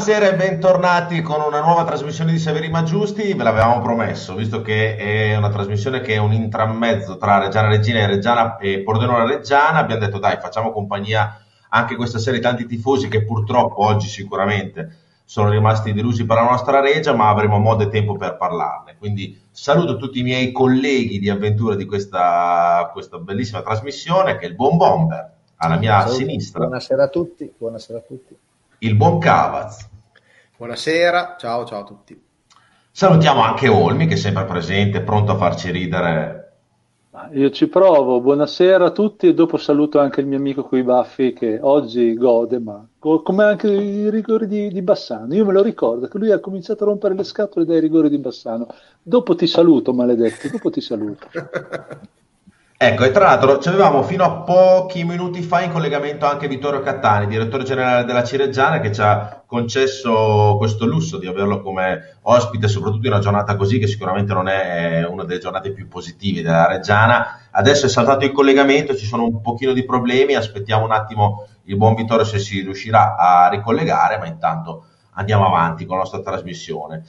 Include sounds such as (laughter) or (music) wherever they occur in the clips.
Buonasera e bentornati con una nuova trasmissione di Severi ma Giusti. Ve l'avevamo promesso, visto che è una trasmissione che è un intramezzo tra Reggiana Regina e, Reggiana, e Pordenone Reggiana. Abbiamo detto dai, facciamo compagnia anche questa sera ai tanti tifosi che purtroppo oggi sicuramente sono rimasti delusi per la nostra Regia, ma avremo modo e tempo per parlarne. Quindi saluto tutti i miei colleghi di avventura di questa, questa bellissima trasmissione, che è il buon Bomber, alla mia Saluti. sinistra, Buonasera a tutti, buonasera a tutti. il buon Cavaz. Buonasera, ciao ciao a tutti. Salutiamo anche Olmi che è sempre presente, pronto a farci ridere. Io ci provo, buonasera a tutti e dopo saluto anche il mio amico coi baffi che oggi gode, ma co- come anche i rigori di, di Bassano. Io me lo ricordo che lui ha cominciato a rompere le scatole dai rigori di Bassano. Dopo ti saluto, maledetto, dopo ti saluto. (laughs) Ecco, e tra l'altro ci avevamo fino a pochi minuti fa in collegamento anche Vittorio Cattani, direttore generale della Cireggiana, che ci ha concesso questo lusso di averlo come ospite, soprattutto in una giornata così, che sicuramente non è una delle giornate più positive della Reggiana. Adesso è saltato il collegamento, ci sono un pochino di problemi, aspettiamo un attimo il buon Vittorio se si riuscirà a ricollegare, ma intanto andiamo avanti con la nostra trasmissione.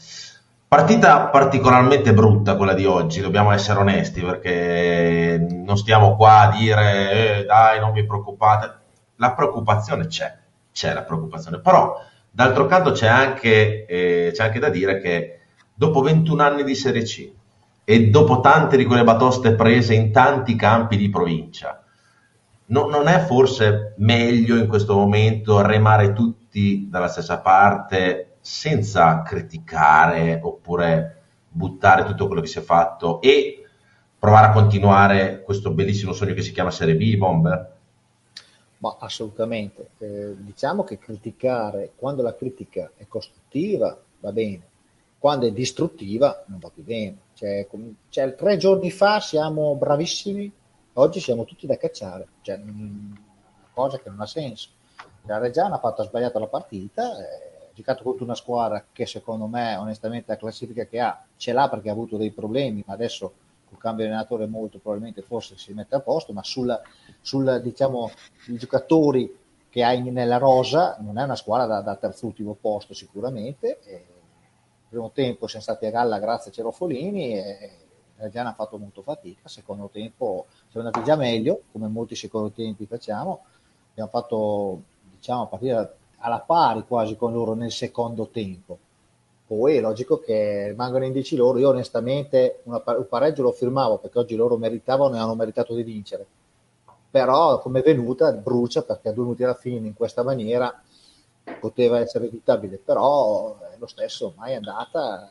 Partita particolarmente brutta quella di oggi, dobbiamo essere onesti perché non stiamo qua a dire eh, dai non vi preoccupate, la preoccupazione c'è, c'è la preoccupazione, però d'altro canto c'è anche, eh, c'è anche da dire che dopo 21 anni di Serie C e dopo tante di quelle batoste prese in tanti campi di provincia, no- non è forse meglio in questo momento remare tutti dalla stessa parte senza criticare oppure buttare tutto quello che si è fatto e provare a continuare questo bellissimo sogno che si chiama Serie B, Bomber? Ma assolutamente. Eh, diciamo che criticare, quando la critica è costruttiva, va bene, quando è distruttiva, non va più bene. Cioè, cioè, tre giorni fa siamo bravissimi, oggi siamo tutti da cacciare. Cioè, mm, una cosa che non ha senso. La Reggiana ha fatto ha sbagliato la partita, eh, giocato contro una squadra che secondo me, onestamente, la classifica che ha ce l'ha perché ha avuto dei problemi, ma adesso col cambio di allenatore molto probabilmente forse si mette a posto, ma sulla, sul, diciamo, i giocatori che hai nella rosa non è una squadra da, da terzultimo posto sicuramente. E primo tempo siamo stati a galla grazie a Cerofolini e la Reggiana ha fatto molto fatica, secondo tempo siamo andati già meglio, come molti secondi tempi facciamo, abbiamo fatto diciamo, partire alla pari quasi con loro nel secondo tempo. Poi è logico che rimangono indici loro. Io onestamente una un pareggio lo firmavo perché oggi loro meritavano e hanno meritato di vincere. Però come è venuta brucia perché a due minuti alla fine in questa maniera poteva essere evitabile. Però è lo stesso, ormai è andata.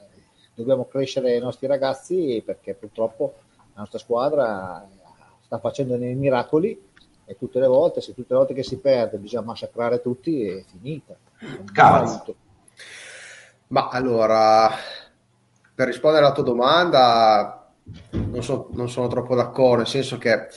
Dobbiamo crescere i nostri ragazzi perché purtroppo la nostra squadra sta facendo dei miracoli e tutte le volte, se tutte le volte che si perde bisogna massacrare tutti, è finita. Aiuto. Ma allora, per rispondere alla tua domanda, non, so- non sono troppo d'accordo, nel senso che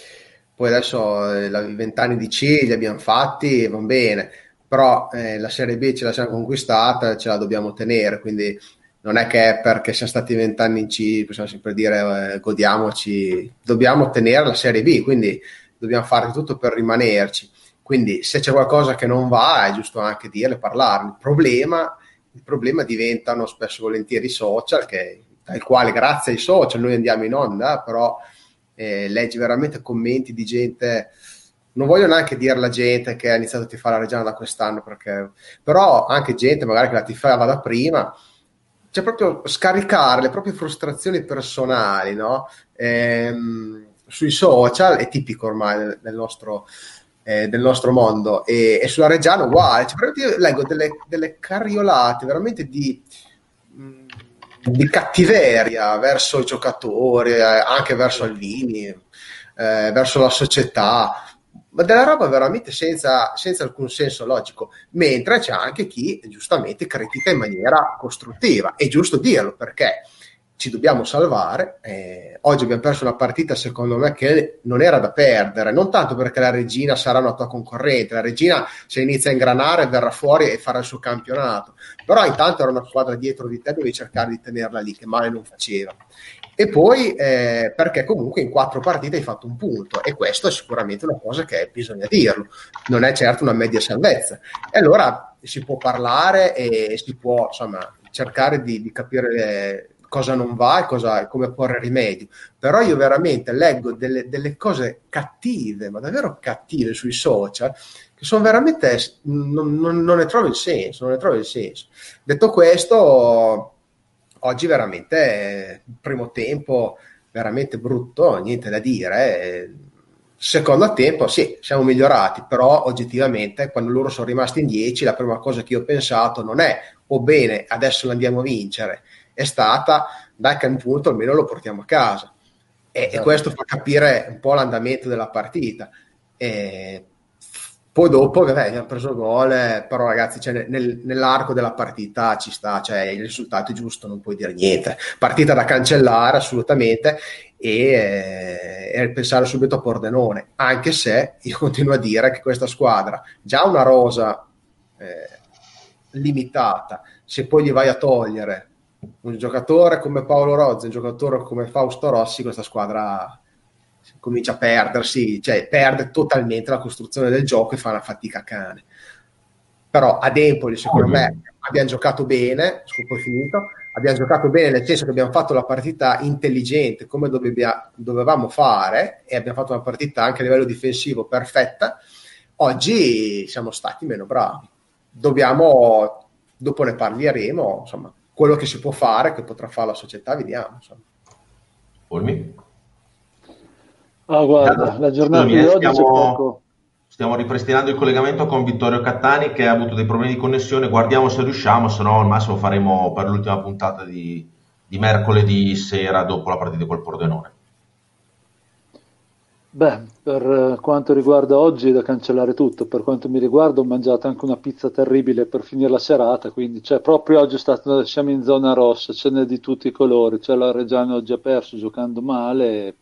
poi adesso eh, i vent'anni di C li abbiamo fatti, va bene, però eh, la Serie B ce la siamo conquistata, ce la dobbiamo tenere, quindi non è che perché siamo stati vent'anni in C possiamo sempre dire eh, godiamoci, dobbiamo tenere la Serie B, quindi dobbiamo fare tutto per rimanerci. Quindi se c'è qualcosa che non va è giusto anche dirle, parlarne. Il problema, il problema diventano spesso e volentieri i social, che, dal quale grazie ai social noi andiamo in onda, però eh, leggi veramente commenti di gente, non voglio neanche dire la gente che ha iniziato a tifare la Reggiana da quest'anno, perché, però anche gente magari che la tifava da prima, cioè proprio scaricare le proprie frustrazioni personali, no? Ehm, sui social è tipico ormai del nostro, eh, del nostro mondo e, e sulla Reggiana uguale. Cioè, leggo delle, delle carriolate veramente di, mh, di cattiveria verso i giocatori, eh, anche verso Alvini, eh, verso la società. ma della roba veramente senza, senza, alcun senso logico, mentre c'è anche chi giustamente critica in maniera costruttiva, è giusto dirlo perché ci dobbiamo salvare. Eh, oggi abbiamo perso una partita, secondo me, che non era da perdere, non tanto perché la regina sarà una tua concorrente, la regina se inizia a ingranare verrà fuori e farà il suo campionato, però intanto era una squadra dietro di te, devi cercare di tenerla lì, che male non faceva. E poi eh, perché comunque in quattro partite hai fatto un punto e questo è sicuramente una cosa che bisogna dirlo, non è certo una media salvezza. E allora si può parlare e si può insomma cercare di, di capire cosa non va e cosa, come porre rimedio. Però io veramente leggo delle, delle, cose cattive, ma davvero cattive sui social, che sono veramente, non, non, non, ne trovo il senso, non ne trovo il senso. Detto questo, oggi veramente, primo tempo, veramente brutto, niente da dire. Secondo tempo, sì, siamo migliorati, però oggettivamente quando loro sono rimasti in 10, la prima cosa che io ho pensato non è, o oh, bene, adesso andiamo a vincere, è stata dai che un punto almeno lo portiamo a casa. E, esatto. e questo fa capire un po' l'andamento della partita. E poi dopo, vabbè, abbiamo preso gol, però ragazzi, cioè, nel, nell'arco della partita ci sta, cioè, il risultato è giusto, non puoi dire niente. Partita da cancellare assolutamente e, eh, pensare subito a Pordenone, anche se io (laughs) continuo a dire che questa squadra, già una rosa eh, limitata, se poi gli vai a togliere un giocatore come Paolo Rozzi, un giocatore come Fausto Rossi, questa squadra comincia a perdersi, cioè perde totalmente la costruzione del gioco e fa una fatica a cane. Però ad Empoli, secondo me, abbiamo giocato bene, scopo finito, abbiamo giocato bene nel senso che abbiamo fatto la partita intelligente come dovevamo fare e abbiamo fatto una partita anche a livello difensivo perfetta. Oggi siamo stati meno bravi. Dobbiamo, dopo ne parleremo, insomma, quello che si può fare, che potrà fare la società, vediamo. Olmi? Ah, guarda, la giornata di oggi stiamo, stiamo ripristinando il collegamento con Vittorio Cattani che ha avuto dei problemi di connessione. Guardiamo se riusciamo, se no al massimo faremo per l'ultima puntata di, di mercoledì sera dopo la partita col Pordenone. Beh, per eh, quanto riguarda oggi è da cancellare tutto, per quanto mi riguarda ho mangiato anche una pizza terribile per finire la serata, quindi cioè, proprio oggi stato, siamo in zona rossa, ce n'è di tutti i colori, c'è la Reggiano oggi ha perso giocando male,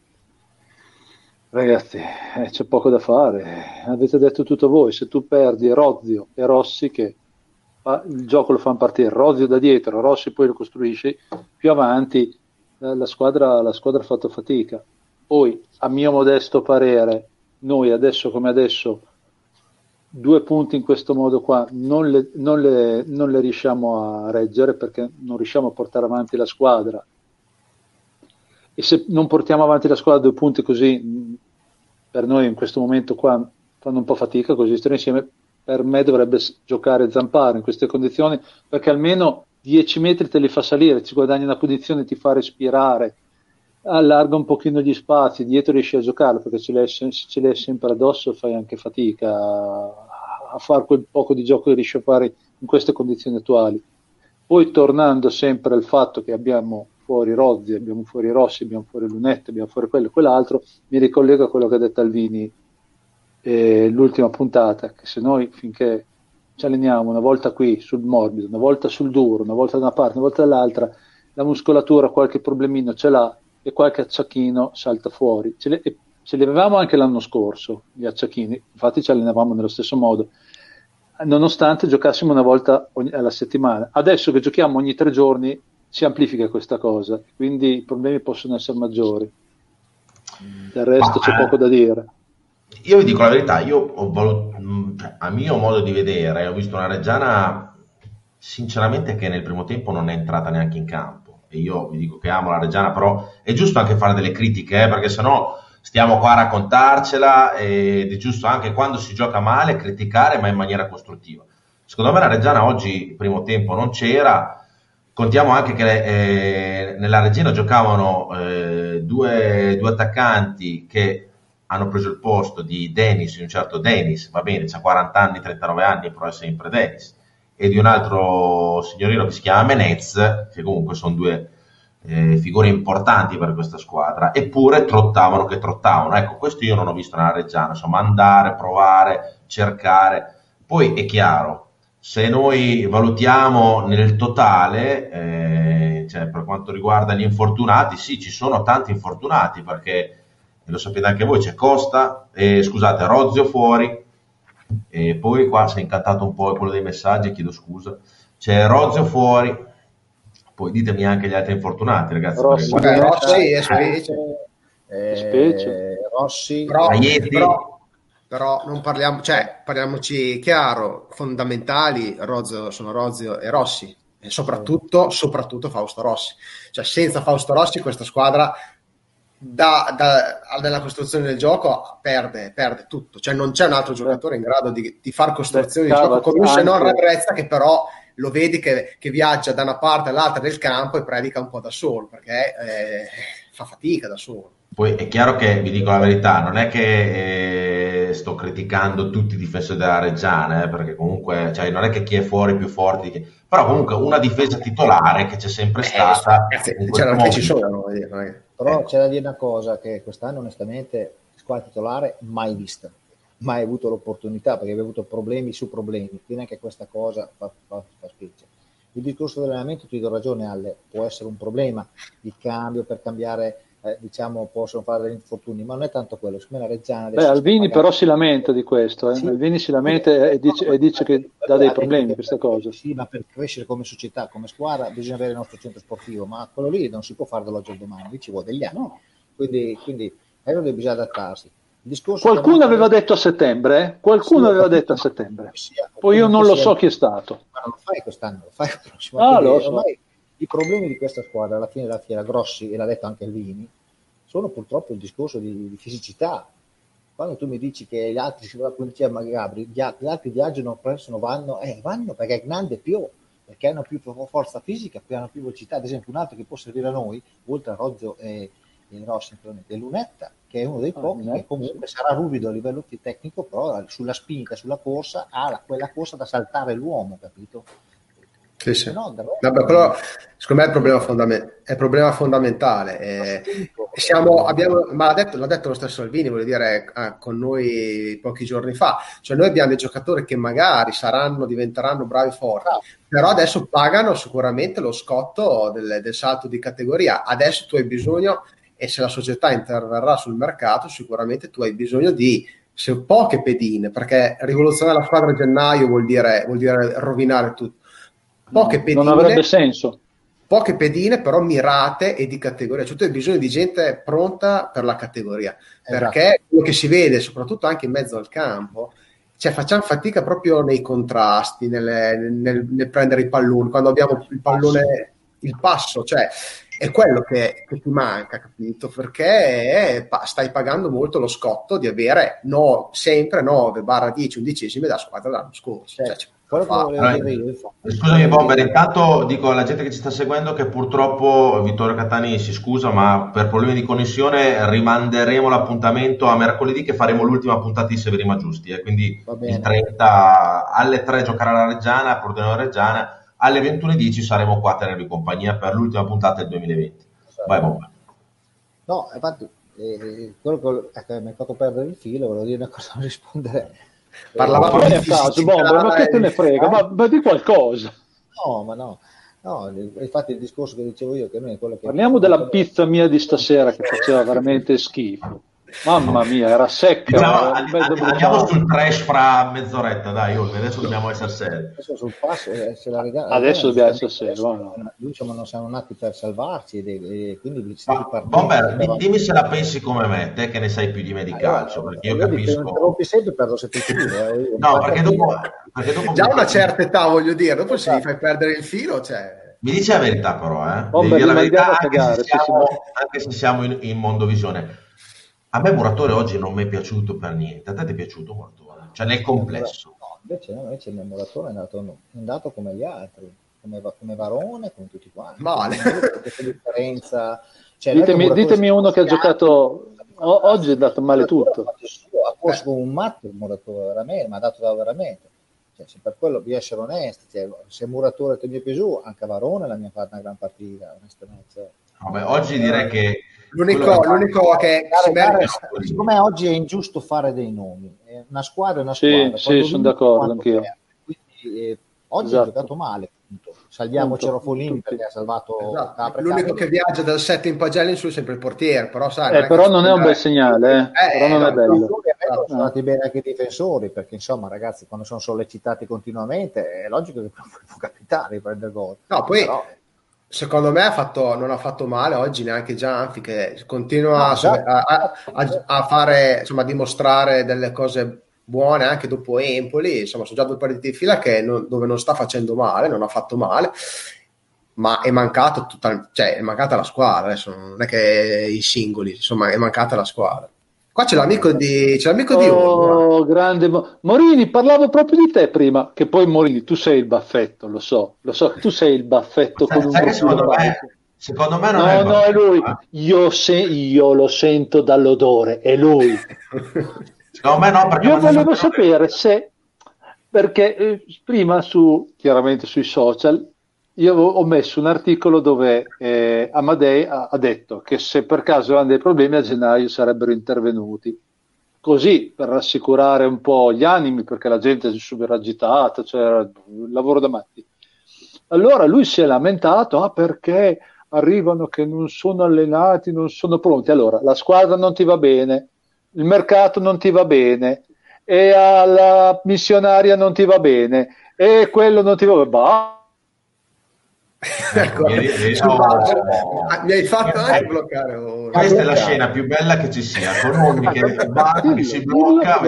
ragazzi eh, c'è poco da fare, avete detto tutto voi, se tu perdi Rozio e Rossi che fa, il gioco lo fanno partire, Rozio da dietro, Rossi poi lo costruisci, più avanti la, la, squadra, la squadra ha fatto fatica poi, a mio modesto parere, noi adesso come adesso, due punti in questo modo qua non le, non le, non le riusciamo a reggere perché non riusciamo a portare avanti la squadra. E se non portiamo avanti la squadra due punti così, per noi in questo momento qua fanno un po' fatica così stare insieme, per me dovrebbe giocare Zamparo in queste condizioni perché almeno 10 metri te li fa salire, ci guadagni una posizione, ti fa respirare, allarga un pochino gli spazi, dietro riesci a giocare perché se ce l'hai sempre addosso fai anche fatica a, a fare quel poco di gioco che riesci a fare in queste condizioni attuali. Poi tornando sempre al fatto che abbiamo fuori Rozzi, abbiamo fuori Rossi, abbiamo fuori Lunette, abbiamo fuori quello e quell'altro, mi ricollego a quello che ha detto Alvini eh, l'ultima puntata, che se noi finché ci alleniamo una volta qui sul morbido, una volta sul duro, una volta da una parte, una volta dall'altra, la muscolatura qualche problemino ce l'ha, e qualche acciacchino salta fuori. Ce, le, ce li avevamo anche l'anno scorso, gli acciacchini, infatti ci allenavamo nello stesso modo, nonostante giocassimo una volta ogni, alla settimana. Adesso che giochiamo ogni tre giorni si amplifica questa cosa, quindi i problemi possono essere maggiori. Del resto Ma, c'è poco da dire. Io vi dico la verità, io ho valut- cioè, a mio modo di vedere, ho visto una Reggiana sinceramente che nel primo tempo non è entrata neanche in campo e io vi dico che amo la Reggiana, però è giusto anche fare delle critiche, eh, perché sennò stiamo qua a raccontarcela ed è giusto anche quando si gioca male criticare, ma in maniera costruttiva. Secondo me la Reggiana oggi, il primo tempo, non c'era. Contiamo anche che eh, nella Regina giocavano eh, due, due, attaccanti che hanno preso il posto di Dennis, un certo Dennis, va bene, ha 40 anni, 39 anni, però è sempre Dennis e di un altro signorino che si chiama Menez, che comunque sono due, eh, figure importanti per questa squadra, eppure trottavano che trottavano. Ecco, questo io non ho visto nella Reggiana, insomma, andare, provare, cercare. Poi è chiaro, se noi valutiamo nel totale, eh, cioè per quanto riguarda gli infortunati, sì, ci sono tanti infortunati perché lo sapete anche voi, c'è Costa, eh, scusate, Rozio fuori, e poi qua si è incantato un po' quello dei messaggi, chiedo scusa, c'è Rozio fuori, poi ditemi anche gli altri infortunati, ragazzi. Rossi, perché, Rossi e Specie. eh, Specie. Rossi, Però, però, però non parliamo, cioè, parliamoci chiaro, fondamentali Rozio, sono Rozio e Rossi, e soprattutto, soprattutto Fausto Rossi. Cioè, senza Fausto Rossi questa squadra da, da- nella costruzione del gioco perde, perde tutto. Cioè, non c'è un altro giocatore in grado di, di far costruzione di Beh, gioco come un se non Rebrezza che però lo vedi che, che viaggia da una parte all'altra del campo e predica un po' da solo perché eh, fa fatica da solo. Poi è chiaro che vi dico la verità, non è che eh, sto criticando tutti i difensori della Reggiana, eh, perché comunque cioè, non è che chi è fuori è più forte, di chi- però comunque una difesa titolare che c'è sempre stata. Eh, ragazzi, in quel c'erano che ci sono, voglio dire, non Però eh. c'è da dire una cosa che quest'anno onestamente squadra titolare mai vista, mai avuto l'opportunità perché aveva avuto problemi su problemi, quindi anche questa cosa fa, fa, fa specie. Il discorso dell'allenamento, ti do ragione Alle, può essere un problema, il cambio per cambiare, eh, diciamo, possono fare degli infortuni, ma non è tanto quello, siccome la Reggiana Beh, Alvini però si lamenta di questo, eh. Sì. Alvini si lamenta e dice, e dice che dà dei problemi questa cosa. Sì, ma per crescere come società, come squadra, bisogna avere il nostro centro sportivo, ma quello lì non si può fare dall'oggi al domani, lì ci vuole degli anni. No. Quindi, quindi che bisogna adattarsi. Qualcuno che- aveva detto a settembre, eh? qualcuno Sì, aveva detto a settembre. sia- Poi io non lo sia- so chi è stato. Ma non lo fai quest'anno, lo fai il prossimo Ah, Quindi lo so. ormai I problemi di questa squadra alla fine della fiera, grossi, e l'ha detto anche Alvini, sono purtroppo il discorso di, di fisicità. Quando tu mi dici che gli altri, si come diceva Gabri, gli, gli altri viaggiano, presto vanno, eh, vanno perché è grande più, perché hanno più forza fisica, più hanno più velocità. Ad esempio, un altro che può servire a noi, oltre a Rozio e, e Rossi, è Lunetta, che è uno dei Ah, pochi Lunetta, che comunque sarà ruvido a livello tecnico, però sulla spinta, sulla corsa, ha la- quella corsa da saltare l'uomo, capito? Sì, sì. No, Vabbè, quello, secondo me è il problema, fondame- è il problema fondamentale. eh, siamo- abbiamo- ma l'ha detto, l'ha detto lo stesso Alvini, voglio dire, ah, con noi pochi giorni fa. Cioè, noi abbiamo dei giocatori che magari saranno, diventeranno bravi e forti, però adesso pagano sicuramente lo scotto del, del salto di categoria. Adesso tu hai bisogno, e se la società interverrà sul mercato, sicuramente tu hai bisogno di se- poche pedine, perché rivoluzionare la squadra a gennaio vuol dire, vuol dire rovinare tutto. Poche pedine, Non avrebbe senso. poche pedine però mirate e di categoria, cioè tu hai bisogno di gente pronta per la categoria, perché quello che si vede soprattutto anche in mezzo al campo, cioè facciamo fatica proprio nei contrasti, nelle- nel, nel prendere i palloni, quando abbiamo il pallone, il passo, cioè è quello che, che ti manca, capito? Perché eh, pa- stai pagando molto lo scotto di avere no, sempre 9 barra 10 undicesime da squadra dell'anno scorso. Cioè, Cioè, ci quello che fa- volevo Allora, dire io, infatti. Scusami Bomber, intanto dico alla gente che ci sta seguendo che purtroppo Vittorio Catani si scusa, ma per problemi di connessione rimanderemo l'appuntamento a mercoledì che faremo l'ultima puntata di Severi Ma Giusti, eh, quindi il 30 alle 3 giocherà la Reggiana, Pordenone Reggiana, alle 21.10 saremo qua a tenervi compagnia per l'ultima puntata del 2020. Vai Bomber. No, infatti, eh, quello che ecco, mi ha fatto perdere il filo, volevo dire una cosa, rispondere. Parlavamo Eh, vieni a di caso, Bomber, ma che te ne eh. frega? Ma, ma di qualcosa. No, ma no. No, infatti il discorso che dicevo io, che noi è quello che... Parliamo della pizza mia di stasera che (laughs) faceva veramente schifo. Mamma mia, era secca. Diciamo, andiamo bruciata. sul trash fra mezz'oretta, dai, Olmi, adesso dobbiamo essere seri. Adesso sul passo, eh, se la regala- Adesso dobbiamo essere seri. Noi diciamo, non siamo nati per salvarci ed, e quindi ripartire- Bomber, di- dimmi se la pensi come me, te che ne sai più di me di Allora, calcio, perché io che capisco... interrompi sempre perdo sempre filo, eh, io- (laughs) No, perché dopo, perché dopo Già una certa età, voglio dire, dopo se mi fai perdere il filo, cioè... Mi dice la verità però, eh? Bomber, Devi dire la verità anche se se si siamo, anche se siamo in, in Mondovisione. A me Muratore oggi non mi è piaciuto per niente. A te ti è piaciuto Muratore? Cioè nel complesso. No, invece no, invece il Muratore è andato, è andato come gli altri, come, come Varone, come tutti quanti. Male. Questa differenza. Cioè, che Ditemi, ditemi uno che ha giocato... o- oggi è andato male tutto. ha come un matto il Muratore, veramente, ma ha dato da veramente. Cioè, se per quello bisogna essere onesti. Cioè, se Muratore ti mi è piaciuto, anche Varone la mia ha fatto una gran partita, onestamente. Vabbè, oggi direi che L'unico, l'unico che si merita... siccome oggi è ingiusto fare dei nomi, eh, una squadra è una Sì, squadra. sì, quando sono d'accordo, anch'io. Quindi, eh, oggi Esatto. ha giocato male. appunto. Salviamo Punto. Cerofolini Tutti. perché ha salvato Esatto. Capra e L'unico Capra. che viaggia dal 7 in pagella in su è sempre il portiere, però sai... Eh, però non è un bel segnale, eh. Eh, però non è no, bello. Esatto. sono stati bene anche i difensori perché insomma ragazzi quando sono sollecitati continuamente è logico che (laughs) può capitare di prendere gol No, poi Però- secondo me ha fatto- non ha fatto male oggi neanche Gianfi che continua a, a- a- a- fare, insomma, a dimostrare delle cose buone anche dopo Empoli. Insomma, sono già due partite di fila che non- dove non sta facendo male, non ha fatto male, ma è mancato total- cioè, è mancata la squadra. Adesso non è che i singoli, insomma, è mancata la squadra. Qua c'è l'amico di, c'è l'amico di Olmo. Oh, grande Mo- Morini, parlavo proprio di te prima, che poi Morini, tu sei il baffetto, lo so, lo so tu sei il baffetto con un profilo secondo me, non No, è no, è lui. eh. Io, se- io lo sento dall'odore, è lui. (laughs) Secondo me no, perché Io volevo sapere se, perché eh, prima su, chiaramente sui social, io ho messo un articolo dove eh, Amadei ha, ha detto che se per caso avevano dei problemi a gennaio sarebbero intervenuti. Così per rassicurare un po' gli animi, perché la gente è super agitata, c'era un lavoro da matti. Allora lui si è lamentato, ah perché arrivano che non sono allenati, non sono pronti. Allora, la squadra non ti va bene, il mercato non ti va bene, e alla missionaria non ti va bene, e quello non ti va bene. Bah, Ecco, oh. ah, mi hai fatto anche bloccare. oh. Questa è la scena più bella che ci sia, con Olmi che va, che si blocca. Ah,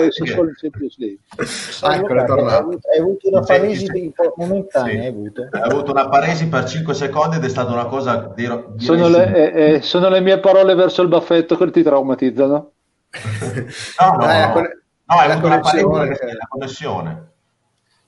ecco, è hai, tornato. avuto, hai avuto una paresi sì. di- momentanea Sì. hai avuto Ha avuto una paresi per 5 secondi ed è stata una cosa direi Sono le, eh, eh, sono le mie parole verso il baffetto che ti traumatizzano. No, no, Eh, no. con- No, hai la avuto una paresi connessione. perché la connessione.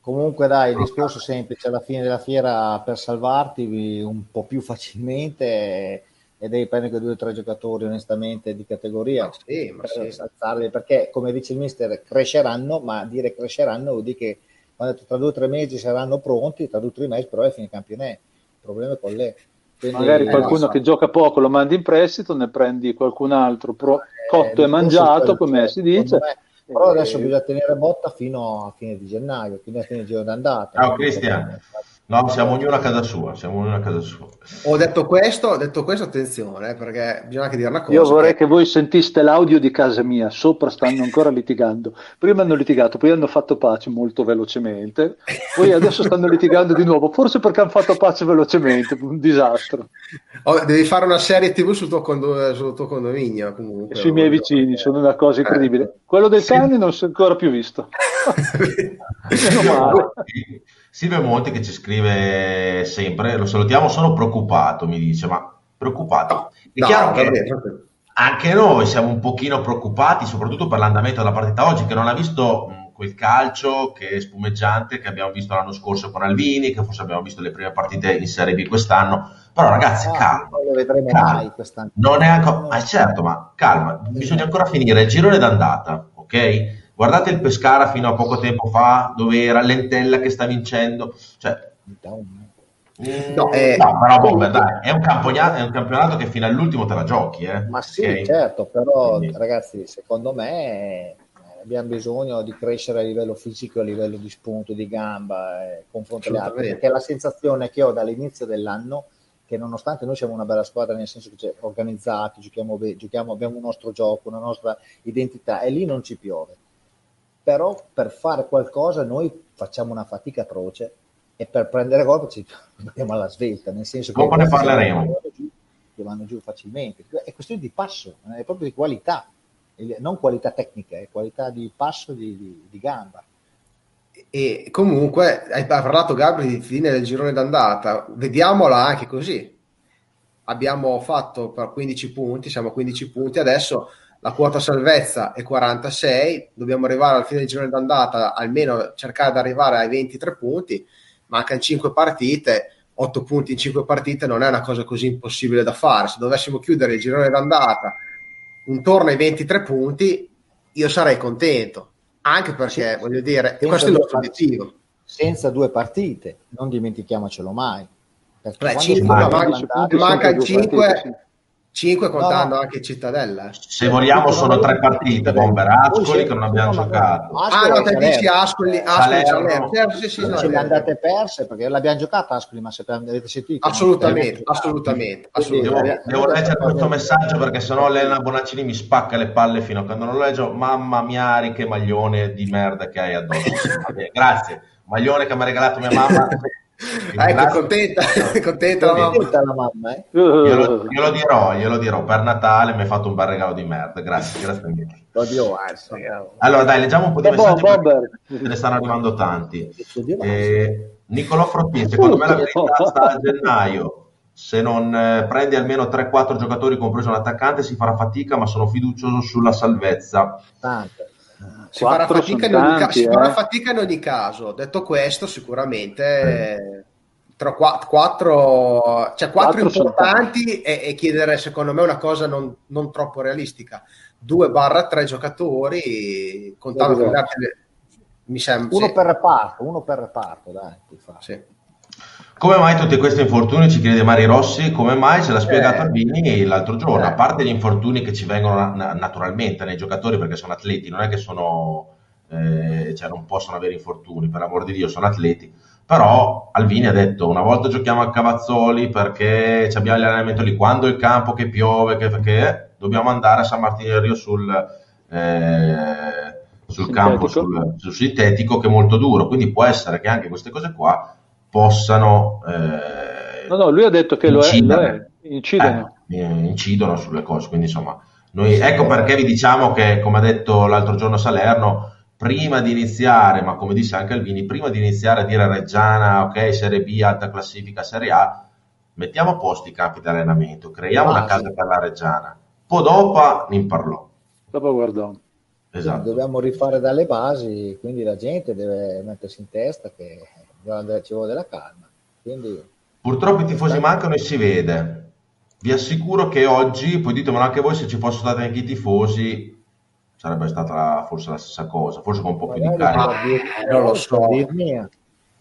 Comunque dai il discorso semplice alla fine della fiera per salvarti un po' più facilmente e, e devi prendere quei due o tre giocatori onestamente di categoria Ma sì, ma per sì. alzarli, perché come dice il mister cresceranno ma dire cresceranno vuol dire che quando tra due o tre mesi saranno pronti tra due o tre mesi però è fine campionato il problema è con lei Quindi, Magari eh, qualcuno no, che gioca poco lo mandi in prestito, ne prendi qualcun altro pro- Eh, cotto e discorso è mangiato, quello, come cioè, si dice. me. Però Eh, adesso bisogna tenere botta fino a fine di gennaio, quindi a fine di giorno d'andata. Ciao Cristian. No, siamo ognuno a casa sua, siamo ognuno a casa sua. Ho detto questo, ho detto questo, attenzione, eh, perché bisogna anche dire una cosa. Io vorrei che- che voi sentiste l'audio di casa mia, sopra stanno ancora litigando. Prima hanno litigato, poi hanno fatto pace molto velocemente, poi adesso stanno litigando di nuovo, forse perché hanno fatto pace velocemente, un disastro. Oh, devi fare una serie TV sul tuo, condo- sul tuo condominio comunque. E sui miei vicini, sono una cosa incredibile. Quello dei Sì. cani non si è ancora più visto. (laughs) Meno male. Silvio Monti che ci scrive sempre, lo salutiamo, sono preoccupato, mi dice, ma preoccupato. È No, chiaro va che bene, va bene. anche noi siamo un pochino preoccupati, soprattutto per l'andamento della partita oggi, che non ha visto mh, quel calcio che è spumeggiante che abbiamo visto l'anno scorso con Alvini, che forse abbiamo visto le prime partite in Serie B quest'anno. Però ragazzi, Ah, calma. non lo vedremo calma. mai quest'anno. Non è ancora, ah, certo, ma calma, bisogna ancora finire il girone d'andata, ok? Guardate il Pescara fino a poco tempo fa, dove era Lentella che sta vincendo, cioè, No, eh, no, però Bomber, dai, è un, campionato, è un campionato che fino all'ultimo te la giochi, eh? Ma sì, ok? certo, però Quindi- ragazzi, secondo me eh, abbiamo bisogno di crescere a livello fisico, a livello di spunto, di gamba, eh, confronto alle altre, Assolutamente. perché la sensazione che ho dall'inizio dell'anno che nonostante noi siamo una bella squadra nel senso che c'è organizzati, giochiamo, giochiamo, abbiamo un nostro gioco, una nostra identità e lì non ci piove. Però per fare qualcosa noi facciamo una fatica atroce e per prendere gol ci abbiamo alla svelta, nel senso che Dopo ne parleremo. vanno giù, che vanno giù facilmente. È questione di passo, è proprio di qualità, non qualità tecnica, è qualità di passo di, di- di gamba. E comunque hai parlato Gabri di fine del girone d'andata, vediamola anche così. Abbiamo fatto per 15 punti, siamo a 15 punti, adesso la quota salvezza è 46, dobbiamo arrivare al fine del girone d'andata, almeno cercare di arrivare ai 23 punti, mancano 5 partite, 8 punti in 5 partite non è una cosa così impossibile da fare. Se dovessimo chiudere il girone d'andata intorno ai 23 punti, io sarei contento, anche perché Sì. voglio dire, questo è il nostro obiettivo. Senza due partite, non dimentichiamocelo mai, Perché Beh, quando cinque, Spagna ma è dieci andata- punti manca sono due 5, partite, sì. 5 contando No, no. anche Cittadella. eh. Se vogliamo sono tre partite, Bomber Ascoli che non abbiamo no, giocato. Ah, Ascoli no, e te dici. Ascoli, Eh, Ascoli Salerno. Salerno. Sì, sì, no, ce le vero. andate perse perché l'abbiamo giocata Ascoli, ma se avete sentito Assolutamente, assolutamente, Quindi- Devo, assolutamente. devo leggere questo messaggio perché sennò Elena Bonaccini mi spacca le palle fino a quando non lo leggo. Mamma mia, che maglione di merda che hai addosso. (laughs) Grazie. Maglione che mi ha regalato mia mamma. Quindi Ecco, (laughs) contenta, contenta la mamma. Contenta la mamma, eh? Glielo, glielo dirò, glielo dirò. Per Natale mi hai fatto un bel regalo di merda. Grazie, grazie mille. Oddio, eh, Allora, dai, leggiamo un po' di Vabbè, messaggi perché Bomber. ce ne stanno arrivando tanti. Eh, Nicolò Frottin, secondo me la verità sta a gennaio. Se non eh, prendi almeno 3-4 giocatori, compreso un attaccante, si farà fatica, ma sono fiducioso sulla salvezza. tante. Si farà, fatica in ogni ca- tanti, si eh. farà fatica in ogni caso. Detto questo, sicuramente eh, tra qua- quattro, cioè quattro Quattro importanti e, e chiedere, secondo me, una cosa non, non troppo realistica. 2 barra 3 giocatori, contando Due con gli altri, mi sembra. Uno sì, per reparto, uno per reparto, dai. sì. Come mai tutti questi infortuni, ci chiede Mari Rossi, come mai ce l'ha spiegato Eh. Albini l'altro giorno, Eh. a parte gli infortuni che ci vengono na- na- naturalmente nei giocatori perché sono atleti, non è che sono, eh, cioè non possono avere infortuni, per amor di Dio sono atleti, però Alvini ha detto una volta giochiamo a Cavazzoli perché abbiamo l'allenamento lì, quando il campo che piove, che, perché dobbiamo andare a San Martino del Rio sul, eh, sul Sintetico. campo, sul, sul sintetico che è molto duro, quindi può essere che anche queste cose qua possano eh, No, no, lui ha detto che lo è, lo incidere. è. incidono. Eh, incidono sulle cose quindi insomma noi, ecco perché vi diciamo che come ha detto l'altro giorno Salerno prima di iniziare ma come disse anche Alvini prima di iniziare a dire Reggiana ok Serie B alta classifica Serie A mettiamo a posto i campi di allenamento creiamo una Ah, casa sì. per la Reggiana poi dopo ne parlò Dopo guardò. esatto Dobbiamo rifare dalle basi, quindi la gente deve mettersi in testa che ci vuole della calma. Quindi Purtroppo i tifosi mancano e si vede. Vi assicuro che oggi, poi ditemelo anche voi, se ci fossero stati anche i tifosi, sarebbe stata forse la stessa cosa, forse con un po' più di carica. non lo so.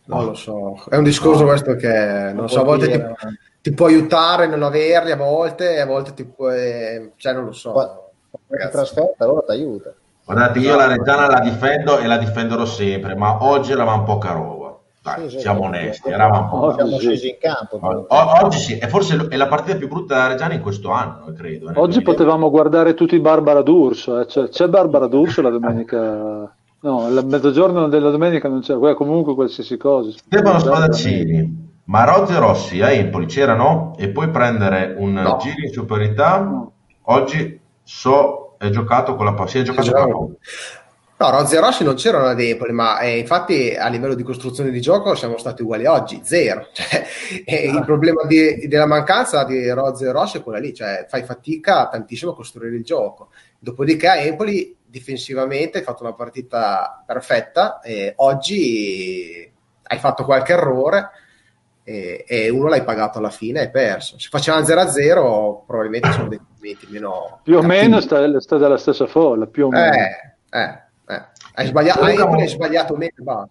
Non lo so, è un discorso questo che non so, a volte ti, dire, ti può aiutare a non averli, a volte, a volte ti può, eh, cioè non lo so. qua- Ragazzi. trasferta allora ti aiuta. Guardate, io la Reggiana la difendo e la difenderò sempre, ma oggi eravamo poca roba. Dai, Sì, sì, siamo sì. onesti, eravamo Oggi Siamo scesi in campo. O- Oggi sì, e forse è la partita più brutta della Reggiana in questo anno, eh, credo. eh, Oggi potevamo guardare tutti Barbara D'Urso. eh. C'è, c'è Barbara D'Urso la domenica. No, il mezzogiorno della domenica non c'è, comunque qualsiasi cosa. Stefano Spadaccini, ma Rozzi e Rossi a Empoli c'erano e poi prendere un No. giro in superiorità. No. Oggi so, è giocato con la si è giocato con la. No, Rozzi e Rossi non c'erano ad Empoli, ma eh, infatti a livello di costruzione di gioco siamo stati uguali oggi, zero. (laughs) Cioè, eh, Il problema di- della mancanza di Rozzi e Rossi è quella lì, cioè fai fatica tantissimo a costruire il gioco. Dopodiché a Empoli difensivamente hai fatto una partita perfetta e oggi hai fatto qualche errore e, e uno l'hai pagato alla fine e hai perso. Se facevano 0-0 probabilmente sono dei momenti meno... Più o cattivi. meno sta, sta dalla stessa folla, più o meno. Eh, eh, eh. Hai sbagliato, Luca hai, sbagliato meno, basta.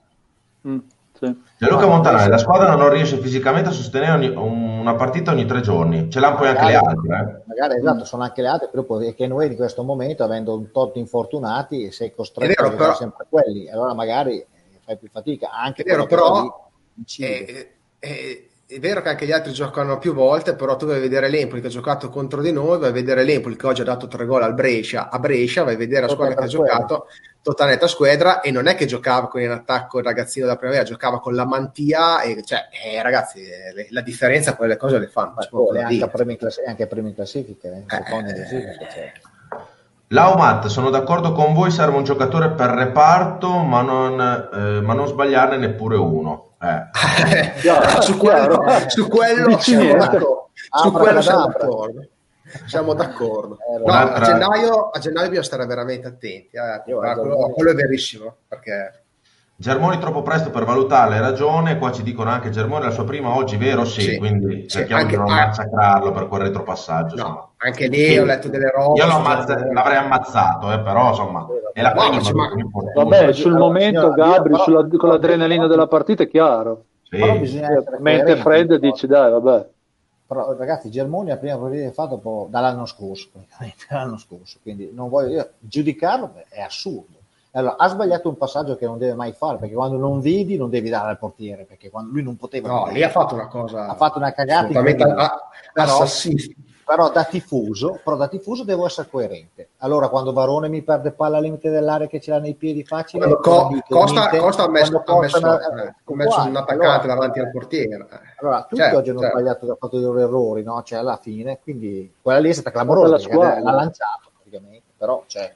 Mm, sì. Gianluca Montanari, la squadra non riesce fisicamente a sostenere ogni- una partita ogni tre giorni, ce l'hanno poi anche le altre. eh. Magari esatto, sono anche le altre, però poi è che noi in questo momento, avendo un tot infortunati, sei costretto vero, a giocare però- sempre quelli, allora magari fai più fatica. Anche È vero, però- lì. È, è- è vero che anche gli altri giocano più volte, però tu vai a vedere l'Empoli che ha giocato contro di noi, vai a vedere l'Empoli che oggi ha dato tre gol al Brescia, a Brescia, vai a vedere la squadra che ha giocato, totalmente a squadra, e non è che giocava con in attacco il ragazzino della primavera, giocava con la mantia, e cioè, eh, ragazzi, eh, le- la differenza quelle cose le fanno. Ma c'è poco poi da è anche, in classi- anche primi in classifica, eh, in Eh. Cioè. Laumat, sono d'accordo con voi, serve un giocatore per reparto, ma non, eh, ma non sbagliarne neppure uno. Eh. (laughs) Su quello, su quello. Su quello siamo d'accordo. Siamo d'accordo. Eh, No, a, un'altra- gennaio, a gennaio bisogna stare veramente attenti. eh. Quello, quello è verissimo. Perché Germoni troppo presto per valutarla, hai ragione, qua ci dicono anche Germoni la sua prima oggi, vero? Sì, Sì. quindi Sì, cerchiamo anche- di non massacrarlo per quel retropassaggio. no, anche lì ho letto delle robe. Io Germoni. l'avrei ammazzato, eh, però insomma, è la No, prima. importa. Vabbè, sul momento, signora, Gabri, sulla- con l'adrenalina della partita è chiaro. Però bisogna essere Mentre coerenti, Fred no? dici dai vabbè. Però ragazzi, Germania prima partita che ha fatto po- dall'anno scorso, praticamente (laughs) dall'anno scorso, quindi non voglio io, giudicarlo beh, è assurdo. Allora, ha sbagliato un passaggio che non deve mai fare, perché quando non vedi non devi dare al portiere, perché quando lui non poteva No, lì ha fatto una cosa ha fatto una cagata assolutamente assassina. Però da tifoso, però da tifoso devo essere coerente. Allora, quando Varone mi perde palla al limite dell'area che ce l'ha nei piedi facili, Quando Co- Costa. Costa ha messo, ha messo- Costa- eh, ha messo un attaccante Allora, davanti al portiere. eh. Allora, tutti Certo, oggi hanno certo. sbagliato, hanno fatto dei loro errori, no? Cioè, alla fine, quindi quella lì è stata clamorosa, la l'ha lanciato praticamente, però, cioè,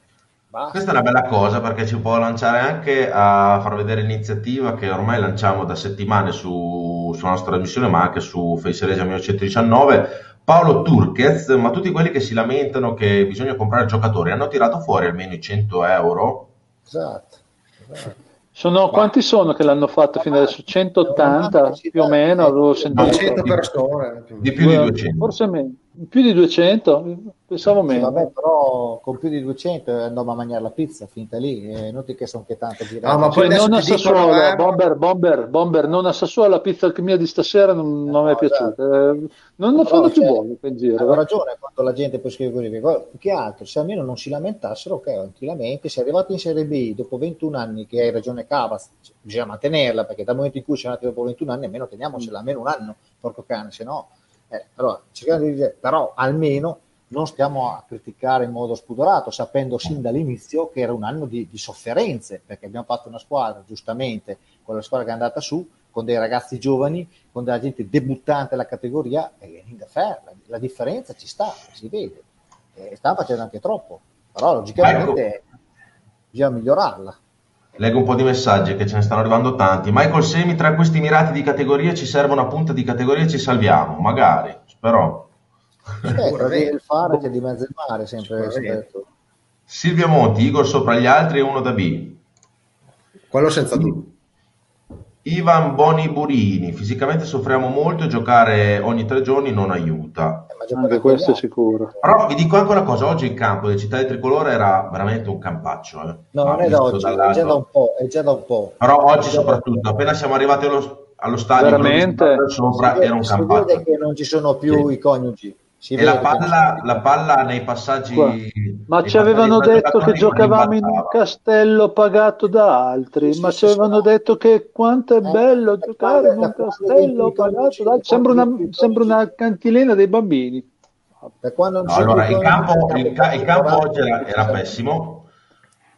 basta. Questa è una bella cosa perché ci può lanciare anche a far vedere l'iniziativa che ormai lanciamo da settimane su, sulla nostra trasmissione, ma anche su Face Regia 1919. Paolo Turquez, ma tutti quelli che si lamentano che bisogna comprare giocatori hanno tirato fuori almeno i 100 euro. Esatto. esatto. Sono, quanti sono che l'hanno fatto fino adesso? 180 più o meno, avevo sentito. 200 persone. Di più di 200. Forse meno. Più di 200? Pensavo Sì, meno. vabbè, però con più di 200 andiamo a mangiare la pizza, finita lì, è inutile che sono che tanto girate. Ah, ma Cioè, poi non a ti dicono, Sassuolo, eh, bomber, bomber, bomber, non a Sassuolo, la pizza mia di stasera non, non mi è No, piaciuta. Eh, non ne fanno più cioè, buone qua in giro. Avevo eh. ragione quando la gente poi scrive così, perché più che altro se almeno non si lamentassero, ok, non ti lamenti, sei arrivato in Serie B dopo 21 anni che hai ragione Cavas, cioè, bisogna mantenerla perché dal momento in cui sei nato dopo 21 anni almeno teniamocela almeno un anno, porco cane, se no... eh, allora, cerchiamo di dire, però almeno non stiamo a criticare in modo spudorato, sapendo sin dall'inizio che era un anno di, di sofferenze, perché abbiamo fatto una squadra, giustamente, con la squadra che è andata su, con dei ragazzi giovani, con della gente debuttante alla categoria, e in da la, la differenza ci sta, si vede. E stanno facendo anche troppo, però logicamente bisogna migliorarla. Leggo un po' di messaggi che ce ne stanno arrivando tanti. Michael Semi, tra questi mirati di categoria ci serve una punta di categoria e ci salviamo, magari, però. Certo, il fare c'è di mezzo il mare, sempre. Silvia Monti, Igor sopra gli altri e uno da B. Quello senza dubbio. Ivan Boni Burini, fisicamente soffriamo molto e giocare ogni tre giorni non aiuta. Eh, ma giocare Anche questo è sicuro. Però vi dico anche una cosa, oggi il campo del Città del Tricolore era veramente un campaccio. eh. No, non è da visto oggi, è già da un po', è già da un po'. Però oggi da soprattutto, appena siamo arrivati allo, allo stadio, sopra Si vede- era un si campaccio. vede che non ci sono più Sì. i coniugi. Si E la palla, la palla nei passaggi... Qua. Ma nei ci avevano detto che giocavamo in un castello pagato da altri, Sì, ma sì, ci avevano sì. detto che quanto è Eh, bello giocare in un castello pagato da altri. Sembra una, sembra una cantilena dei bambini. Da quando non No, allora, il campo, il il campo oggi era, era pessimo,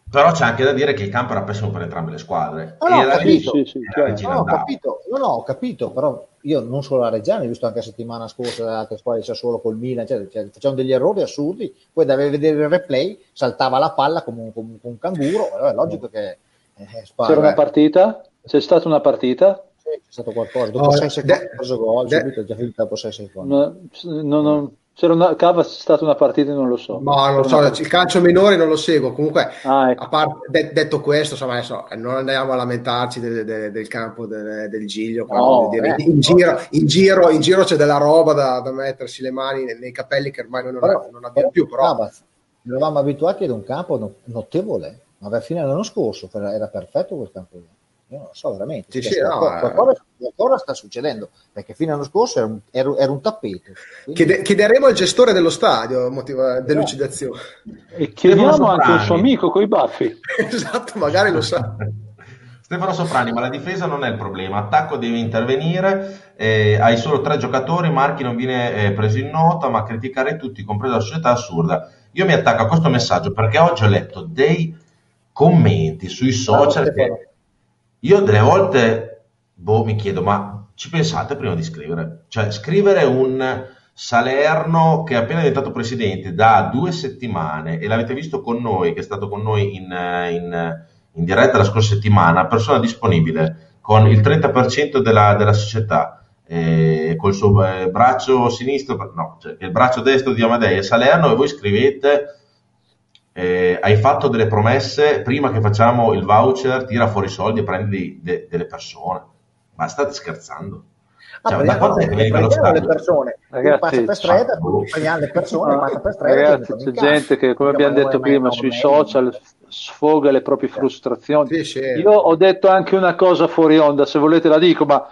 però c'è anche da dire che il campo era pessimo per entrambe le squadre. Ah, no, ho capito. Sì, sì. Regina No, ho capito, no, no, ho capito, però io non solo la Reggiana, ho visto anche la settimana scorsa da altre squadre, c'è solo col Milan, cioè, cioè, facevano degli errori assurdi, poi da vedere il replay saltava la palla come un, come un- canguro, allora è logico che eh, spara. C'era una partita? C'è stata una partita? Sì, c'è stato qualcosa, dopo Oh, 6 secondi de- ha preso gol, de- subito è già finito dopo 6 secondi. No, no, no. C'era una, Cava c'è stata una partita, non lo so. Ma non C'era so, il calcio minore non lo seguo. Comunque, Ah, ecco. a parte, de- detto questo, insomma, adesso eh, non andiamo a lamentarci del, del- del campo del, del Giglio. No, dire, eh, in, no. giro, in, giro, in giro c'è della roba da, da mettersi le mani nei, nei capelli che ormai non, Però- non abbiamo più. Però, Navas, eravamo abituati ad un campo no- notevole, ma alla fine dell'anno scorso era era perfetto quel campo lì. Io non lo so veramente. Sì, Cioè, sì, no, qualcosa, eh. qualcosa- sta succedendo perché fino all'anno scorso era un, era- era un tappeto. Quindi- chiede- chiederemo al gestore dello stadio motiva- delucidazione. E chiediamo anche un suo amico con i baffi. (laughs) esatto, magari lo sa. (laughs) Stefano Soprani, ma la difesa non è il problema, attacco deve intervenire, eh, hai solo tre giocatori, Marchi non viene eh, preso in nota, ma criticare tutti, compresa la società, è assurda. Io mi attacco a questo messaggio perché oggi ho letto dei commenti sui social che io delle volte boh, mi chiedo, ma ci pensate prima di scrivere? Cioè, scrivere un Salerno che è appena diventato presidente da due settimane e l'avete visto con noi, che è stato con noi in, in- in diretta la scorsa settimana, persona disponibile con il 30% della, della società, eh, col suo eh, braccio sinistro, no, cioè il braccio destro di Amadei e Salerno e voi scrivete eh, hai fatto delle promesse prima che facciamo il voucher, tira fuori i soldi e prendi de- delle persone. Ma state scherzando? Ah, Cioè, da prendiamo- quando è che le persone, Ragazzi, passa per strada, prendiamo le persone, passa per strada. Ragazzi, c'è gente che, come abbiamo detto prima, sui social sfoga le proprie frustrazioni. Sì, sì. Io ho detto anche una cosa fuori onda, se volete la dico, ma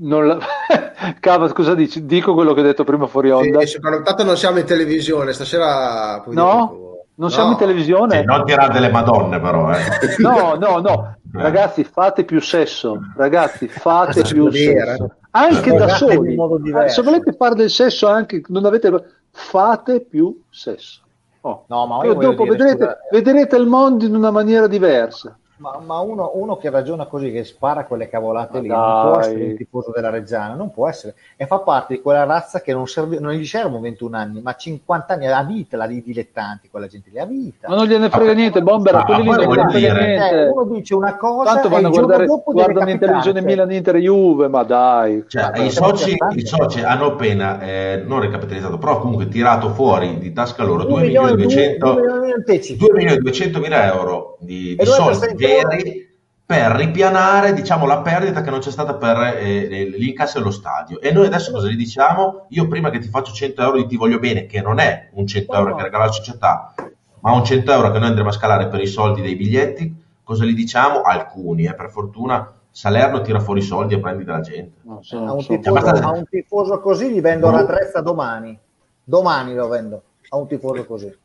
non la... (laughs) Cava, cosa dici? Dico quello che ho detto prima fuori onda. Sì, tanto non siamo in televisione, stasera... No, non siamo in televisione. Sì, non tirare delle madonne però. Eh. (laughs) No, no, no. Eh. Ragazzi, fate più sesso. Ragazzi, fate più sesso. Anche da soli. Se volete fare del sesso anche, non avete... Fate più sesso. Oh. No, ma dopo dire, vedrete, scusa, vedrete il mondo in una maniera diversa. Ma, ma uno, uno, che ragiona così, che spara quelle cavolate ma lì, dai. non può essere un tifoso della Reggiana, non può essere. E fa parte di quella razza che non, serve, non gli servono 21 anni, ma 50 anni, a vita la di dilettanti, quella gente lì, a vita. Ma non gliene frega niente, Bomber, a quelli lì non gliene frega niente. Eh, uno dice una cosa Tanto vanno a guardare, guardano in televisione Milan, Inter, Juve, ma dai. Cioè, i, soci, i, soci, hanno appena, eh, non recapitalizzato, però comunque tirato fuori di tasca loro 2 milioni e 200 mila euro di, di soldi veri per ripianare diciamo, la perdita che non c'è stata per eh, l'incasso dello stadio. E noi adesso cosa gli diciamo? Io prima che ti faccio 100 euro di ti voglio bene, che non è un 100 euro che regala la società, ma un 100 euro che noi andremo a scalare per i soldi dei biglietti, cosa gli diciamo? Alcuni, eh, per fortuna Salerno tira fuori i soldi e prendi dalla gente. No, so, a, un tifoso, a, un tifoso, così gli vendo la trezza domani. Domani lo vendo a un tifoso così.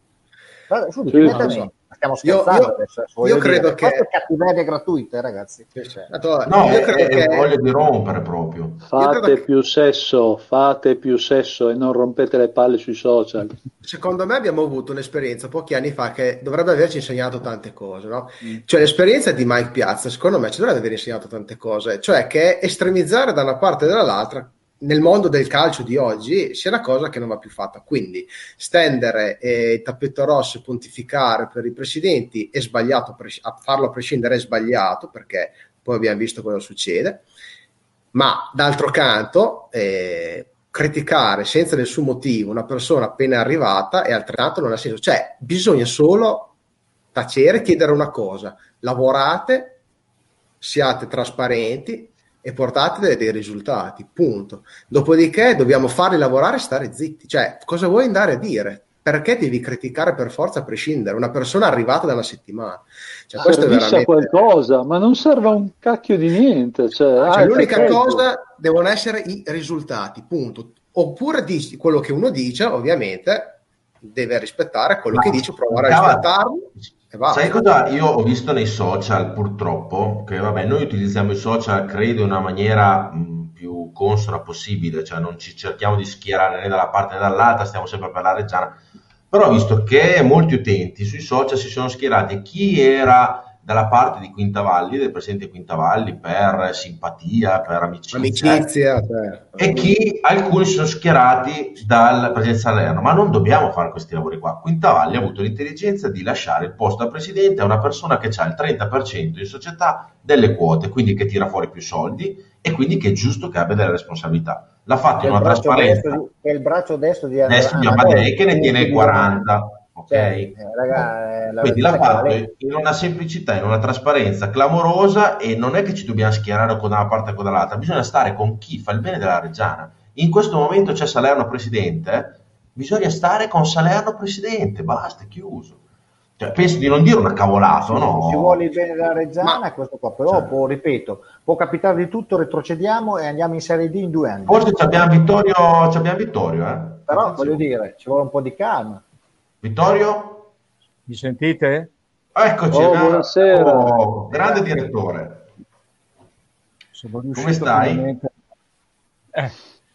Guarda, subito, sì, stiamo scherzando io, adesso. Io credo dire. che... cattiveria gratuita, ragazzi. No, io credo è, che... voglia di rompere proprio. Fate più che... sesso, fate più sesso e non rompete le palle sui social. Secondo me abbiamo avuto un'esperienza pochi anni fa che dovrebbe averci insegnato tante cose, no? Mm. Cioè l'esperienza di Mike Piazza, secondo me ci dovrebbe aver insegnato tante cose, cioè che estremizzare da una parte e dall'altra nel mondo del calcio di oggi sia una cosa che non va più fatta. Quindi stendere eh, il tappeto rosso e pontificare per i presidenti è sbagliato, a farlo a prescindere è sbagliato perché poi abbiamo visto cosa succede, ma d'altro canto eh, criticare senza nessun motivo una persona appena arrivata è altrettanto non ha senso. Cioè bisogna solo tacere chiedere una cosa, lavorate, siate trasparenti e portate dei risultati, punto. Dopodiché dobbiamo farli lavorare e stare zitti. Cioè, cosa vuoi andare a dire? Perché devi criticare per forza a prescindere? Una persona arrivata da una settimana. Cioè, questo è veramente... qualcosa, ma non serve un cacchio di niente. Cioè, cioè, l'unica perfetto. cosa devono essere i risultati, punto. Oppure dici quello che uno dice, ovviamente, deve rispettare quello ma che dice, provare a rispettarlo Sai cosa io ho visto nei social purtroppo? Che vabbè, noi utilizziamo i social credo in una maniera mh, più consona possibile, cioè non ci cerchiamo di schierare né dalla parte né dall'altra, stiamo sempre per la reggiana. Però ho visto che molti utenti sui social si sono schierati chi era dalla parte di Quintavalli, del presidente Quintavalli, per simpatia, per amicizia. amicizia certo. E chi alcuni sono schierati dal presidente Salerno. Ma non dobbiamo fare questi lavori qua. Quintavalli ha avuto l'intelligenza di lasciare il posto al presidente a una persona che ha il 30% in società delle quote, quindi che tira fuori più soldi e quindi che è giusto che abbia delle responsabilità. L'ha fatto in una trasparenza. Destro, è il braccio destro di Amadei che ne tiene 40 ok? Cioè, eh, raga, eh, Quindi l'ha fatto in una semplicità, in una trasparenza clamorosa e non è che ci dobbiamo schierare con una parte o con l'altra, bisogna stare con chi fa il bene della Reggiana. In questo momento c'è Salerno presidente, bisogna stare con Salerno presidente, basta, è chiuso. Cioè, penso di non dire una cavolata, no? Si vuole il bene della Reggiana, Ma, questo qua, però cioè, può, ripeto, può capitare di tutto, retrocediamo e andiamo in Serie D in due anni. Forse abbiamo Vittorio, abbiamo Vittorio eh? Però Attenzione. voglio dire, ci vuole un po' di calma. Vittorio? Mi sentite? Eccoci, oh, buonasera. Oh, grande direttore. come stai? Eh,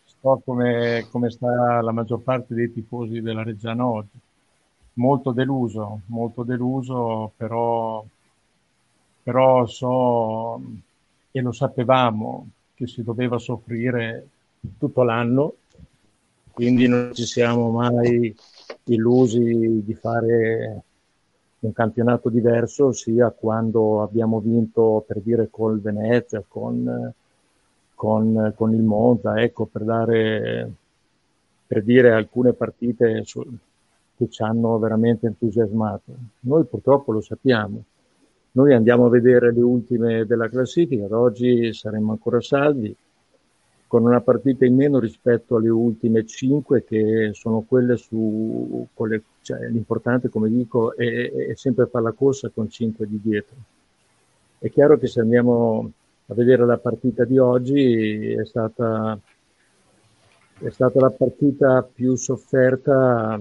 sto come, come sta la maggior parte dei tifosi della Reggiana oggi. Molto deluso, molto deluso, però, però so e lo sapevamo che si doveva soffrire tutto l'anno, quindi non ci siamo mai illusi di fare un campionato diverso sia quando abbiamo vinto per dire col Venezia, con, con, con il Monza, ecco per dare per dire alcune partite su, che ci hanno veramente entusiasmato. Noi purtroppo lo sappiamo. Noi andiamo a vedere le ultime della classifica, ad oggi saremmo ancora saldi, con una partita in meno rispetto alle ultime cinque che sono quelle su quelle, cioè, l'importante come dico è, è, sempre fare la corsa con cinque di dietro è chiaro che se andiamo a vedere la partita di oggi è stata, è stata la partita più sofferta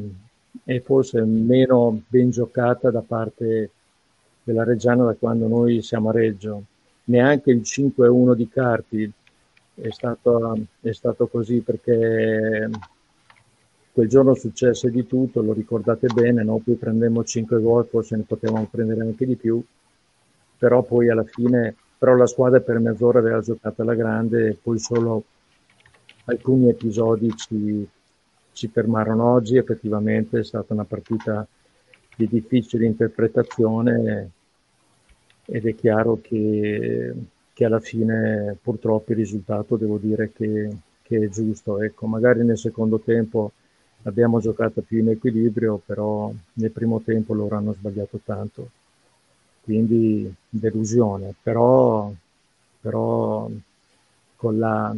e forse meno ben giocata da parte della Reggiana da quando noi siamo a Reggio. Neanche il 5-1 di Carpi è stato, è stato così perché quel giorno successe di tutto, lo ricordate bene, no? poi prendemmo 5 gol, forse ne potevamo prendere anche di più, però poi alla fine, però la squadra per mezz'ora aveva giocato alla grande e poi solo alcuni episodi ci, ci fermarono oggi, effettivamente è stata una partita di difficile interpretazione ed è chiaro che, che alla fine purtroppo il risultato devo dire che, che è giusto. Ecco, magari nel secondo tempo abbiamo giocato più in equilibrio, però nel primo tempo loro hanno sbagliato tanto, quindi delusione, però, però con la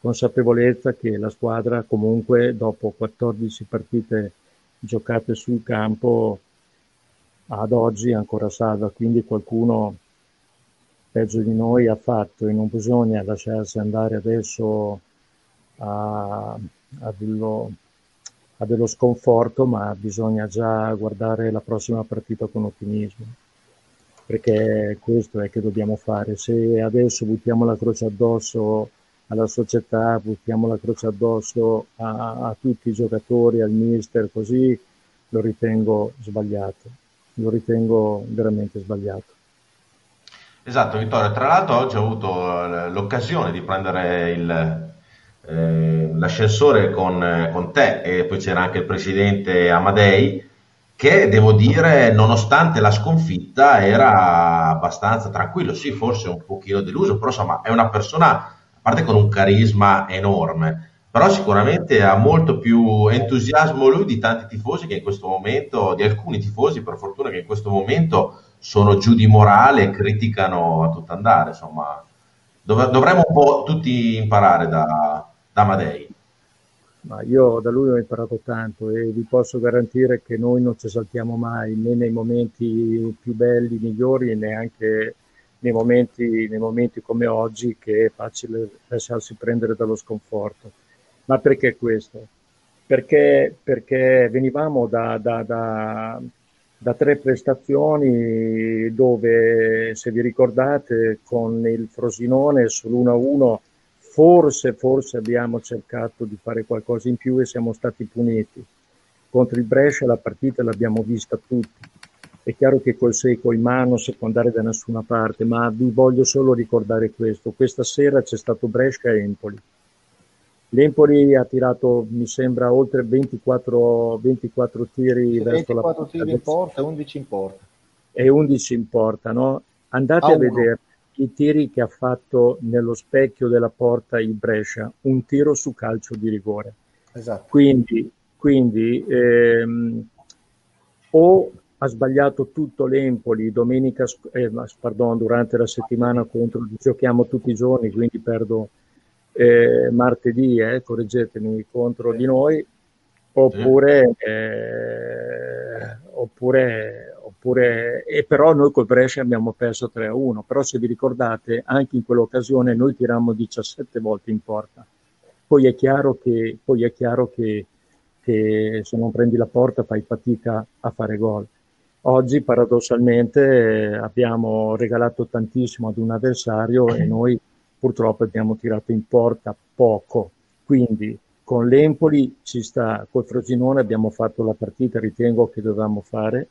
consapevolezza che la squadra comunque dopo 14 partite giocate sul campo ad oggi è ancora salva, quindi qualcuno peggio di noi ha fatto e non bisogna lasciarsi andare adesso a, a, dello, a dello sconforto, ma bisogna già guardare la prossima partita con ottimismo, perché questo è che dobbiamo fare. Se adesso buttiamo la croce addosso alla società, buttiamo la croce addosso a, a tutti i giocatori, al mister, così lo ritengo sbagliato lo ritengo veramente sbagliato. Esatto, Vittorio. Tra l'altro oggi ho avuto eh, l'occasione di prendere il, eh, l'ascensore con, con, te e poi c'era anche il presidente Amadei che devo dire, nonostante la sconfitta, era abbastanza tranquillo. Sì, forse un pochino deluso, però insomma è una persona, a parte con un carisma enorme, però sicuramente ha molto più entusiasmo lui di tanti tifosi che in questo momento, di alcuni tifosi per fortuna che in questo momento sono giù di morale e criticano a tutto andare, insomma dov- dovremmo un po' tutti imparare da, da Amadei. Ma io da lui ho imparato tanto e vi posso garantire che noi non ci saltiamo mai né nei momenti più belli, migliori, neanche nei momenti, nei momenti come oggi che è facile lasciarsi prendere dallo sconforto ma perché questo? Perché, perché venivamo da, da, da, da, tre prestazioni dove, se vi ricordate, con il Frosinone sull'1-1 forse, forse abbiamo cercato di fare qualcosa in più e siamo stati puniti. Contro il Brescia la partita l'abbiamo vista tutti. È chiaro che col secco in mano si può andare da nessuna parte, ma vi voglio solo ricordare questo. Questa sera c'è stato Brescia e Empoli L'Empoli ha tirato, mi sembra, oltre 24, 24 tiri sì, verso 24 la porta. tiri in porta e 11 in porta. E 11 in porta, no? Andate a, a vedere i tiri che ha fatto nello specchio della porta il Brescia, un tiro su calcio di rigore. Esatto. Quindi, quindi ehm, o ha sbagliato tutto l'Empoli domenica, eh, pardon, durante la settimana contro, giochiamo tutti i giorni, quindi perdo eh, martedì, eh, correggetemi, contro di noi, oppure, eh, oppure, oppure e però noi col Brescia abbiamo perso 3-1, però se vi ricordate anche in quell'occasione noi tirammo 17 volte in porta. Poi è chiaro che, poi è chiaro che, che se non prendi la porta fai fatica a fare gol. Oggi paradossalmente abbiamo regalato tantissimo ad un avversario e noi purtroppo abbiamo tirato in porta poco. Quindi con l'Empoli ci sta, col Frosinone abbiamo fatto la partita, ritengo che dovevamo fare.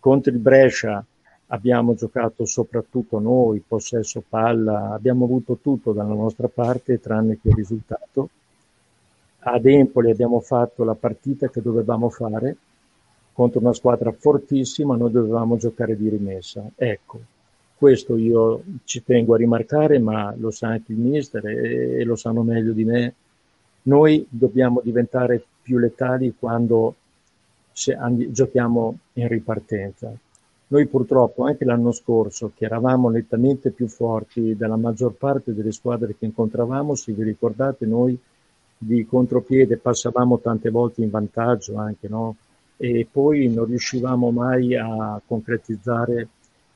Contro il Brescia abbiamo giocato soprattutto noi, possesso palla, abbiamo avuto tutto dalla nostra parte tranne che il risultato. Ad Empoli abbiamo fatto la partita che dovevamo fare contro una squadra fortissima, noi dovevamo giocare di rimessa. Ecco, questo io ci tengo a rimarcare, ma lo sa anche il mister e, e lo sanno meglio di me. Noi dobbiamo diventare più letali quando andi, giochiamo in ripartenza. Noi purtroppo anche l'anno scorso, che eravamo nettamente più forti della maggior parte delle squadre che incontravamo, se vi ricordate, noi di contropiede passavamo tante volte in vantaggio anche, no? E poi non riuscivamo mai a concretizzare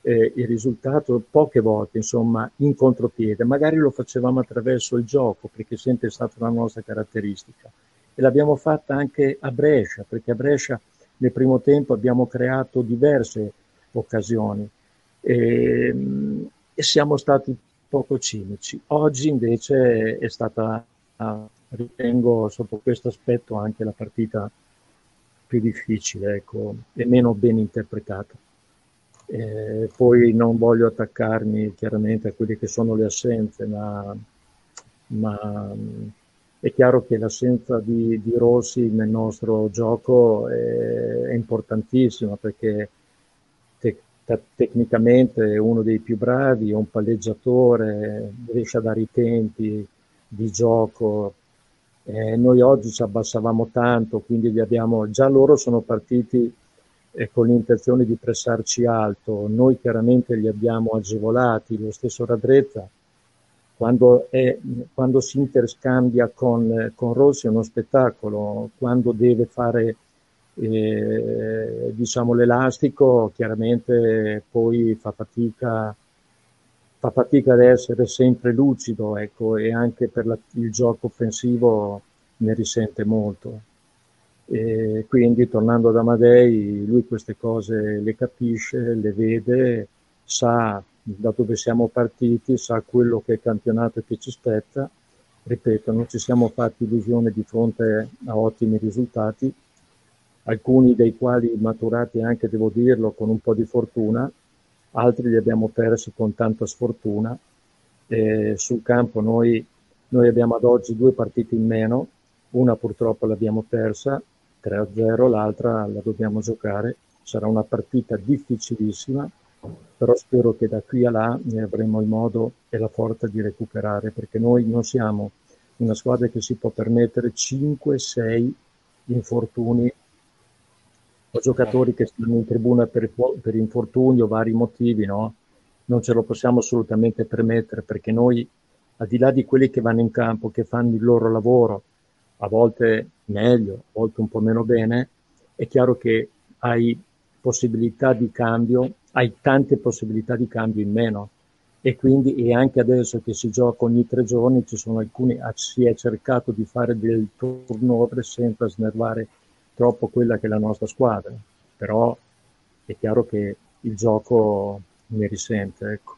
eh, il risultato poche volte, insomma, in contropiede. Magari lo facevamo attraverso il gioco, perché è sempre stata una nostra caratteristica. E l'abbiamo fatta anche a Brescia, perché a Brescia nel primo tempo abbiamo creato diverse occasioni e, e siamo stati poco cinici. Oggi invece è stata, ritengo, sotto questo aspetto anche la partita più difficile ecco, e meno ben interpretata. Eh, poi non voglio attaccarmi chiaramente a quelle che sono le assenze, ma, ma è chiaro che l'assenza di, di, Rossi nel nostro gioco è, è importantissima perché te, te, tecnicamente è uno dei più bravi, è un palleggiatore, riesce a dare i tempi di gioco. Eh, noi oggi ci abbassavamo tanto, quindi abbiamo, già loro sono partiti e con l'intenzione di pressarci alto. Noi chiaramente li abbiamo agevolati, lo stesso Radrezza, quando, è, quando si interscambia con, con, Rossi è uno spettacolo, quando deve fare eh, diciamo l'elastico chiaramente poi fa fatica, fa fatica ad essere sempre lucido ecco, e anche per la, il gioco offensivo ne risente molto. E quindi tornando ad Amadei, lui queste cose le capisce, le vede, sa da dove siamo partiti, sa quello che è il campionato che ci spetta. Ripeto, non ci siamo fatti illusione di fronte a ottimi risultati, alcuni dei quali maturati anche, devo dirlo, con un po' di fortuna, altri li abbiamo persi con tanta sfortuna. E sul campo noi, noi abbiamo ad oggi due partite in meno, una purtroppo l'abbiamo persa, 3-0, l'altra la dobbiamo giocare. Sarà una partita difficilissima, però spero che da qui a là ne avremo il modo e la forza di recuperare, perché noi non siamo una squadra che si può permettere 5-6 infortuni o giocatori che stanno in tribuna per, per infortuni o vari motivi, no? Non ce lo possiamo assolutamente permettere perché noi, al di là di quelli che vanno in campo, che fanno il loro lavoro, a volte meglio, a volte un po' meno bene, è chiaro che hai possibilità di cambio, hai tante possibilità di cambio in meno e quindi e anche adesso che si gioca ogni tre giorni ci sono alcuni si è cercato di fare del turnover senza snervare troppo quella che è la nostra squadra però è chiaro che il gioco ne risente ecco.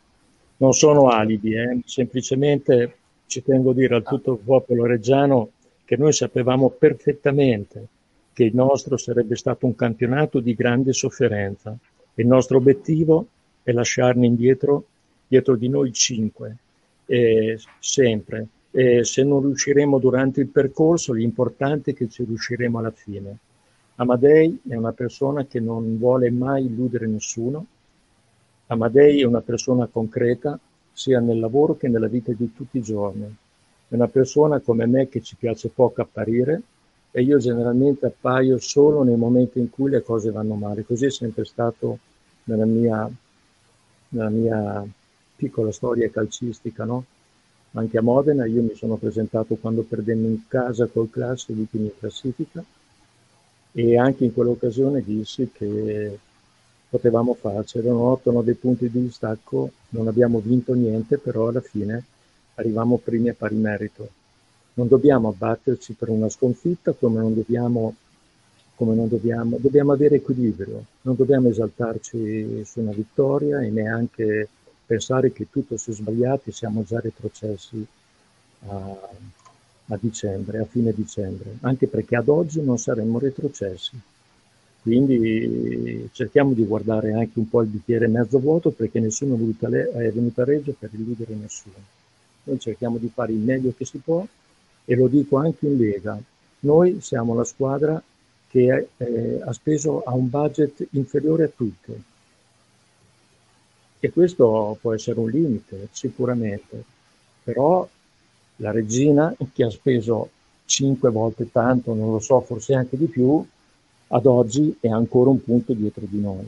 non sono alibi eh? semplicemente ci tengo a dire a tutto il popolo reggiano che noi sapevamo perfettamente che il nostro sarebbe stato un campionato di grande sofferenza. Il nostro obiettivo è lasciarne indietro, dietro di noi cinque, eh, sempre. E se non riusciremo durante il percorso, l'importante è che ci riusciremo alla fine. Amadei è una persona che non vuole mai illudere nessuno. Amadei è una persona concreta, sia nel lavoro che nella vita di tutti i giorni. Una persona come me che ci piace poco apparire e io generalmente appaio solo nei momenti in cui le cose vanno male. Così è sempre stato nella mia, nella mia piccola storia calcistica, no? Anche a Modena io mi sono presentato quando perdemmo in casa col classe ultimi in classifica e anche in quell'occasione dissi che potevamo farci, erano 8-9 punti di distacco, non abbiamo vinto niente, però alla fine arriviamo primi a pari merito. Non dobbiamo abbatterci per una sconfitta come non dobbiamo, come non dobbiamo, dobbiamo avere equilibrio, non dobbiamo esaltarci su una vittoria e neanche pensare che tutto sia sbagliato e siamo già retrocessi a, a dicembre, a fine dicembre, anche perché ad oggi non saremmo retrocessi. Quindi cerchiamo di guardare anche un po' il bicchiere mezzo vuoto perché nessuno è venuto a Reggio per illudere nessuno. Noi cerchiamo di fare il meglio che si può e lo dico anche in Lega. Noi siamo la squadra che eh, ha speso a un budget inferiore a tutte. E questo può essere un limite, sicuramente. Però la regina, che ha speso cinque volte tanto, non lo so, forse anche di più, ad oggi è ancora un punto dietro di noi.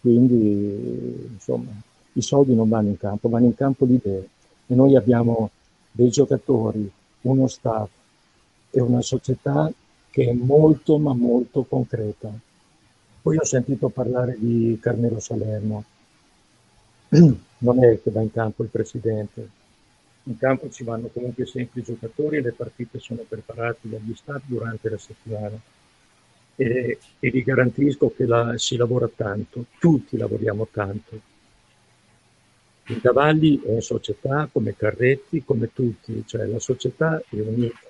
Quindi, insomma, i soldi non vanno in campo, vanno in campo l'idea e noi abbiamo dei giocatori, uno staff e una società che è molto ma molto concreta. Poi ho sentito parlare di Carmelo Salerno. (clears throat) non è che va in campo il presidente. In campo ci vanno comunque sempre i giocatori e le partite sono preparate dagli staff durante la settimana. E, e vi garantisco che la, si lavora tanto, tutti lavoriamo tanto. Il Cavalli è società come Carretti, come tutti, cioè la società è unita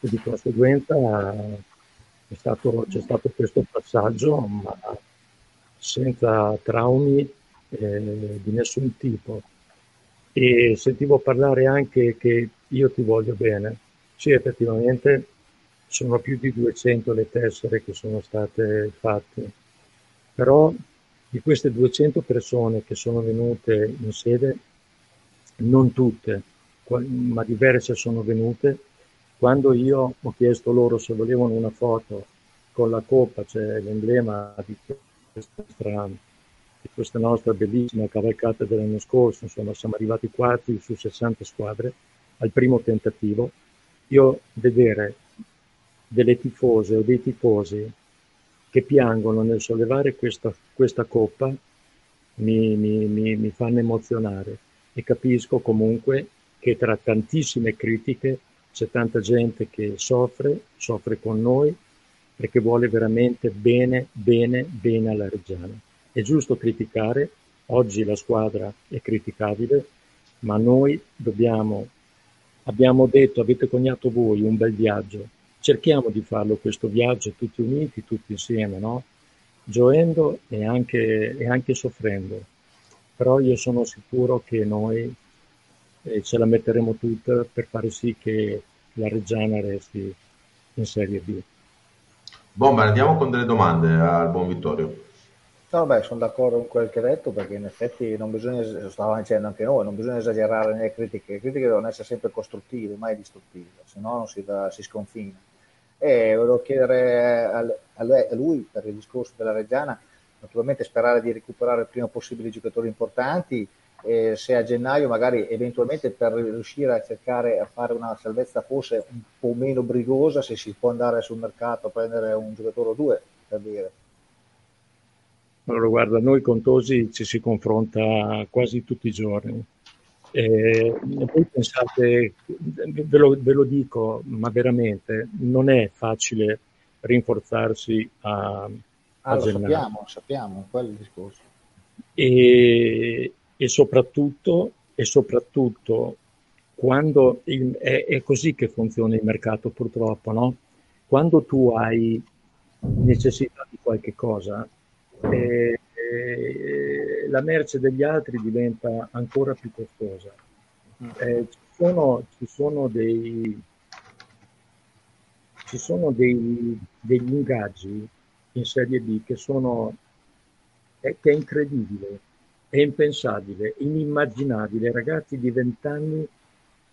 e di conseguenza è stato, c'è stato questo passaggio, ma senza traumi eh, di nessun tipo. E sentivo parlare anche che io ti voglio bene. Sì, effettivamente sono più di 200 le tessere che sono state fatte, però di queste 200 persone che sono venute in sede, non tutte, ma diverse sono venute, quando io ho chiesto loro se volevano una foto con la coppa, cioè l'emblema di questa, di questa nostra bellissima cavalcata dell'anno scorso, insomma siamo arrivati quarti su 60 squadre al primo tentativo, io vedere delle tifose o dei tifosi che piangono nel sollevare questa, questa coppa mi, mi, mi, mi fanno emozionare e capisco comunque che tra tantissime critiche c'è tanta gente che soffre, soffre con noi perché vuole veramente bene, bene, bene alla Reggiana. È giusto criticare, oggi la squadra è criticabile, ma noi dobbiamo, abbiamo detto, avete coniato voi un bel viaggio, cerchiamo di farlo questo viaggio tutti uniti, tutti insieme, no? Gioendo e anche, e anche soffrendo. Però io sono sicuro che noi eh, ce la metteremo tutta per fare sì che la Reggiana resti in Serie B. Bomba, andiamo con delle domande al buon Vittorio. No, beh, sono d'accordo con quel che hai detto perché in effetti non bisogna, stavamo dicendo anche noi, non bisogna esagerare nelle critiche, le critiche devono essere sempre costruttive, mai distruttive, se no non si, da, si sconfina. E volevo chiedere a lui, per il discorso della Reggiana, naturalmente sperare di recuperare il prima possibile i giocatori importanti, e se a gennaio magari eventualmente per riuscire a cercare a fare una salvezza forse un po' meno brigosa, se si può andare sul mercato a prendere un giocatore o due, per dire. Allora, guarda, noi con Tosi ci si confronta quasi tutti i giorni. E voi pensate, ve lo, ve lo, dico, ma veramente non è facile rinforzarsi a, ah, sappiamo, sappiamo, quello è il discorso. E, e soprattutto, e soprattutto quando il, è, è, così che funziona il mercato purtroppo, no? Quando tu hai necessità di qualche cosa, e, e la merce degli altri diventa ancora più costosa. Mm. Eh, ci, sono, ci, sono, dei, ci sono dei, degli ingaggi in Serie B che sono è, che è incredibile, è impensabile, inimmaginabile. Ragazzi di 20 anni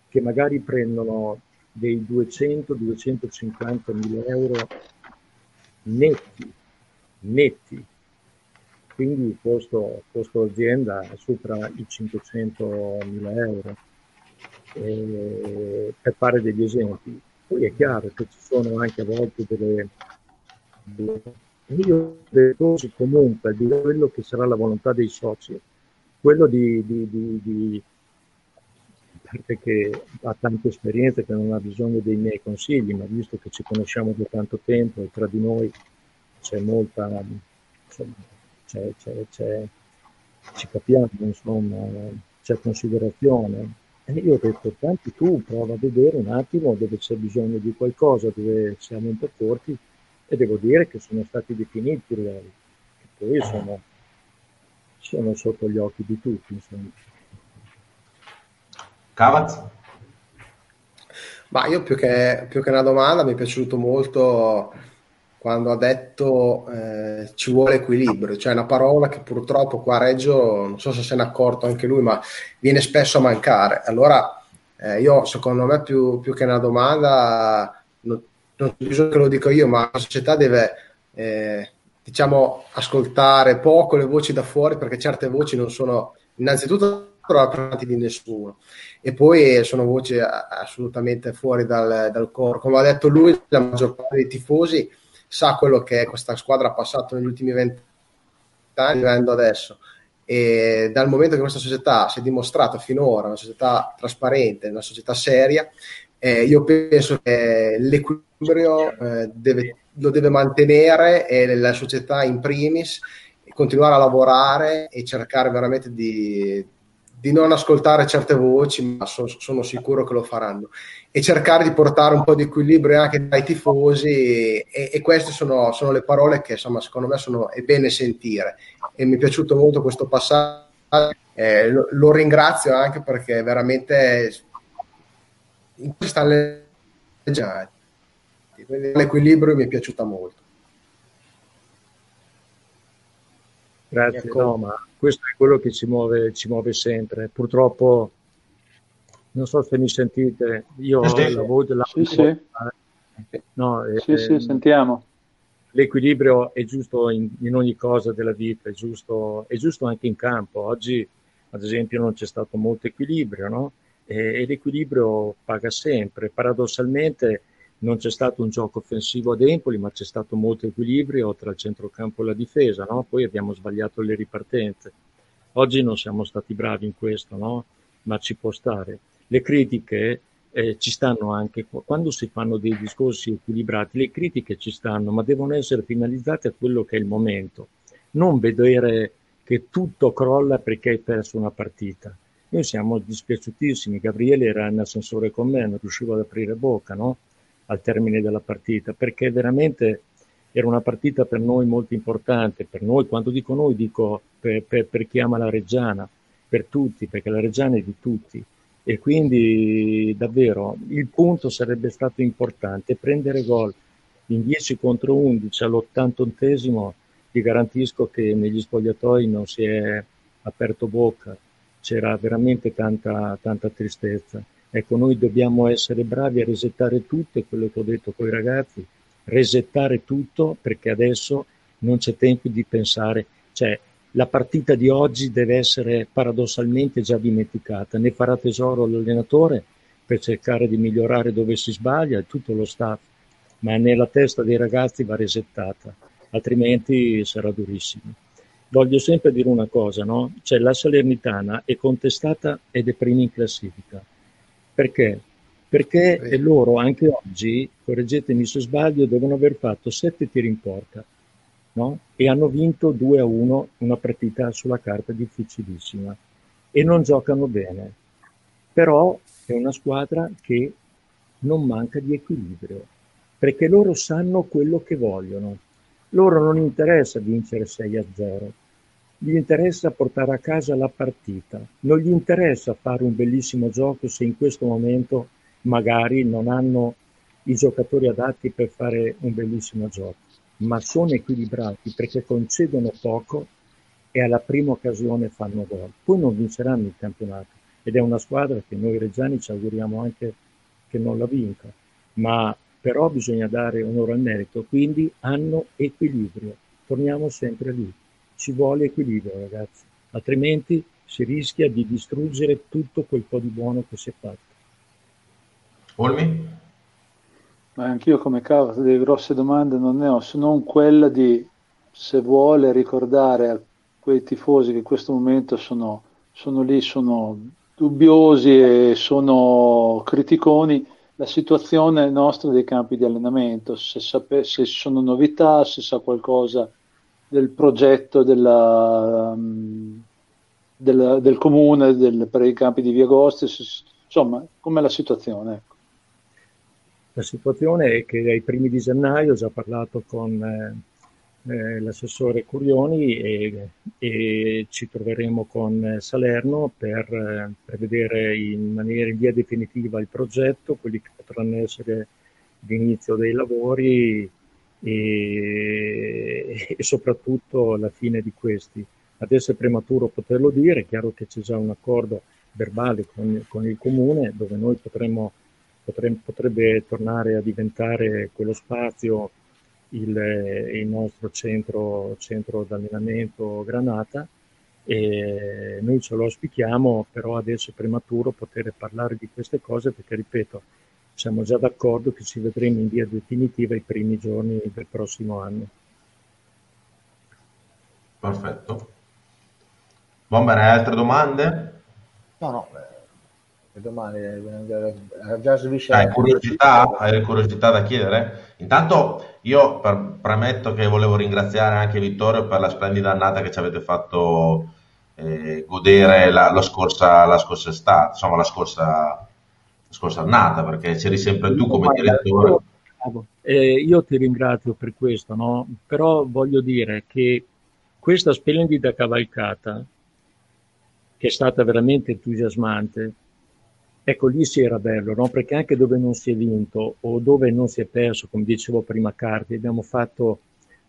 che magari prendono dei 200-250 mila euro netti, netti, quindi costo, costo azienda sopra i 500 mila euro. E per fare degli esempi. Poi è chiaro che ci sono anche a volte delle, delle io vedo comunque di quello che sarà la volontà dei soci, quello di, di, di, di che ha tante esperienze, che non ha bisogno dei miei consigli, ma visto che ci conosciamo da tanto tempo e tra di noi c'è molta, insomma, c'è, c'è, c'è, ci capiamo, insomma, c'è considerazione. E io ho detto, tanti tu prova a vedere un attimo dove c'è bisogno di qualcosa, dove siamo un po' corti, e devo dire che sono stati definiti i ruoli, che poi sono, sono sotto gli occhi di tutti. Insomma. Cavaz? Ma io più che, più che una domanda mi è piaciuto molto quando ha detto eh, ci vuole equilibrio, cioè una parola che purtroppo qua a Reggio, non so se se n'è accorto anche lui, ma viene spesso a mancare. Allora eh, io secondo me più, più, che una domanda, non, non bisogna che lo dico io, ma la società deve eh, diciamo ascoltare poco le voci da fuori perché certe voci non sono innanzitutto rappresentanti di nessuno e poi sono voci assolutamente fuori dal, dal coro. Come ha detto lui, la maggior parte dei tifosi sa quello che questa squadra ha passato negli ultimi vent'anni, vivendo adesso. E, dal momento che questa società si è dimostrata finora una società trasparente, una società seria, eh, io penso che l'equilibrio eh, deve, lo deve mantenere e la società in primis continuare a lavorare e cercare veramente di, di non ascoltare certe voci, ma so, sono sicuro che lo faranno, e cercare di portare un po' di equilibrio anche dai tifosi e, e queste sono, sono, le parole che insomma secondo me sono, è bene sentire e mi è piaciuto molto questo passaggio, eh, lo, lo, ringrazio anche perché veramente in questa legge l'equilibrio mi è piaciuta molto. Grazie, ecco. Questo è quello che ci muove, ci muove sempre. Purtroppo, non so se mi sentite, io sì, la voce la sì, sì. No, sì, eh, sì, sentiamo. L'equilibrio è giusto in, in, ogni cosa della vita, è giusto, è giusto anche in campo. Oggi, ad esempio, non c'è stato molto equilibrio, no? E, e l'equilibrio paga sempre. Paradossalmente, non c'è stato un gioco offensivo ad Empoli, ma c'è stato molto equilibrio tra il centrocampo e la difesa, no? Poi abbiamo sbagliato le ripartenze. Oggi non siamo stati bravi in questo, no? Ma ci può stare. Le critiche eh, ci stanno anche quando si fanno dei discorsi equilibrati, le critiche ci stanno, ma devono essere finalizzate a quello che è il momento. Non vedere che tutto crolla perché hai perso una partita. Noi siamo dispiaciutissimi. Gabriele era in ascensore con me, non riuscivo ad aprire bocca, no? Al termine della partita, perché veramente era una partita per noi molto importante, per noi, quando dico noi dico per, per, per chi ama la Reggiana, per tutti, perché la Reggiana è di tutti. E quindi davvero il punto sarebbe stato importante, prendere gol in 10 contro 11 all'81esimo, vi garantisco che negli spogliatoi non si è aperto bocca, c'era veramente tanta, tanta tristezza. Ecco, noi dobbiamo essere bravi a resettare tutto, è quello che ho detto con i ragazzi, resettare tutto perché adesso non c'è tempo di pensare, cioè la partita di oggi deve essere paradossalmente già dimenticata, ne farà tesoro l'allenatore per cercare di migliorare dove si sbaglia e tutto lo staff, ma nella testa dei ragazzi va resettata, altrimenti sarà durissimo. Voglio sempre dire una cosa, no? Cioè la Salernitana è contestata ed è prima in classifica perché? Perché loro anche oggi, correggetemi se sbaglio, devono aver fatto sette tiri in porta no? e hanno vinto 2 a 1 una partita sulla carta difficilissima e non giocano bene. Però è una squadra che non manca di equilibrio perché loro sanno quello che vogliono. Loro non interessa vincere 6 a 0, gli interessa portare a casa la partita, non gli interessa fare un bellissimo gioco se in questo momento magari non hanno i giocatori adatti per fare un bellissimo gioco, ma sono equilibrati perché concedono poco e alla prima occasione fanno gol. Poi non vinceranno il campionato. Ed è una squadra che noi reggiani ci auguriamo anche che non la vinca, ma però bisogna dare onore al merito, quindi hanno equilibrio. Torniamo sempre lì ci vuole equilibrio, ragazzi, altrimenti si rischia di distruggere tutto quel po' di buono che si è fatto. Olmi? Ma anch'io come cavolo delle grosse domande non ne ho, se non quella di se vuole ricordare a quei tifosi che in questo momento sono, sono lì, sono dubbiosi e sono criticoni, la situazione nostra dei campi di allenamento, se, sape, se ci sono novità, se sa qualcosa del progetto della, del, del, comune del, per i campi di Via Agosti, insomma, com'è la situazione? Ecco. La situazione è che ai primi di gennaio ho già parlato con eh, eh, l'assessore Curioni e, e, ci troveremo con Salerno per, eh, per vedere in maniera in via definitiva il progetto, quelli che potranno essere l'inizio dei lavori e, e soprattutto la fine di questi. Adesso è prematuro poterlo dire, è chiaro che c'è già un accordo verbale con, con il comune dove noi potremmo, potremmo, potrebbe tornare a diventare quello spazio il, il nostro centro, centro d'allenamento Granata e noi ce lo auspichiamo, però adesso è prematuro poter parlare di queste cose perché, ripeto, siamo già d'accordo che ci vedremo in via definitiva i primi giorni del prossimo anno. Perfetto. Bomber, hai altre domande? No, no, eh, domani eh, già sviscerato. Hai curiosità? Hai curiosità da chiedere? Intanto io per, premetto che volevo ringraziare anche Vittorio per la splendida annata che ci avete fatto eh, godere la, la, scorsa, la scorsa estate, insomma la scorsa, scorsa annata, perché c'eri sempre tu come direttore. Eh, io ti ringrazio per questo, no? però voglio dire che questa splendida cavalcata, che è stata veramente entusiasmante, ecco lì si era bello, no? perché anche dove non si è vinto o dove non si è perso, come dicevo prima Carpi, abbiamo fatto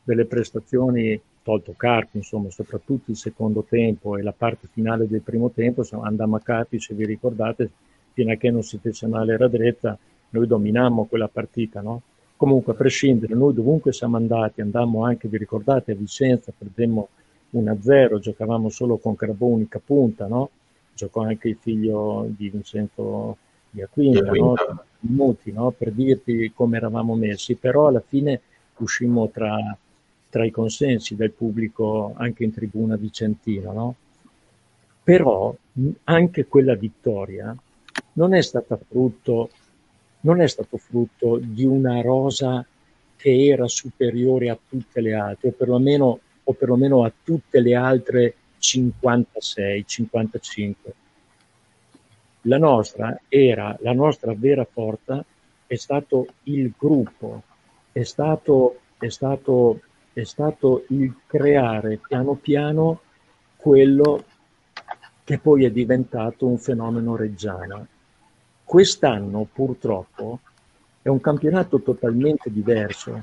delle prestazioni, tolto Carpi, insomma, soprattutto il secondo tempo e la parte finale del primo tempo, andammo a Carpi, se vi ricordate, fino a che non si fece male era dritta, noi dominammo quella partita, no? Comunque, a prescindere, noi dovunque siamo andati, andammo anche, vi ricordate, a Vicenza, perdemmo 1-0, giocavamo solo con Crabò unica punta, no? Giocò anche il figlio di Vincenzo di Aquila, no? Minuti, no? Per dirti come eravamo messi, però alla fine uscimmo tra, tra i consensi del pubblico anche in tribuna vicentina, no? Però anche quella vittoria non è frutto non è stato frutto di una rosa che era superiore a tutte le altre, o perlomeno, o perlomeno a tutte le altre 56, 55. La nostra era, la nostra vera forza è stato il gruppo, è stato, è stato, è stato il creare piano piano quello che poi è diventato un fenomeno reggiano. Quest'anno purtroppo è un campionato totalmente diverso.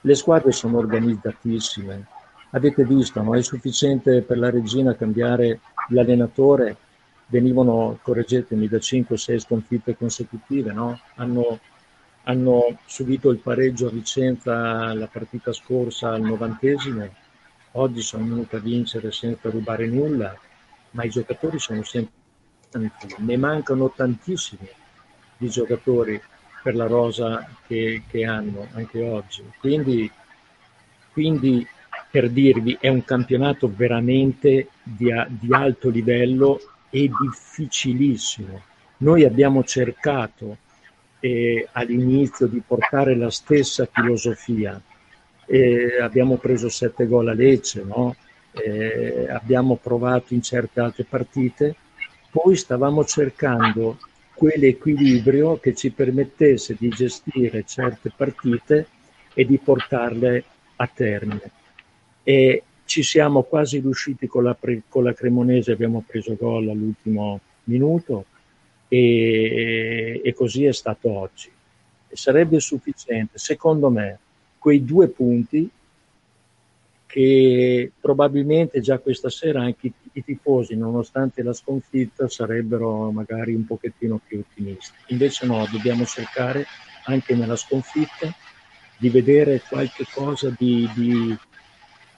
Le squadre sono organizzatissime. Avete visto, no? è sufficiente per la regina cambiare l'allenatore. Venivano, correggetemi, da 5-6 sconfitte consecutive. No? Hanno, hanno subito il pareggio a Vicenza la partita scorsa al novantesimo. Oggi sono venuti a vincere senza rubare nulla, ma i giocatori sono sempre Ne mancano tantissimi di giocatori per la rosa che, che hanno anche oggi. Quindi, quindi, per dirvi, è un campionato veramente di, di alto livello e difficilissimo. Noi abbiamo cercato eh, all'inizio di portare la stessa filosofia. Eh, abbiamo preso sette gol a Lecce, no? eh, abbiamo provato in certe altre partite, poi stavamo cercando quell'equilibrio che ci permettesse di gestire certe partite e di portarle a termine. E ci siamo quasi riusciti con la, con la Cremonese, abbiamo preso gol all'ultimo minuto e, e così è stato oggi. E sarebbe sufficiente, secondo me, quei due punti che probabilmente già questa sera anche i tifosi, nonostante la sconfitta, sarebbero magari un pochettino più ottimisti. Invece no, dobbiamo cercare anche nella sconfitta di vedere qualche cosa di, di,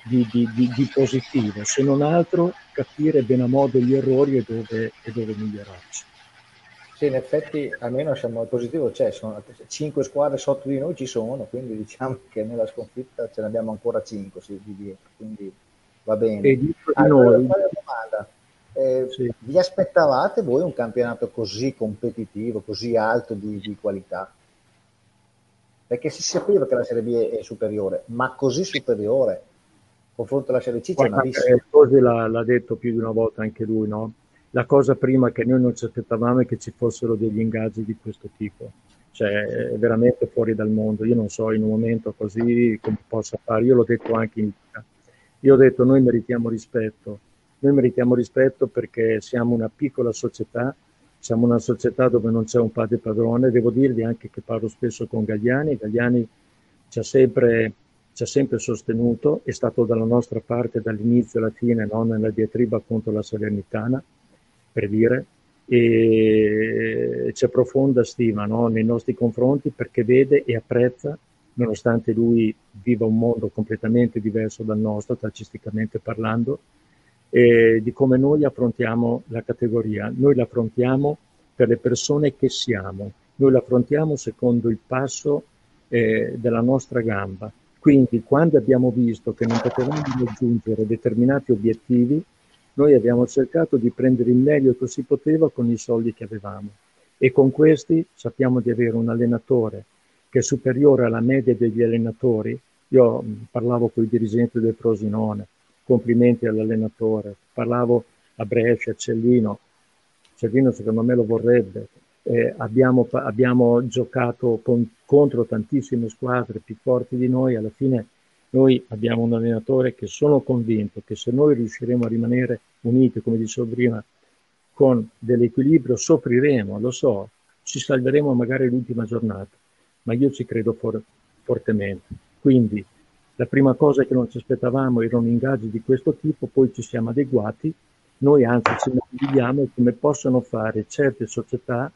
di, di, positivo, se non altro capire bene a modo gli errori e dove, e dove migliorarci. Sì, in effetti almeno siamo al positivo, c'è, sono cinque squadre sotto di noi ci sono, quindi diciamo (laughs) che nella sconfitta ce ne abbiamo ancora cinque sì, di dietro, quindi va bene. E allora, noi... domanda. Eh, sì. Vi aspettavate voi un campionato così competitivo, così alto di, di, qualità? Perché si sapeva che la Serie B è superiore, ma così superiore confronto alla Serie C c'è una eh, Così l'ha, l'ha detto più di una volta anche lui, no? La cosa prima che noi non ci aspettavamo è che ci fossero degli ingaggi di questo tipo. Cioè, è veramente fuori dal mondo. Io non so in un momento così come possa fare. Io l'ho detto anche in vita. Io ho detto noi meritiamo rispetto. Noi meritiamo rispetto perché siamo una piccola società, siamo una società dove non c'è un padre padrone. Devo dirvi anche che parlo spesso con Gagliani. Gagliani ci ha sempre, ci ha sempre sostenuto, è stato dalla nostra parte dall'inizio alla fine, non nella diatriba contro la Salernitana per dire, e c'è profonda stima no? nei nostri confronti perché vede e apprezza, nonostante lui viva un mondo completamente diverso dal nostro, calcisticamente parlando, eh, di come noi affrontiamo la categoria. Noi la affrontiamo per le persone che siamo, noi la affrontiamo secondo il passo eh, della nostra gamba. Quindi quando abbiamo visto che non potevamo raggiungere determinati obiettivi, Noi abbiamo cercato di prendere il meglio che si poteva con i soldi che avevamo. E con questi sappiamo di avere un allenatore che è superiore alla media degli allenatori. Io parlavo con i dirigenti del Frosinone, complimenti all'allenatore, parlavo a Brescia, a Cellino, Cellino secondo me lo vorrebbe, eh, abbiamo, abbiamo, giocato con, contro tantissime squadre più forti di noi, alla fine noi abbiamo un allenatore che sono convinto che se noi riusciremo a rimanere uniti, come dicevo prima, con dell'equilibrio, soffriremo, lo so, ci salveremo magari l'ultima giornata, ma io ci credo for- fortemente. Quindi la prima cosa che non ci aspettavamo erano ingaggi di questo tipo, poi ci siamo adeguati, noi anzi ci meravigliamo come possono fare certe società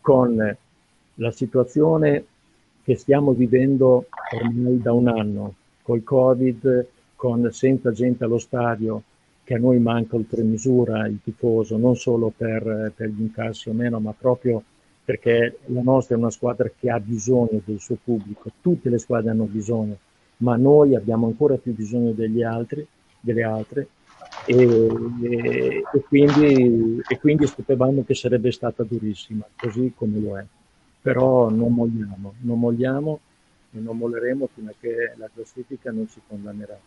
con la situazione che stiamo vivendo ormai da un anno, col Covid, con senza gente allo stadio, che a noi manca oltremisura il tifoso, non solo per, per gli incassi o meno, ma proprio perché la nostra è una squadra che ha bisogno del suo pubblico, tutte le squadre hanno bisogno, ma noi abbiamo ancora più bisogno degli altri, delle altre e, e, e, quindi, e quindi sapevamo che sarebbe stata durissima, così come lo è. Però non molliamo, non molliamo e non molleremo fino a che la classifica non ci condannerà.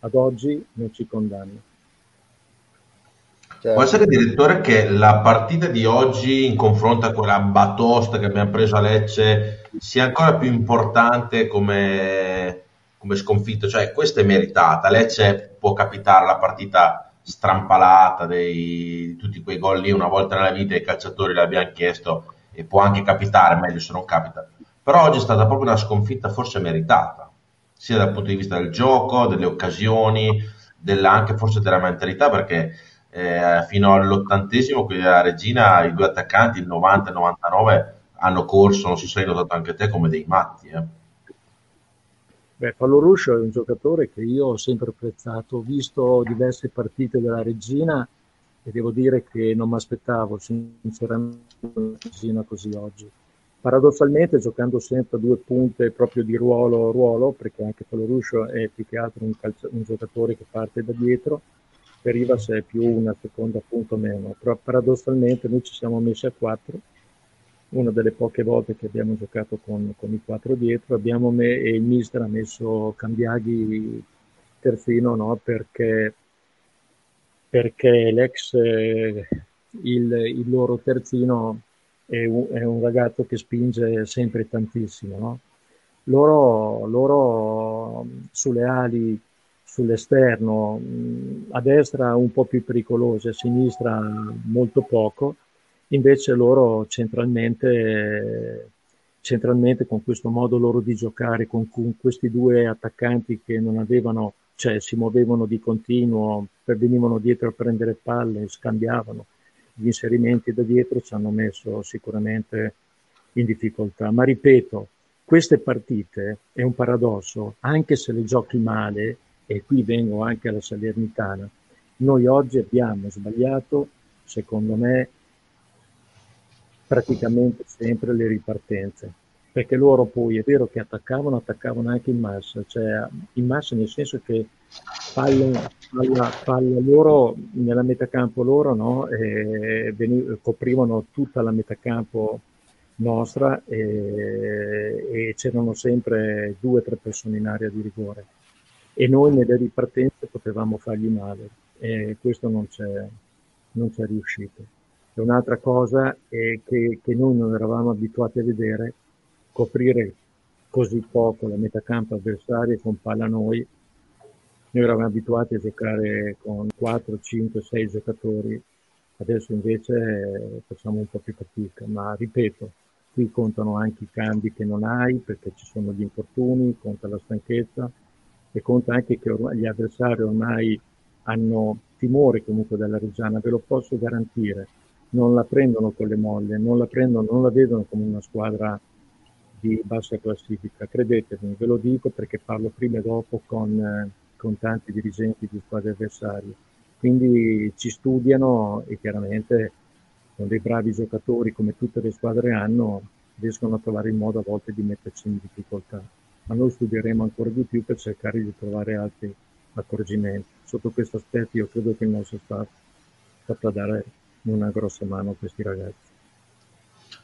Ad oggi non ci condanna. Certo. Può essere, direttore, che la partita di oggi in confronto a quella batosta che abbiamo preso a Lecce sia ancora più importante come, come sconfitto? Cioè, questa è meritata. Lecce può capitare la partita strampalata dei, di tutti quei gol lì una volta nella vita i calciatori l'abbiamo chiesto e può anche capitare, meglio se non capita. Però oggi è stata proprio una sconfitta forse meritata, sia dal punto di vista del gioco, delle occasioni, della, anche forse della mentalità, perché eh, fino all'ottantesimo qui a Regina i due attaccanti, il 90 e il 99, hanno corso, non so se hai notato anche te, come dei matti. Eh. Beh, Paolo Ruscio è un giocatore che io ho sempre apprezzato, ho visto diverse partite della Regina e devo dire che non mi aspettavo sinceramente una Regina così oggi. Paradossalmente giocando sempre a due punte proprio di ruolo ruolo, perché anche Paolo Ruscio è più che altro un, calcio, un giocatore che parte da dietro, per Rivas è più una seconda punto meno, però paradossalmente noi ci siamo messi a quattro, una delle poche volte che abbiamo giocato con, con i quattro dietro, abbiamo me, e il mister ha messo Cambiaghi terzino no? perché, perché l'ex, eh, il, il, loro terzino è un, è un, ragazzo che spinge sempre tantissimo. No? Loro, loro sulle ali sull'esterno, a destra un po' più pericolose, a sinistra molto poco, invece loro centralmente, centralmente con questo modo loro di giocare, con, con, questi due attaccanti che non avevano, cioè si muovevano di continuo, venivano dietro a prendere palle, scambiavano, gli inserimenti da dietro ci hanno messo sicuramente in difficoltà. Ma ripeto, queste partite è un paradosso, anche se le giochi male, e qui vengo anche alla Salernitana, noi oggi abbiamo sbagliato, secondo me, praticamente sempre le ripartenze, perché loro poi è vero che attaccavano, attaccavano anche in massa, cioè in massa nel senso che palla, palla, palla loro, nella metacampo loro, no? e veniv- coprivano tutta la metacampo nostra e, e c'erano sempre due o tre persone in area di rigore e noi nelle ripartenze potevamo fargli male e questo non c'è, non c'è riuscito. E un'altra cosa è che, che noi non eravamo abituati a vedere, coprire così poco la metacampo avversaria con palla noi. Noi eravamo abituati a giocare con 4, 5, 6 giocatori, adesso invece facciamo un po' più fatica, ma ripeto, qui contano anche i cambi che non hai perché ci sono gli infortuni, conta la stanchezza, e conta anche che ormai, gli avversari ormai hanno timore comunque della Reggiana, ve lo posso garantire, non la prendono con le molle, non la, prendono, non la vedono come una squadra di bassa classifica, credetemi, ve lo dico perché parlo prima e dopo con, eh, con tanti dirigenti di squadre avversarie, quindi ci studiano e chiaramente con dei bravi giocatori come tutte le squadre hanno, riescono a trovare il modo a volte di metterci in difficoltà ma noi studieremo ancora di più per cercare di trovare altri accorgimenti. sotto questo aspetto io credo che il nostro staff saprà dare una grossa mano a questi ragazzi.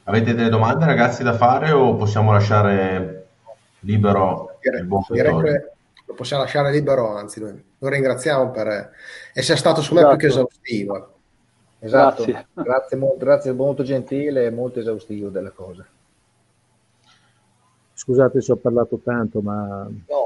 Avete delle domande ragazzi da fare o possiamo lasciare libero Direi, il buon direi che lo possiamo lasciare libero, anzi noi lo ringraziamo per essere stato su me più che Esatto. esaustivo. Esatto, Grazie. grazie, mo- grazie, molto gentile e molto esaustivo delle cose. Scusate se ho parlato tanto, ma... No,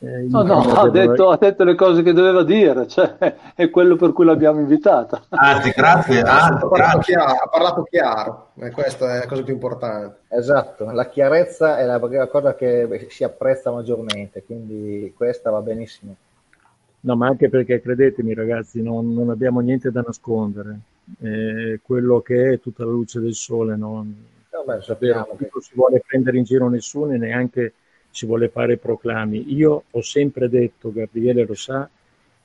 eh, No, no, ha che detto, ha detto le cose che doveva dire, cioè, è quello per cui l'abbiamo invitata. Anzi, grazie, Ha anzi, parlato grazie. chiaro, ha parlato chiaro, e questa è la cosa più importante. esatto, la chiarezza è la, la cosa che si apprezza maggiormente, quindi questa va benissimo. No, ma anche perché credetemi ragazzi, non, non abbiamo niente da nascondere. Eh, quello che è tutta la luce del sole, non, Vabbè, davvero, sappiamo che non si vuole prendere in giro nessuno e neanche si vuole fare proclami. Io ho sempre detto, Gabriele lo sa,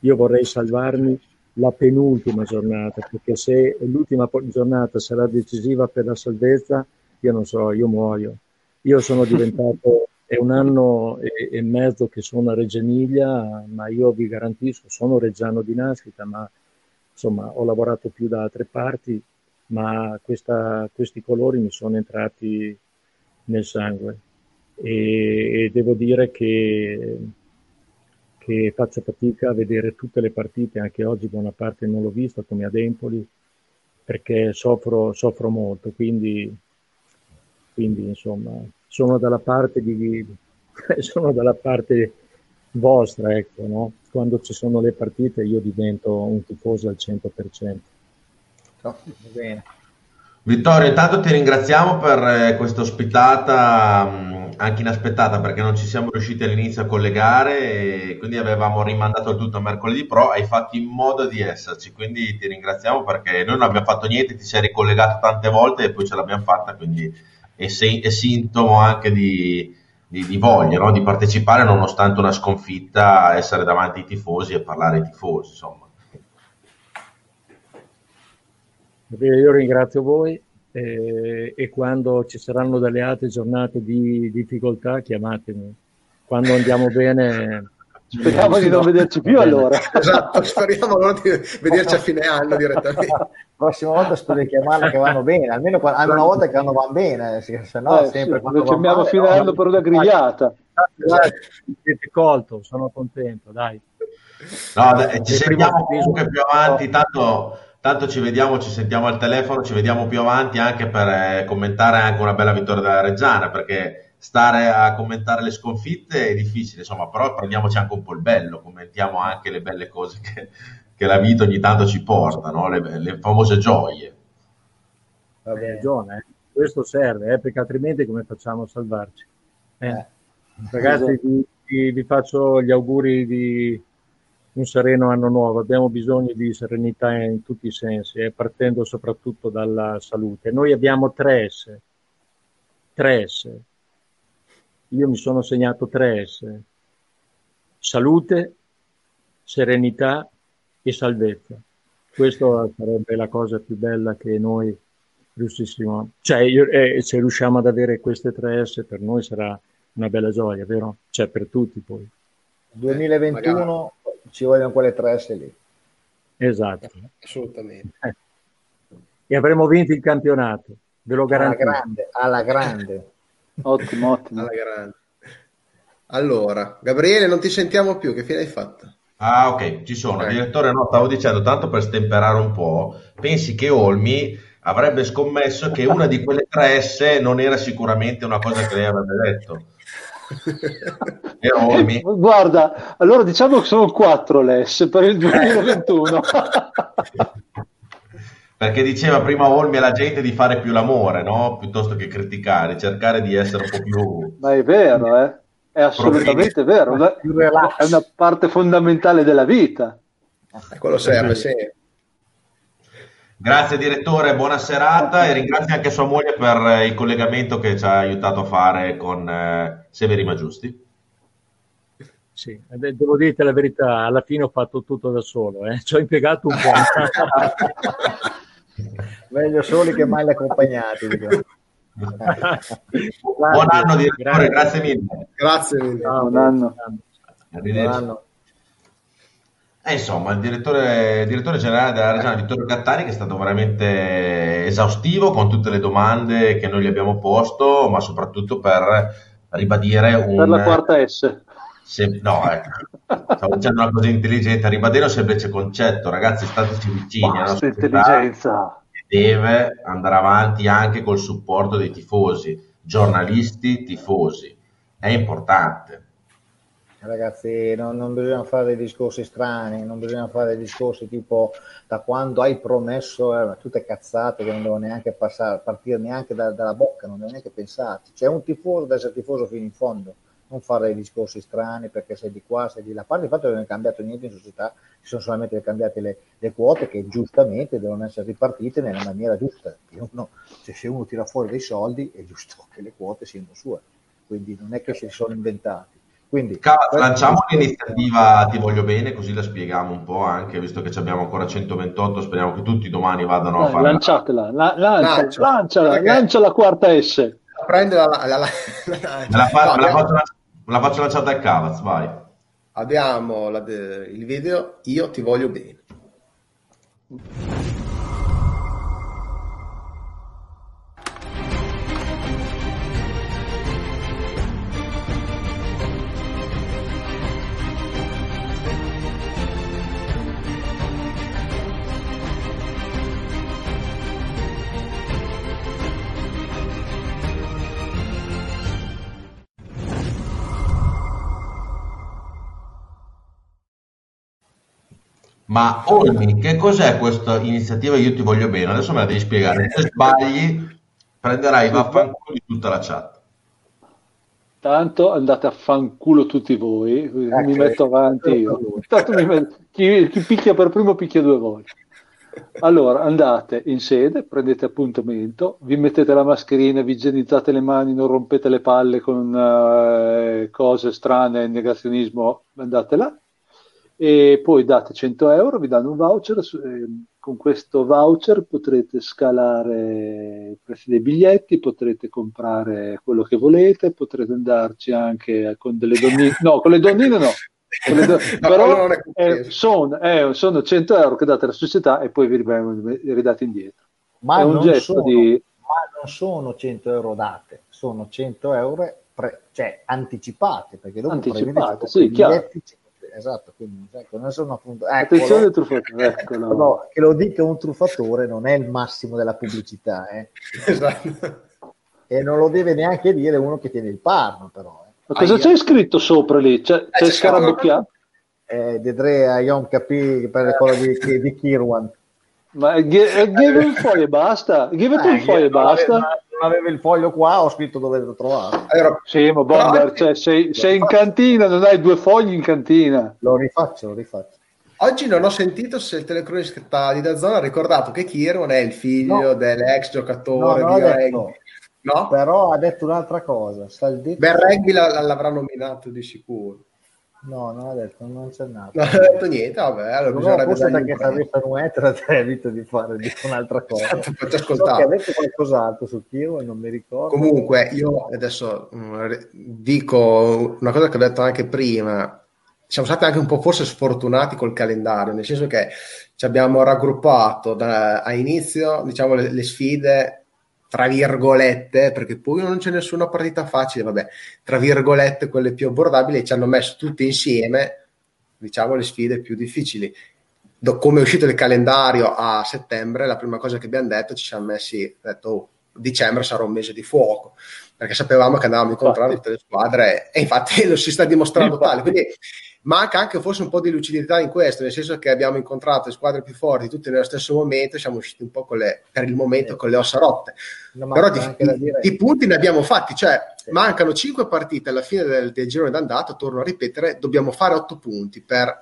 io vorrei salvarmi la penultima giornata, perché se l'ultima giornata sarà decisiva per la salvezza, io non so, io muoio. Io sono diventato, (laughs) è un anno e, e mezzo che sono a Reggio Emilia, ma io vi garantisco, sono reggiano di nascita, ma insomma ho lavorato più da altre parti, ma questa- questi colori mi sono entrati nel sangue e, e devo dire che, che faccio fatica a vedere tutte le partite, anche oggi buona parte non l'ho vista come ad Empoli, perché soffro, soffro molto, quindi, quindi insomma sono dalla parte di (laughs) sono dalla parte vostra, ecco, no? Quando ci sono le partite io divento un tifoso al 100%. no, bene. Vittorio, intanto ti ringraziamo per eh, questa ospitata mh, anche inaspettata perché non ci siamo riusciti all'inizio a collegare e quindi avevamo rimandato il tutto a mercoledì, però hai fatto in modo di esserci, quindi ti ringraziamo perché noi non abbiamo fatto niente, ti sei ricollegato tante volte e poi ce l'abbiamo fatta, quindi è, se- è sintomo anche di, di- di voglia, no? di partecipare nonostante una sconfitta, essere davanti ai tifosi e parlare ai tifosi, insomma. Bene, Io ringrazio voi eh, e quando ci saranno delle altre giornate di difficoltà chiamatemi. Quando andiamo bene... Speriamo di non No, vederci più allora. Esatto, speriamo allora di vederci a fine anno direttamente. La prossima volta spero di chiamarla che vanno bene, almeno una volta che vanno van bene, se se no Eh, sempre sì, quando chiamiamo male, fine no. anno per una grigliata. Dai, siete colto, sono contento, dai. No, dai, ci sentiamo comunque più avanti, tanto, tanto ci vediamo, ci sentiamo al telefono, ci vediamo più avanti anche per eh, commentare anche una bella vittoria della Reggiana, perché stare a commentare le sconfitte è difficile, insomma, però prendiamoci anche un po' il bello, commentiamo anche le belle cose che, che la vita ogni tanto ci porta, no? le, le famose gioie. Va Hai bene. ragione, eh. questo serve, eh, perché altrimenti come facciamo a salvarci? Eh. Eh. Ragazzi, vi, vi- vi faccio gli auguri di un sereno anno nuovo. Abbiamo bisogno di serenità in tutti i sensi, eh, partendo soprattutto dalla salute. Noi abbiamo tre S. Tre S. Io mi sono segnato tre S. Salute, serenità e salvezza. Questa sarebbe la cosa più bella che noi riuscissimo, cioè io- eh, se riusciamo ad avere queste tre S per noi sarà una bella gioia, vero? Cioè per tutti poi. 2021 ci vogliono quelle tre S lì. Esatto. Assolutamente. Eh. E avremo vinto il campionato, ve lo Alla garantisco. grande, alla grande. (laughs) Ottimo, ottimo. Alla grande. Allora, Gabriele, non ti sentiamo più, che fine hai fatto? Ah, ok, ci sono. Ok. Direttore, no, stavo dicendo, tanto per stemperare un po', pensi che Olmi avrebbe scommesso che una di quelle tre S non era sicuramente una cosa che lei avrebbe detto. E Olmi? Guarda, allora diciamo che sono quattro l'ES per il 2021. (laughs) Perché diceva prima Olmi alla gente di fare più l'amore, no? Piuttosto che criticare, cercare di essere un po' più... Ma è vero, eh? È assolutamente vero. È una parte fondamentale della vita. Eh, Quello serve, sì. Grazie direttore, buona serata e ringrazio anche sua moglie per eh, il collegamento che ci ha aiutato a fare con eh, Severi Maggiusti. Sì, eh, de- devo dirti la verità, alla fine ho fatto tutto da solo, eh. ci ho impiegato un po'. (laughs) Meglio soli che male accompagnati. diciamo. Buon anno direttore, grazie mille. Grazie mille. Ciao, Buon anno. Buon Arrivederci. anno. E insomma, il direttore, il direttore generale della regione Vittorio Cattani che è stato veramente esaustivo con tutte le domande che noi gli abbiamo posto, ma soprattutto per ribadire un... Per la quarta S. Se- no, ecco, stavo dicendo una cosa intelligente, ribadire un semplice concetto, ragazzi, stateci vicini, Basta intelligenza. deve andare avanti anche col supporto dei tifosi, giornalisti, tifosi, è importante. Ragazzi, non, non bisogna fare discorsi strani, non bisogna fare discorsi tipo da quando hai promesso, eh, tutte cazzate che non devono neanche passare, partire neanche da- dalla bocca, non devo neanche pensarci. C'è un tifoso da essere tifoso fino in fondo, non fare discorsi strani perché sei di qua, sei di là. A parte il fatto che non è cambiato niente in società, si sono solamente cambiate le, le quote che giustamente devono essere ripartite nella maniera giusta. Uno- cioè, se uno tira fuori dei soldi è giusto (laughs) che le quote siano sue, quindi non è che si sono inventati. Quindi, lanciamo l'iniziativa Ti voglio bene, così la spieghiamo un po' anche, visto che ci abbiamo ancora 128, speriamo che tutti domani vadano a Dai, fare lanciatela, la- lancia, Lancio. lanciala, Perché- lancia la quarta S. Prende la, la- la- Me la, fa- No, me la faccio, me la faccio lanciare al Cavaz, vai. abbiamo la- il video Io ti voglio bene. Ma Olmi, che cos'è questa iniziativa Io ti voglio bene? Adesso me la devi spiegare. Se sbagli, prenderai vaffanculo di tutta la chat. Tanto andate a fanculo tutti voi, mi Ecco, metto avanti io. mi metto- chi, chi picchia per primo picchia due volte. Allora andate in sede, prendete appuntamento, vi mettete la mascherina, vi igienizzate le mani, non rompete le palle con eh, cose strane, negazionismo, andate là. E poi date 100 euro, vi danno un voucher. su- eh, con questo voucher potrete scalare i prezzi dei biglietti, potrete comprare quello che volete, potrete andarci anche con delle donnine. (laughs) No, con le donnine no. Con le do- (laughs) No, però eh, compreso. sono, eh, sono 100 euro che date alla società e poi vi vengono ridati indietro. ma è un non gesto sono, di... ma non sono 100 euro date, sono 100 euro pre- cioè, anticipate, perché dopo Anticipate, sì, chiaro. Esatto, quindi ecco, non sono appunto, eccolo. Attenzione truffatore, eccolo. No, che lo dica un truffatore non è il massimo della pubblicità, eh. (laughs) Esatto. e non lo deve neanche dire uno che tiene il parno, però. eh. Ma cosa Aia. c'è scritto sopra lì? C'è, c'è c'è scarabocchiato? Eh, Dedre a Yom Capi per quello di, di, di Kirwan. Ma gi- eh, give un foglio e basta. Give it un Eh, foglio e basta. Non avevo il foglio qua, ho scritto dove lo trovare. Allora, Sì, ma Bomber, cioè, sei, sei in cantina, non hai due fogli in cantina. Lo rifaccio, lo rifaccio. oggi non ho sentito se il telecronista di Dazzone ha ricordato che Kiron è il figlio No. dell'ex No, giocatore ho di rugby. No? Però ha detto un'altra cosa. Sta il detto- Beh, rugby la- l'avrà nominato di sicuro. No, non ha detto, non c'è nato. Non ha detto niente, vabbè, allora No, bisognerebbe premio. sarebbe un etero te evito di fare di un'altra (laughs) cosa. Esatto, faccio So che ascoltare. ha detto qualcos'altro su Kiro e non mi ricordo. Comunque, io adesso mm, dico una cosa che ho detto anche prima. Siamo stati anche un po' forse sfortunati col calendario, nel senso che ci abbiamo raggruppato da, a inizio, diciamo, le, le sfide, tra virgolette, perché poi non c'è nessuna partita facile, vabbè, tra virgolette, quelle più abbordabili, ci hanno messo tutte insieme, diciamo, le sfide più difficili. Do- come è uscito il calendario a settembre, la prima cosa che abbiamo detto, ci siamo messi, detto, oh, dicembre sarà un mese di fuoco, perché sapevamo che andavamo a incontrare tutte le squadre e infatti lo si sta dimostrando tale. Quindi manca anche forse un po' di lucidità in questo, nel senso che abbiamo incontrato le squadre più forti tutte nello stesso momento, siamo usciti un po' con le, per il momento con le ossa rotte. No, Però di, di punti ne abbiamo fatti, cioè Sì. mancano 5 partite alla fine del, del girone d'andata, torno a ripetere, dobbiamo fare 8 punti per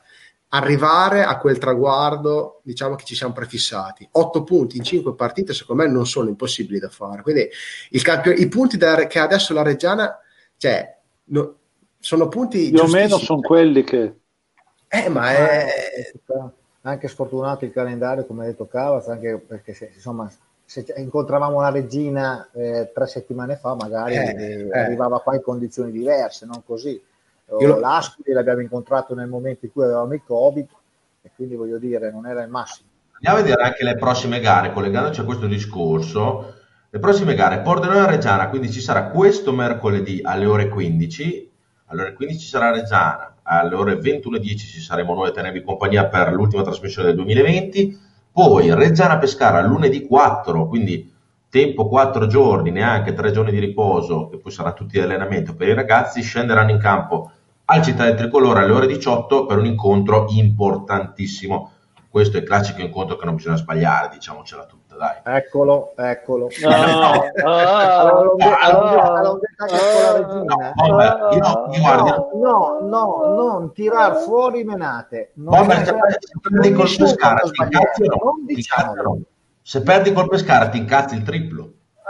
arrivare a quel traguardo, diciamo che ci siamo prefissati. 8 punti in 5 partite, secondo me, non sono impossibili da fare. Quindi il campio- i punti da- che adesso la Reggiana, cioè, no- sono punti Più o meno sono quelli che... Eh, ma è... anche sfortunato il calendario, come ha detto Cavaz, anche perché se, insomma, se incontravamo la regina eh, tre settimane fa, magari Eh, eh, eh. arrivava qua in condizioni diverse, non così. Lo- L'Ascoli l'abbiamo incontrato nel momento in cui avevamo il Covid, e quindi voglio dire, non era il massimo. Andiamo a vedere anche le prossime gare, collegandoci a questo discorso. Le prossime gare, Pordenone Reggiana, quindi ci sarà questo mercoledì alle ore 15, alle ore 15 ci sarà Reggiana, alle ore 21.10 ci saremo noi a tenervi compagnia per l'ultima trasmissione del 2020, poi Reggiana Pescara lunedì 4, quindi tempo 4 giorni, neanche 3 giorni di riposo, e poi sarà tutti di allenamento per i ragazzi, scenderanno in campo al Città del Tricolore alle ore 18 per un incontro importantissimo. Questo è il classico incontro che non bisogna sbagliare, diciamocela tutta, dai. Eccolo, eccolo. (laughs) Ah, ah, ah. No, No, no, no, non tirar fuori menate. Non se, perdi col Pescara ti sbagliare, incazzi? Se perdi col Pescara ti il triplo.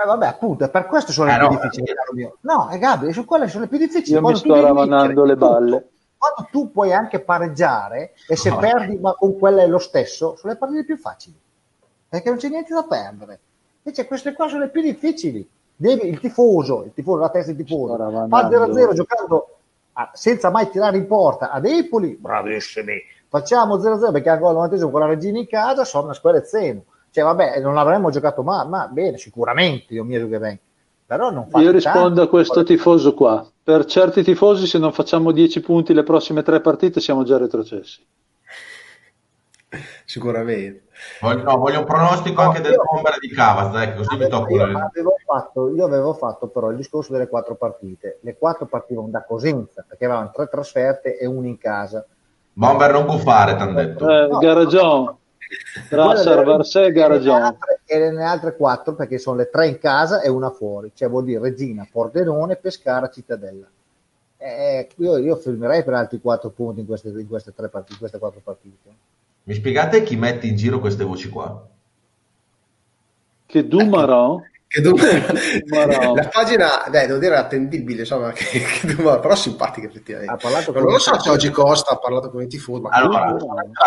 Eh, vabbè, appunto, è per questo sono Eh, le più no, difficili, perché- caro mio. No, è Gabri, su quelle sono le più difficili. Io mi Quando sto ravanando le tutto, balle. Quando tu puoi anche pareggiare e se No. perdi ma con quella è lo stesso, sono le partite più facili. Perché non c'è niente da perdere. Invece queste qua sono le più difficili. Devi, il tifoso, il tifoso, la testa del tifoso, fa 0-0 giocando a- senza mai tirare in porta ad Empoli, bravissimi. Facciamo 0-0 perché al 90 con la regina in casa, sono una squadra e zeno. Cioè, vabbè, non avremmo giocato mai, ma bene, sicuramente, Dio mio che venga. Però non Io rispondo a questo tifoso qua. Per certi tifosi, se non facciamo 10 punti le prossime tre partite, siamo già retrocessi. (laughs) Sicuramente. Voglio, no, voglio un pronostico No, anche del bomber di Cavaz, che così mi tocco io, le... avevo fatto, io avevo fatto però il discorso delle quattro partite. Le quattro partivano da Cosenza perché avevano tre trasferte e una in casa. Bomber non buffare, t'han detto. Eh, No. Garagion, Varsè, e altre- E le altre quattro perché sono le tre in casa e una fuori, cioè vuol dire Regina, Pordenone, Pescara, Cittadella. Eh, io, io firmerei per altri quattro punti in queste, in queste, tre partite, in queste quattro partite. Mi spiegate chi mette in giro queste voci qua? Che Dumaron, Che du- Marò. (laughs) la pagina, dai, devo dire, attendibile, insomma, che, che du- però simpatica effettivamente. Ha parlato Non lo so se oggi Costa ha parlato con i tifosi, ma Allora,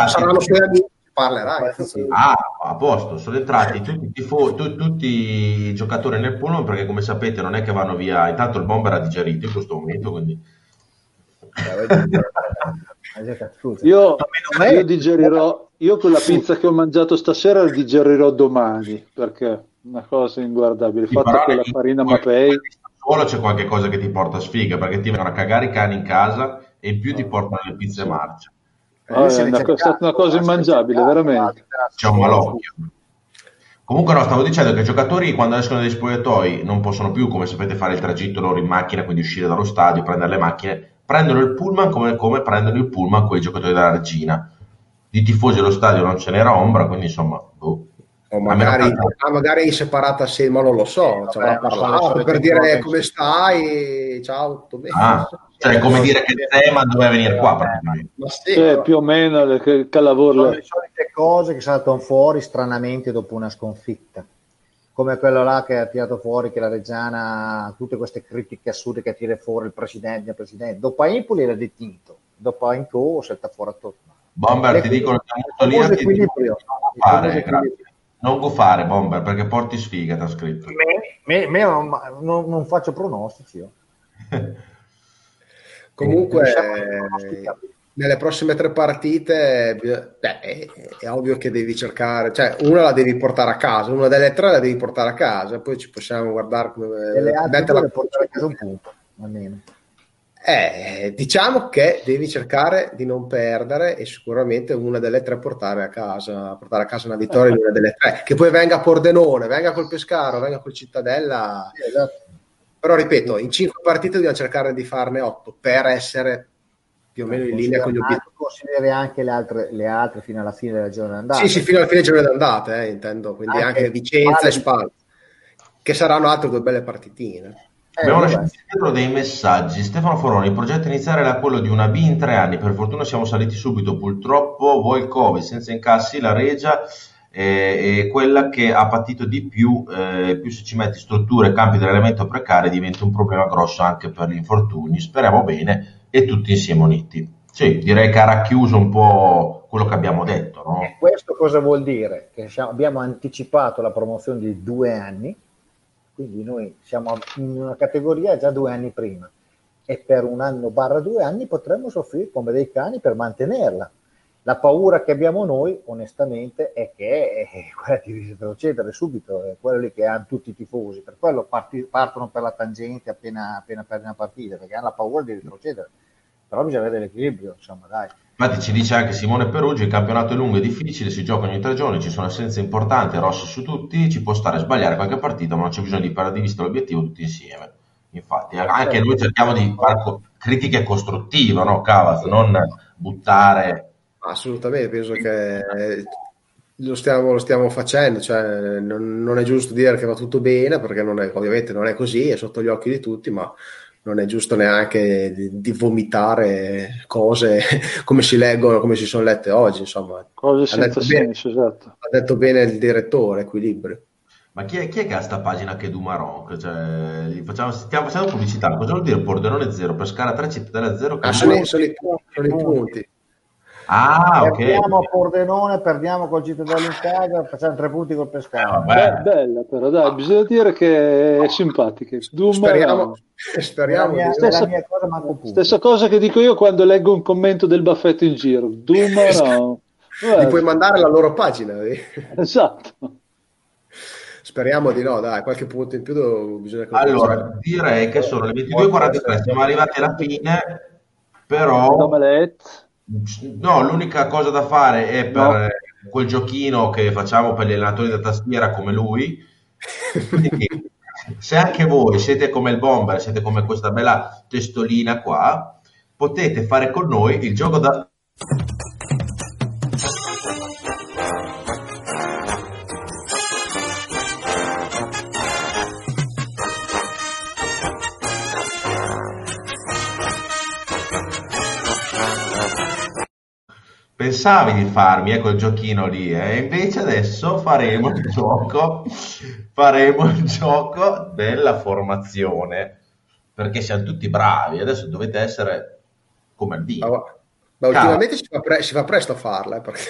saranno amici, parlerà. Sì. Ah, a posto, sono entrati tutti, i tifo- tu- tutti i giocatori nel pullman perché come sapete non è che vanno via, intanto il bomber ha digerito in questo momento, quindi io, io digerirò, io quella pizza che ho mangiato stasera la digerirò domani, perché è una cosa inguardabile. Sì, Fatta con la in- farina in- Mapei, solo c'è qualche cosa che ti porta sfiga perché ti vengono a cagare i cani in casa e in più ti portano le pizze marce. Ah, è una- è stata una cosa immangiabile, veramente. C'è un malocchio. Comunque no, stavo dicendo che i giocatori quando escono dai spogliatoi non possono più, come sapete, fare il tragitto loro in macchina, quindi uscire dallo stadio, prendere le macchine, prendono il pullman come, come prendono il pullman quei giocatori della regina. Di tifosi allo stadio non ce n'era ombra, quindi insomma, boh. O magari, che- ah, magari in separata sede, ma non lo so, ci avrà vabbè, parlato solite per dire come stai, ciao, tutto bene. Ah, cioè come dire che Zeman doveva venire qua praticamente. Ma sì, Cioè, più o meno le, che il sono le solite cose che saltano fuori stranamente dopo una sconfitta. Come quello là che ha tirato fuori che la Reggiana, tutte queste critiche assurde che tira fuori il presidente, il presidente. Dopo a Empoli era detinto, dopo a Inco salta fuori a tutto. Bomber, ti dicono che è molto lì, ti dicono di non equilibrio. grazie. Non gufare, Bomber, perché porti sfiga, ti ha scritto. Me, me- me non, non- non faccio pronostici. io. (laughs) comunque Diciamo pronosticabili. Nelle prossime tre partite beh, è, è ovvio che devi cercare, cioè una la devi portare a casa, una delle tre la devi portare a casa, poi ci possiamo guardare come E altre metterla- le portare a casa un punto, almeno. Eh, diciamo che devi cercare di non perdere e sicuramente una delle tre portare a casa, portare a casa una vittoria in una delle tre. Che poi venga a Pordenone, venga col Pescaro, venga col Cittadella. Sì, esatto. Però ripeto, in cinque partite dobbiamo cercare di farne otto per essere più o meno in linea con gli obiettivi. Consideri anche le altre, le altre fino alla fine della giornata andata. Sì, sì, fino alla fine del girone d'andata, eh, intendo, quindi Anche anche Vicenza e Spal- che saranno altre due belle partitine. Eh, Abbiamo lasciato dietro dei messaggi. Stefano Foroni, il progetto iniziale era quello di una B in tre anni. Per fortuna siamo saliti subito. Purtroppo voi il Covid, senza incassi, la Regia eh, è quella che ha patito di più. eh, più se ci metti strutture e campi di allenamento precari diventa un problema grosso anche per gli infortuni. Speriamo bene e tutti insieme uniti. Sì, direi che ha racchiuso un po' quello che abbiamo detto, no? Questo cosa vuol dire? Che abbiamo anticipato la promozione di due anni, quindi noi siamo in una categoria già due anni prima e per un anno barra due anni potremmo soffrire come dei cani per mantenerla. La paura che abbiamo noi, onestamente, è che (laughs) è quella di retrocedere subito, è quello lì che hanno tutti i tifosi, per quello parti- partono per la tangente appena, appena perdono una partita, perché hanno la paura di retrocedere. Però bisogna avere l'equilibrio, insomma, dai. Infatti ci dice anche Simone Perugio, il campionato è lungo e difficile, si gioca ogni tre giorni, ci sono assenze importanti, rossi su tutti, ci può stare a sbagliare qualche partita, ma non c'è bisogno di perdere di vista l'obiettivo tutti insieme. Infatti, anche noi cerchiamo di fare critiche costruttive, no, Cavaz? Non buttare... Assolutamente, penso che lo stiamo, lo stiamo facendo, cioè non, non è giusto dire che va tutto bene, perché non è- ovviamente non è così, è sotto gli occhi di tutti, ma non è giusto neanche di, di vomitare cose (laughs) come si leggono, come si sono lette oggi, insomma. Cose Ha detto senza bene. senso, esatto. Ha detto bene il direttore, equilibrio. Ma chi è, chi è che ha sta pagina che è Dumaron? Cioè, facciamo, stiamo facendo pubblicità, cosa vuol dire Pordenone 0, Pescara 3, Cittadella 0? Ah, sono, sono i punti, sono i punti. Ah, ok. Perdiamo a Pordenone, perdiamo col Cittadella in casa, facciamo tre punti col Pescara. Beh, bella però, dai, bisogna dire che è simpatica. Speriamo, speriamo mia, Stessa- la mia cosa. Stessa cosa che dico io quando leggo un commento del baffetto in giro. Duma no. Gli puoi mandare la loro pagina. eh. esatto. Speriamo di no, dai, qualche punto in più do- bisogna Allora, direi che sono le 22.43, siamo arrivati alla fine, però Domelette. No, l'unica cosa da fare è per No. eh, quel giochino che facciamo per gli allenatori da tastiera come lui. Quindi, (laughs) se anche voi siete come il bomber, siete come questa bella testolina qua, potete fare con noi il gioco da Pensavi di farmi eh, quel giochino lì, eh, invece adesso faremo il (laughs) gioco, faremo il gioco della formazione, perché siamo tutti bravi, adesso dovete essere come Ma, vino. Ma ultimamente si fa, pre- si fa presto a farla. eh, perché-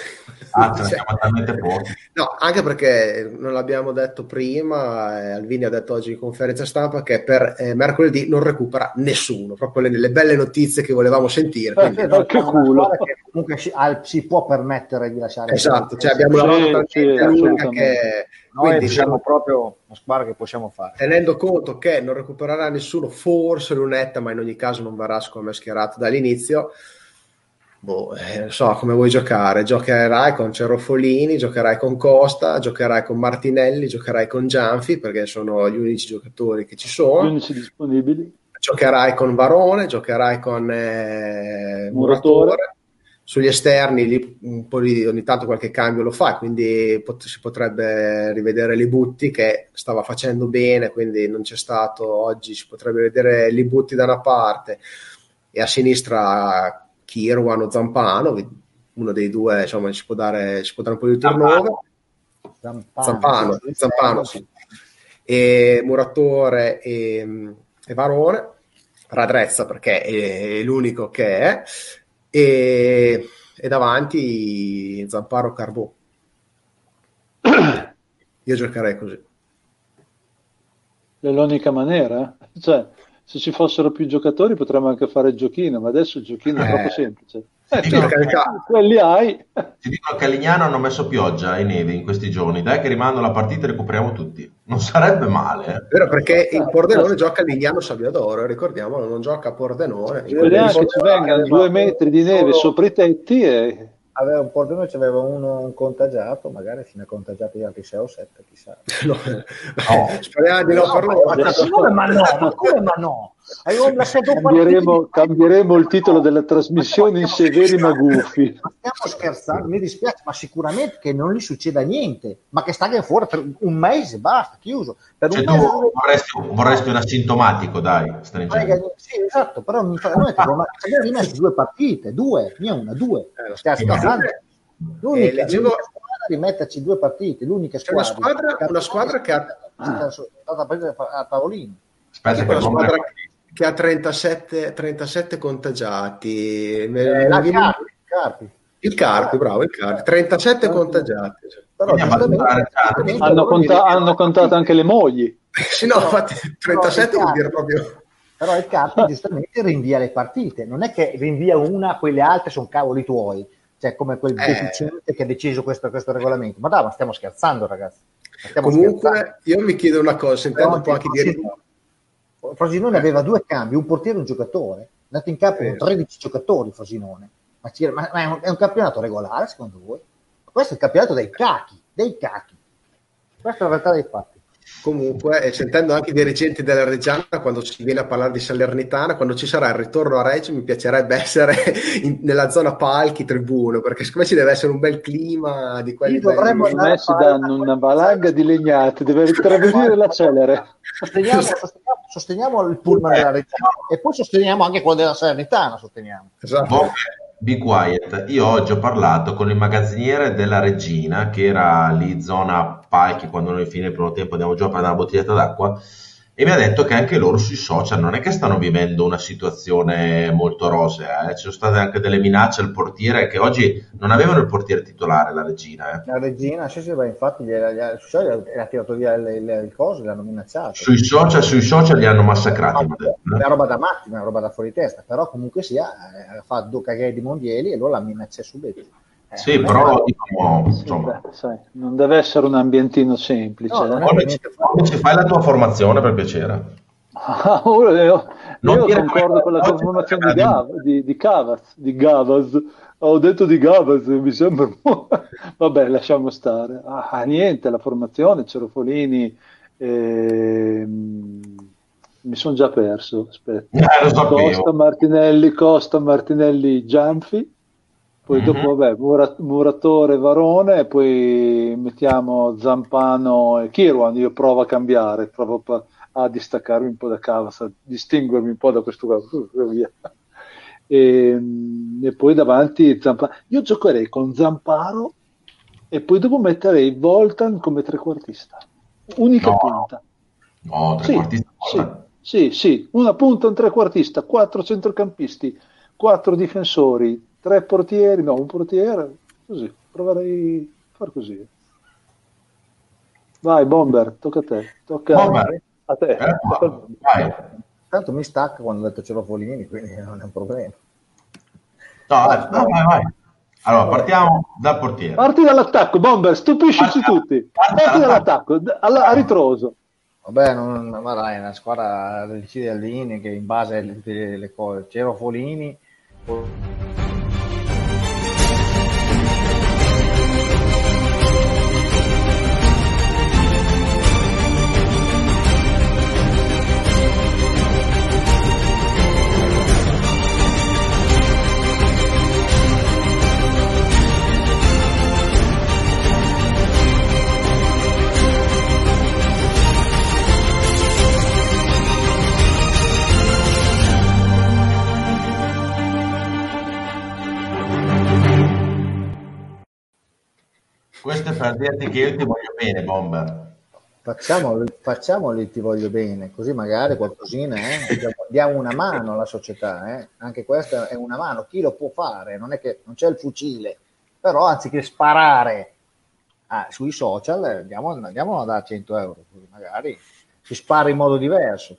Ah, Cioè, siamo talmente (laughs) pochi. no, anche perché non l'abbiamo detto prima, eh, Alvini ha detto oggi in conferenza stampa che per eh, mercoledì non recupera nessuno, proprio le, le belle notizie che volevamo sentire. quindi- Eh, che Una culo. che comunque si, ha- si può permettere di lasciare esatto, cioè abbiamo Sì, lavorato sì, assolutamente. che noi quindi siamo proprio una squadra che possiamo fare tenendo conto che non recupererà nessuno, forse Lunetta, ma in ogni caso non verrà secondo me schierato dall'inizio. Boh, eh, non so come vuoi giocare. Giocherai con Cerofolini, giocherai con Costa, giocherai con Martinelli, giocherai con Gianfi perché sono gli unici giocatori che ci Gli sono. unici disponibili. Giocherai con Varone, giocherai con eh, Muratore. Muratore. Sugli esterni lì un po' di, ogni tanto qualche cambio lo fa, quindi pot- si potrebbe rivedere Libutti che stava facendo bene, quindi non c'è stato oggi, si potrebbe vedere Libutti da una parte e a sinistra Kirwan o Zampano, uno dei due insomma ci può dare, ci può dare un po' di turnover. Zampano, Zampano, Zampano, sì. E Muratore e, e Varone, Radrezza perché è, è l'unico che è, e, e davanti Zamparo Carbò. Io giocherei così. È l'unica maniera. Cioè, se ci fossero più giocatori potremmo anche fare il giochino, ma adesso il giochino è Eh. troppo semplice. Eh, Sì, cioè, per carità. quelli hai. Ti dico che a Lignano hanno messo pioggia e neve in questi giorni, dai che rimando la partita e recuperiamo tutti. Non sarebbe male. eh. Vero perché il Pordenone gioca a Lignano Sabbiadoro, ricordiamolo, non gioca a Pordenone. Speriamo che ci vengano due metri di neve sopra i tetti e aveva un di noi c'aveva uno un contagiato magari se ne ha contagiati gli altri 6 o 7 chissà (laughs) No. Speriamo di no per loro. ma ma no ma come ma no Avevo la seconda cambieremo, cambieremo il titolo della trasmissione in severi ma guffi. Ma stiamo scherzando, mi dispiace, ma sicuramente che non gli succeda niente, ma che sta fuori per un mese, basta, chiuso. Per Cioè un tu mese vorresti, vorresti un asintomatico, dai, stringente. Frega- Sì, esatto, però mi fa, noi abbiamo abbiamo rimesso due partite, due, mia una, due. Eh, scherzando. L'unica, Eh, leggevo- l'unica squadra rimetterci due partite, l'unica C'è una squadra. squadra- una squadra che ha- è stata presa a tavolino. Aspetta che il squadra bomber- che ha 37, 37 contagiati. Eh, la Carpi, Carpi. Il Carpi, bravo, il Carpi. 37 contagiati. Però Hanno, conta- hanno contato anche le mogli. Sì, (laughs) no, infatti 37 vuol dire proprio... Però il Carpi (laughs) giustamente rinvia le partite, non è che rinvia una, poi le altre sono cavoli tuoi. Cioè come quel Eh. deficiente che ha deciso questo, questo regolamento. Ma dai, ma stiamo scherzando, ragazzi. Stiamo Comunque, scherzando. io mi chiedo una cosa, sentendo un po' anche di Frosinone- aveva due cambi, un portiere e un giocatore. Andato in campo con Sì. 13 giocatori Frosinone. Ma, ma- ma è, un, è un campionato regolare secondo voi? Questo è il campionato dei cachi, dei cachi. Questa è la realtà dei fatti. Comunque, e sentendo anche i dirigenti della Reggiana, quando si viene a parlare di Salernitana, quando ci sarà il ritorno a Reggio, mi piacerebbe (laughs) essere in- nella zona palchi, tribuno, perché secondo me ci deve essere un bel clima di quelli Sì, dovremmo belli. A me si danno una valanga di legnate, deve travenire la celere. Sosteniamo, (laughs) sosteniamo, sosteniamo il pullman della Reggiana e poi sosteniamo anche quello della Salernitana. Sosteniamo. Esatto. Bomber, be quiet. Io oggi ho parlato con il magazziniere della Regina, che era lì zona palchi quando noi fine primo tempo andiamo giù a prendere una bottiglietta d'acqua, e mi ha detto che anche loro sui social non è che stanno vivendo una situazione molto rosea, eh. ci sono state anche delle minacce al portiere che oggi non avevano il portiere titolare, la Regina. eh. La Regina, sì, sì, beh, infatti, gliela- gliela- sui social gli ha tirato via il, il, il coso, li hanno minacciato. Sui social, sui social li hanno massacrati. ha detto, è eh. una roba da matti, è una roba da fuori testa, però comunque sia, eh, ha fatto due cagate di mondiali e allora la minaccia subito. Eh, Sì, però diciamo, Sì, insomma, beh, sai, non deve essere un ambientino semplice. No, eh. è- Monaci, Monaci, fai la tua formazione per piacere. Ah, (laughs) ora io, Non io concordo come- con la oggi conformazione di, parliamo Gav, di, di Cavaz, di Gavaz. Ho detto di Gavaz, mi sembra... (laughs) Vabbè, lasciamo stare. Ah, niente, la formazione, Cerofolini... ehm, mi sono già perso, aspetta. Eh. Costa, Martinelli, Costa, Martinelli, Gianfi. Poi Mhm. dopo, vabbè, Mura- Muratore, Varone, poi mettiamo Zampano e Kirwan. Io provo a cambiare, provo a distaccarmi un po' da Cavas, a distinguermi un po' da questo qua. Via. (laughs) E, e poi davanti Zamparo. Io giocherei con Zamparo e poi dopo metterei Voltan come trequartista. Unica No. punta. No, Sì, trequartista. sì, sì, sì, una punta, un trequartista, quattro centrocampisti, quattro difensori, tre portieri, no, un portiere, così, proverei a far così. Vai, Bomber, tocca a te, tocca Bomber. a te. Eh, vai. Tanto mi stacca quando ho detto Cerofolini, quindi non è un problema. No, dai, vai, vai, vai. Allora, partiamo dal portiere. Parti dall'attacco, Bomber, stupiscici Partiamo. tutti. Parti Parti dall'attacco. a ritroso. Vabbè, non, ma dai, una squadra decide alle linee che in base alle alle- le cose. Cerofolini, Questo è per dirti che io ti voglio bene, Bomber. facciamo, facciamoli, ti voglio bene, così magari qualcosina, eh, diamo- una mano alla società, eh. anche questa è una mano, chi lo può fare? Non è che non c'è il fucile, però anziché sparare ah, sui social, eh, andiamo, andiamo a dare 100 euro, così magari si spara in modo diverso.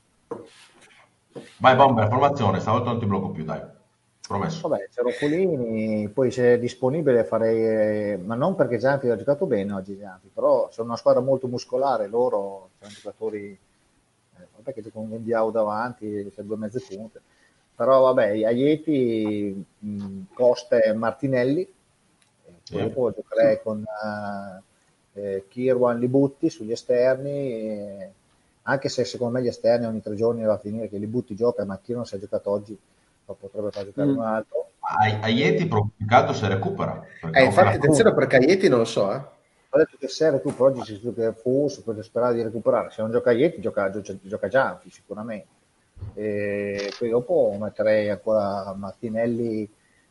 Vai, Bomber, formazione, stavolta non ti blocco più, dai. Promesso. Vabbè, Cerofolini, poi se è disponibile farei, ma non perché Gianfi ha giocato bene oggi Gianfi, però sono una squadra molto muscolare, loro sono giocatori, eh, vabbè che giocano con Diao davanti, c'è due mezze punte, però vabbè, Aieti, Costa e Martinelli, poi Sì. dopo giocherei con eh, eh, Kirwan Libutti sugli esterni, eh, anche se secondo me gli esterni ogni tre giorni va a finire che Libutti gioca, ma Kirwan si è giocato oggi, potrebbe far giocare Mm. un altro. A, a Ieti più se recupera. perché Eh, infatti, attenzione per Caglietti non lo so, eh. Ho detto che se recupera oggi si gioca forse per sperare di recuperare. Se non gioca Ieti, gioca, gioca, gioca Gianfi sicuramente. E poi dopo metterei ancora Martinelli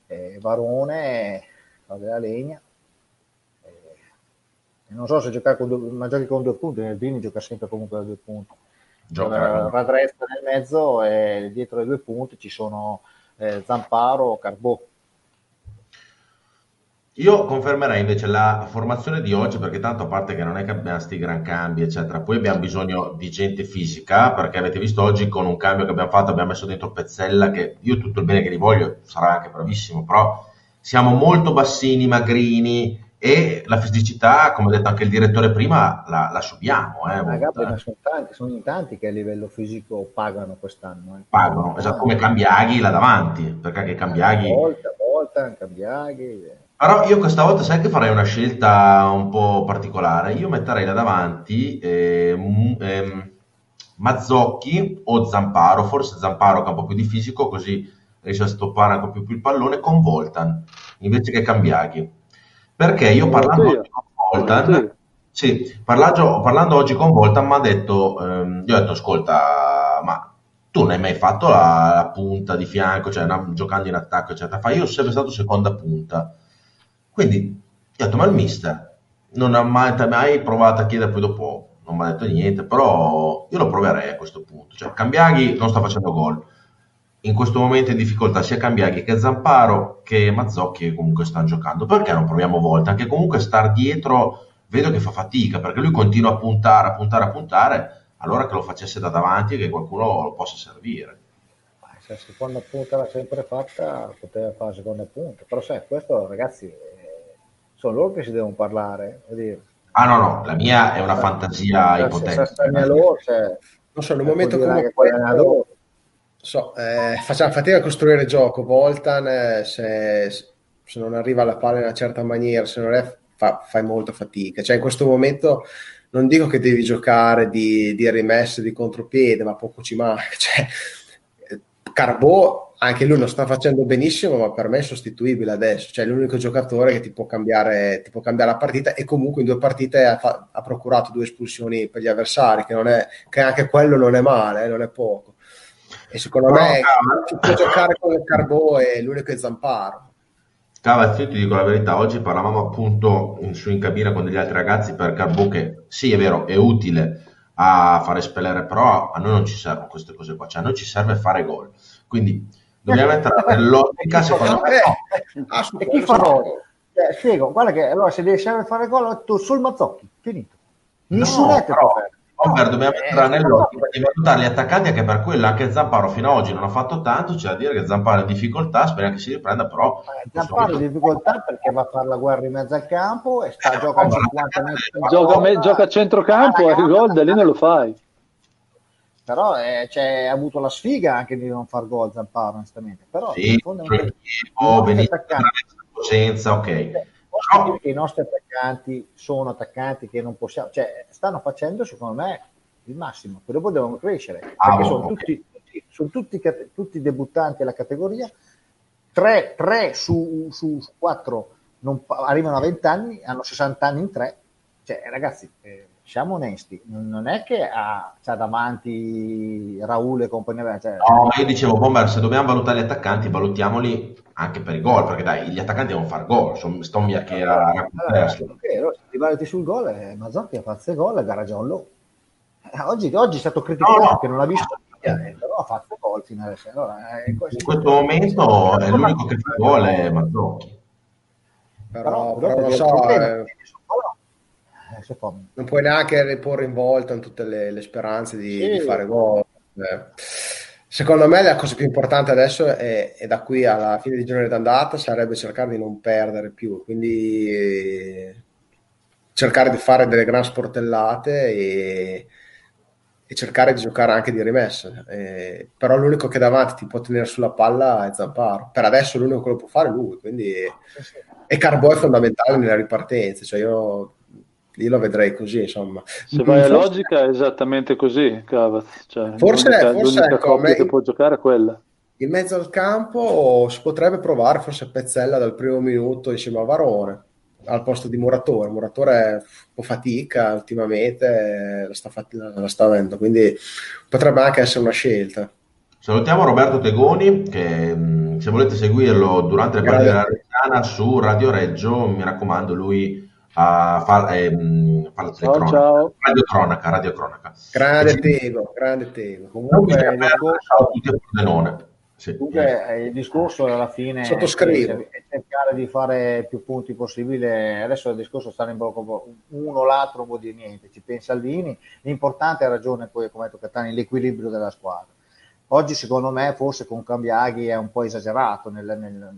e Varone, la della legna. E non so se giocare con due, ma giochi con due punti, Nerdini gioca sempre comunque da due punti. Gioca- Eh, Radresta nel mezzo e dietro le due punti ci sono eh, Zamparo, Carbò. Io confermerei invece la formazione di oggi perché tanto a parte che non è che abbiamo sti gran cambi eccetera, poi abbiamo bisogno di gente fisica perché avete visto oggi con un cambio che abbiamo fatto abbiamo messo dentro Pezzella che io tutto il bene che gli voglio sarà anche bravissimo, però siamo molto bassini, magrini e la fisicità, come ha detto anche il direttore prima, la, la subiamo. Eh, ma sono, tanti, sono in tanti che a livello fisico pagano quest'anno. Eh. Pagano, esatto, come Cambiaghi là davanti, perché anche Cambiaghi... Volta, volta, Cambiaghi... Però io questa volta sai che farei una scelta un po' particolare. Io metterei là davanti ehm, ehm, Mazzocchi o Zamparo, forse Zamparo che ha un po' più di fisico, così riesce a stoppare un po' più il pallone con Voltan invece che Cambiaghi. Perché io parlando oggi con Voltan, sì, parlando, parlando oggi con Voltan mi ha detto, ehm, io ho detto ascolta, ma tu non hai mai fatto la, la punta di fianco, cioè una, giocando in attacco, eccetera. Fa, io sono sempre stato seconda punta. Quindi io ho detto, ma il mister non ha mai, mai provato a chiedere poi dopo, non mi ha detto niente, però io lo proverei a questo punto. Cioè, Cambiaghi non sta facendo gol in questo momento in difficoltà sia Cambiaghi che Zamparo che Mazzocchi che comunque stanno giocando. Perché non proviamo Volta? Anche comunque star dietro vedo che fa fatica perché lui continua a puntare, a puntare, a puntare. Allora che lo facesse da davanti e che qualcuno lo possa servire. Se la seconda punta l'ha sempre fatta, poteva fare la seconda punta. Però sai, questo ragazzi, eh, sono loro che si devono parlare. Ah no, no, la mia è una fantasia se, ipotetica. Se, se, se loro, cioè, non so, in un momento come questo, So, eh, facciamo fatica a costruire gioco. Voltan, eh, se, se, non arriva alla palla in una certa maniera, se non è, fa, fai molta fatica. Cioè, in questo momento non dico che devi giocare di, di rimesse, di contropiede, ma poco ci manca. (laughs) Cioè, Carbò, anche lui non sta facendo benissimo, ma per me è sostituibile adesso. Cioè, è l'unico giocatore che ti può cambiare, ti può cambiare la partita e comunque in due partite ha, ha procurato due espulsioni per gli avversari, che, è, che anche quello non è male, eh, non è poco. E secondo Però, me chi può giocare con il Carbò è l'unico è Zamparo. Cavaz, io ti dico la verità, oggi parlavamo appunto in, su in cabina con degli altri ragazzi per Carbò che sì è vero, è utile a fare spellere, però a noi non ci servono queste cose qua, cioè a noi ci serve fare gol. Quindi dobbiamo entrare nell'ottica secondo me. No. Ah, e chi fa gol? Eh, spiego, guarda che allora se devi serve fare gol, tu sul Mazzocchi, finito. Nessun no, però, Robert, dobbiamo eh, entrare nell'ottica di valutare gli attaccanti anche per quello. Anche Zamparo fino ad oggi non ha fatto tanto. C'è da dire che Zamparo è in difficoltà. Speriamo che si riprenda. Però eh, Zamparo è in difficoltà perché va a fare la guerra in mezzo al campo e sta a giocare a 50 metri. Gioca, me, gioca a centrocampo e il gol da lì non lo fai. Però eh, cioè, ha avuto la sfiga anche di non far gol Zamparo, onestamente. Però sì, fondamentalmente, senza, ok. Dire che i nostri attaccanti sono attaccanti che non possiamo, cioè stanno facendo secondo me il massimo, poi dopo devono crescere, ah, perché sono, okay. tutti, sono tutti, tutti, debuttanti alla categoria, tre, tre su, su, su, quattro non, arrivano a 20 anni, hanno 60 anni in tre, cioè ragazzi, eh, siamo onesti, non è che ha, c'ha davanti Raul e compagnia. Cioè... No, ma io dicevo, Bomber, se dobbiamo valutare gli attaccanti, valutiamoli anche per i gol, perché dai, gli attaccanti devono fare gol, sono Stommia che era allora, okay, allora, se ti valuti sul gol, eh, Mazzotti ha fatto gol e gara John Lowe. Eh, oggi, oggi, è stato criticato no, no. che non l'ha visto, eh, però ha fatto gol fino adesso. Allora, eh, questo, in questo momento è l'unico che fa gol è Mazzotti. Però, però, però lo so, eh, non puoi neanche riporre in volta in tutte le, le speranze di, sì. di fare gol. Eh. Secondo me la cosa più importante adesso è, è da qui alla fine di giornata d'andata sarebbe cercare di non perdere più, quindi eh, cercare di fare delle gran sportellate e, e cercare di giocare anche di rimessa. Eh, però l'unico che davanti ti può tenere sulla palla è Zamparo. Per adesso l'unico che lo può fare è lui, quindi e Carbo è fondamentale nella ripartenza. Cioè io io lo vedrei così, insomma. Se vai a logica è esattamente così, Cavaz. Cioè, forse l'unica, forse l'unica ecco, me, che può giocare è quella. In mezzo al campo si potrebbe provare forse Pezzella dal primo minuto insieme a Varone al posto di Muratore. Muratore un po' fatica ultimamente, la sta, la sta avendo, quindi potrebbe anche essere una scelta. Salutiamo Roberto Tegoni che se volete seguirlo durante le partite della Reggiana su Radio Reggio, mi raccomando, lui a far, ehm, ciao, cronaca. ciao. Radio Cronaca, Radio Cronaca. Grande Tego, grande Tego. Comunque, il discorso, sì. Comunque il discorso alla fine è, è cercare di fare più punti possibile. Adesso il discorso sta in blocco uno, l'altro, un po' di niente. Ci pensa Aldini. L'importante ha ragione poi, come ha detto Catani, l'equilibrio della squadra. Oggi, secondo me, forse con Cambiaghi è un po' esagerato nel, nel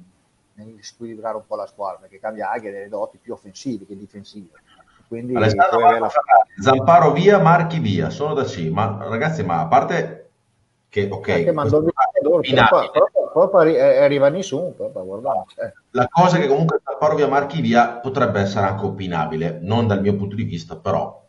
nel squilibrare un po' la squadra, perché Cambiaghi ha delle doti più offensive che difensive. Quindi la- Zamparo via, Marchi via, sono da C. Ma ragazzi, ma a parte che, ok, che mandò via questo- loro, però poi, però- poi poi arri- eh, arriva nessuno, poi, poi guarda, cioè, la cosa che comunque Zamparo via, Marchi via potrebbe essere anche opinabile, non dal mio punto di vista, però.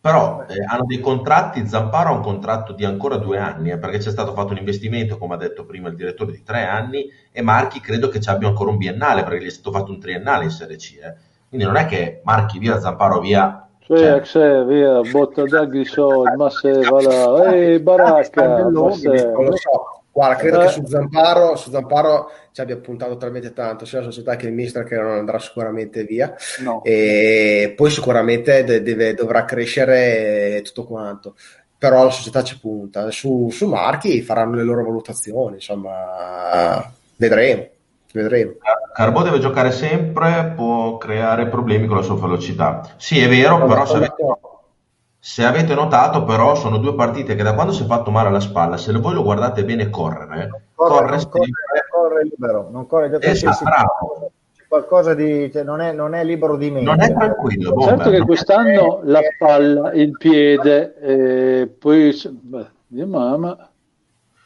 Però eh, hanno dei contratti, Zamparo ha un contratto di ancora due anni, eh, perché c'è stato fatto un investimento, come ha detto prima il direttore, di tre anni, e Marchi credo che ci abbia ancora un biennale, perché gli è stato fatto un triennale in Serie C. eh. Quindi non è che Marchi via, Zamparo via. Cioè, cioè, via, botta dagli soldi, ma se (laughs) va là, ehi baracca, ma se... Lo so. Guarda, credo Eh. che su Zamparo, su Zamparo ci abbia puntato talmente tanto sia la società che il mister che non andrà sicuramente via No. e poi sicuramente de- deve- dovrà crescere tutto quanto però la società ci punta su, su Marchi faranno le loro valutazioni insomma vedremo vedremo Carbò deve giocare sempre, può creare problemi con la sua velocità. Sì, è vero, però se avete, se avete notato, però, sono due partite che da quando si è fatto male alla spalla, se voi lo guardate bene correre, corre, corre non corre, sempre. corre libero, non corre gioca Esatto, sì, bravo. c'è qualcosa di, cioè, non, è, non è libero di mente. Non è tranquillo, Bomber, Certo che quest'anno la palla, il piede, e poi... beh, Dio mamma...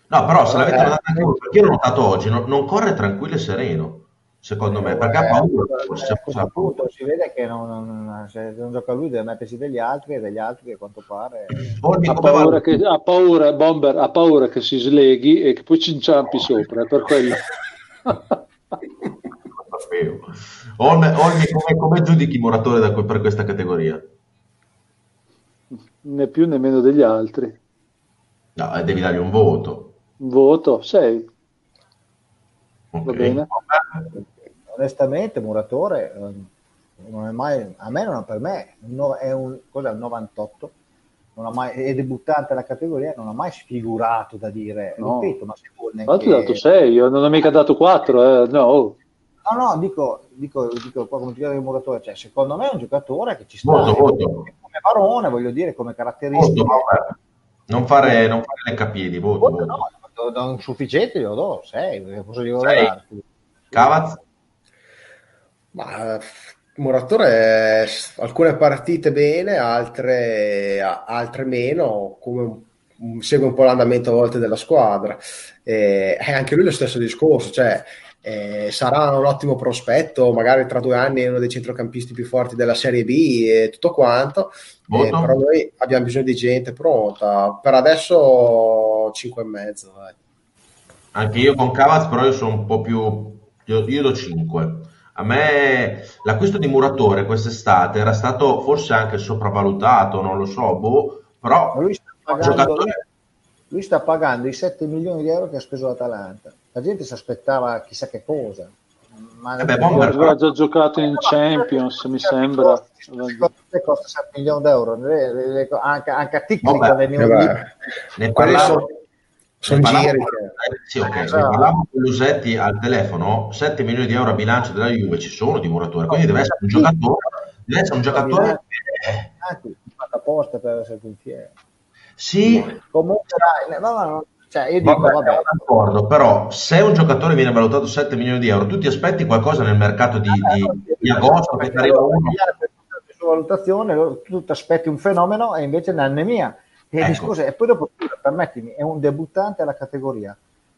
No, però se l'avete Eh. notato anche voi, perché io l'ho notato oggi, non, non corre tranquillo e sereno, secondo me, perché ha paura, forse, Eh, a questo ha paura. punto si vede che non, non- se non gioca lui deve mettersi degli altri e degli altri che a quanto pare Olmi, Ha paura, che, ha paura, Bomber, ha paura che si sleghi e che poi ci inciampi sopra, è per quello. Olmi, Olmi, come, come giudichi Muratore da per questa categoria? né più né meno degli altri. No, eh, devi dargli un voto. Voto 6. Ok. Va bene. Onestamente Muratore ehm, non è mai a me non per me è un cos'è un 98 non ha mai, è debuttante alla categoria non ha mai sfigurato da dire No. ripeto ma Tra l'altro ho dato neanche 6, io non ho mica dato 4, eh. no. oh. no no dico dico, dico qua come giocatore di Muratore cioè secondo me è un giocatore che ci sta Voto, è voto. come Barone voglio dire come Voto, caratteristiche vabbè. Non fare, non fare le capiedi, voto, Voto, voto. no, un sufficiente glielo do 6 cosa devo Sei. darti Cavaz? Ma eh, Muratore, alcune partite bene, altre, altre meno, come segue un po' l'andamento a volte della squadra. E è anche lui lo stesso discorso, cioè eh, sarà un ottimo prospetto, magari tra due anni è uno dei centrocampisti più forti della Serie B e tutto quanto, eh, però noi abbiamo bisogno di gente pronta. Per adesso 5 e mezzo. Anche io con Cavaz, però io sono un po' più... Io, io do 5. A me l'acquisto di Muratore quest'estate era stato forse anche sopravvalutato, non lo so, boh, però lui sta pagando, giocatore... lui sta pagando i 7 milioni di euro che ha speso l'Atalanta. La gente si aspettava chissà che cosa. Ma Eh beh, Bomber- Aveva già giocato in Champions, mi sembra. Costa 7 milioni d'euro. Le- le- le- anche, anche a Ticli Vabbè, quando è Eh. Ne parlavo, sono, parlavo giri sì, Esatto. parlavo con Lusetti al telefono, 7 milioni di euro a bilancio della Juve ci sono di Muratore, quindi deve essere un giocatore, deve essere un giocatore che- fatto apposta per essere puntiere. sì, Comunque, dai, no, no, no, cioè, io dico, Vabbè, vabbè, d'accordo, però se un giocatore viene valutato 7 milioni di euro, tu ti aspetti qualcosa nel mercato di, di- di agosto che arriva uno? per valutazione, tu ti aspetti un fenomeno e invece è un'anemia. E Ecco. discorso- e poi dopo, permettimi, è un debuttante alla categoria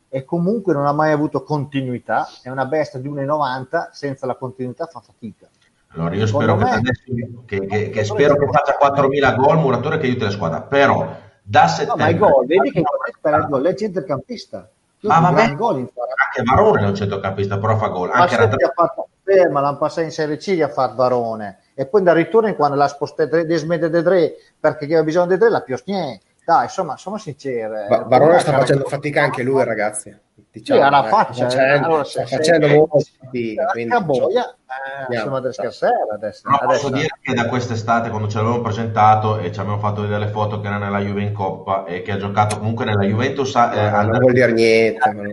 e comunque non ha mai avuto continuità, è una bestia di 1,90, senza la continuità fa fatica. Allora io Secondo spero che, me- adesso, che, che- che spero che faccia 4.000 gol, muratore che aiuti la squadra, però da No, settembre... ma i gol, vedi che per il gol è centrocampista. Ma in fare. anche Varone è un centrocampista, però fa gol. Ma Anche ha fatto ferma, l'hanno passato in Serie C, gli ha fatto Varone. E poi da ritorno quando l'ha spostato di smette De Dre, perché aveva bisogno di Dre, la Piosnier. Dai, insomma, sono sincere. Va- Varone sta facendo fatica anche lui, ragazzi. Diciamo, Sì, alla eh, faccia. sta facendo, allora, sta se- facendo se- molto fatica, quindi, boia, eh, siamo a scarsera adesso. Però posso adesso. dire che da quest'estate, quando ce l'avevamo presentato e ci abbiamo fatto vedere le foto che era nella Juve in Coppa e che ha giocato comunque nella Juventus, eh, Eh, al- non vuol dire niente. ma non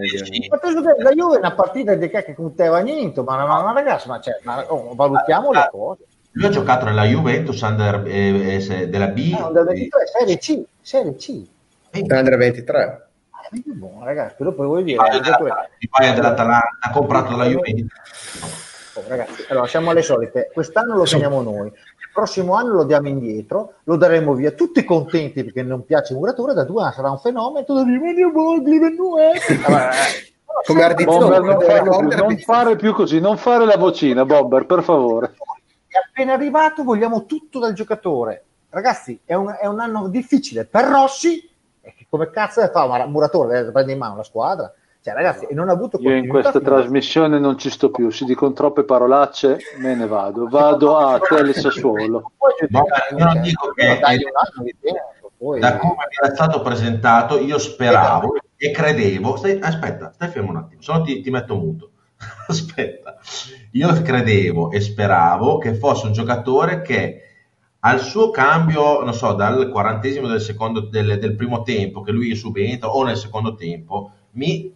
vuol dire la Juve è una partita di che contava niente, ma, ma, ma ragazzi, ma, cioè, ma, oh, valutiamo le cose. Lui ha giocato nella Juventus under, eh, eh, della B. Ah, under 23, Serie C, Serie C. Prendere 23. Che buono, ragazzi, però poi vuol Di dire... Di Baia dell'Atalanta, ha comprato dalla Juventus. Oh, ragazzi, allora siamo alle solite. Quest'anno lo teniamo noi, il prossimo anno lo diamo indietro, lo daremo via tutti contenti perché non piace il muratore. Da due anni sarà un fenomeno. Tu devi venire Bogli, Come Ardizzo, Bomber, non, fare più così, non fare la vocina, Bomber, per favore. Appena arrivato, vogliamo tutto dal giocatore. Ragazzi, è un, è un anno difficile per Rossi. E che come cazzo fa un muratore? Deve prendere in mano la squadra. Cioè, ragazzi, e non ha avuto Io in questa trasmissione non ci sto più, si dicono troppe parolacce, me ne vado. Vado a Tele (laughs) Sassuolo. Io non dico che- Da come mi era stato presentato, io speravo e credevo. Stai, aspetta, stai fermo un attimo, se no ti, ti metto muto. (laughs) Aspetta, io credevo e speravo che fosse un giocatore che al suo cambio, non so, dal quarantesimo del, secondo, del, del primo tempo, che lui subentra o nel secondo tempo, mi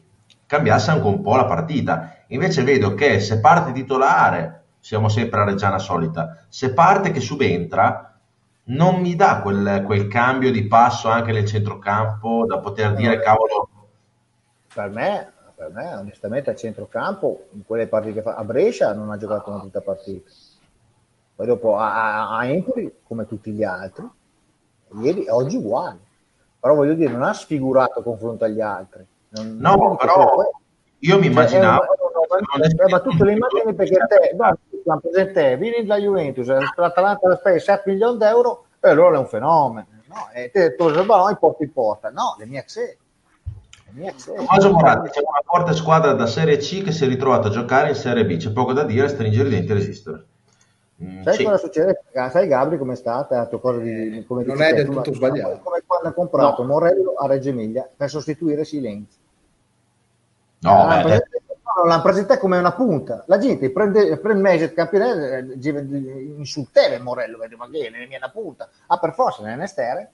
cambiasse anche un po' la partita. Invece vedo che se parte titolare, siamo sempre a Reggiana solita, se parte che subentra, non mi dà quel, quel cambio di passo anche nel centrocampo da poter dire cavolo, per me, per me, onestamente, a centrocampo, in quelle partite che fa a Brescia non ha giocato una tutta partita. Poi dopo a, a- Empoli, come tutti gli altri, ieri oggi uguale. Però voglio dire, non ha sfigurato confronto agli altri. Non- No, non- però io mi immaginavo. Un- è un- eh, ma tu te le immagini (laughs) perché te, la presente, vieni da Juventus, eh, l'Atalanta la spesa 7 milioni d'euro, e allora è un fenomeno. No, e te tu il ballone porti in porta. No, le mie exe. Tommaso Moratti c'è una forte squadra da Serie C che si è ritrovata a giocare in Serie B. C'è poco da dire, stringere i denti e resistere. Mm, Sai sì. cosa succede? Sai Gabri come è stata? Cose di, come Non è del tu, tutto sbagliato. Come quando ha comprato Morello a Reggio Emilia per sostituire Silenzi. No, l'hanno, beh, presentato, no, l'hanno presentato come una punta. La gente prende, prende mese il campionato, insultava Morello, ma che ne è una punta. Ah, per forza, ne è Nestere.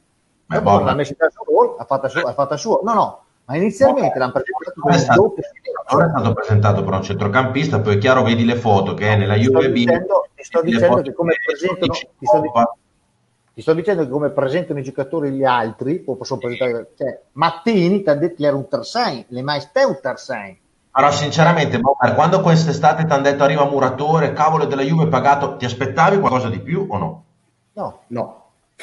Ma E poi l'ha messo in suo gol, ha fatto suo, ha fatto suo. No, no, ma inizialmente l'hanno presentato come è stato, doppio ora è stato presentato per un centrocampista, poi è chiaro, vedi le foto che è nella Ti Juve B. dicendo- ti sto dicendo che come presentano- ti sto "Oppa". Ti sto dicendo che come presentano i giocatori gli altri, poi possono presentare, cioè, Mattini ti ha detto che era un terzijn, le maestà è un terzijn. Però sinceramente, Bomber, quando quest'estate ti hanno detto arriva Muratore, cavolo della Juve pagato, ti aspettavi qualcosa di più o no? No, No.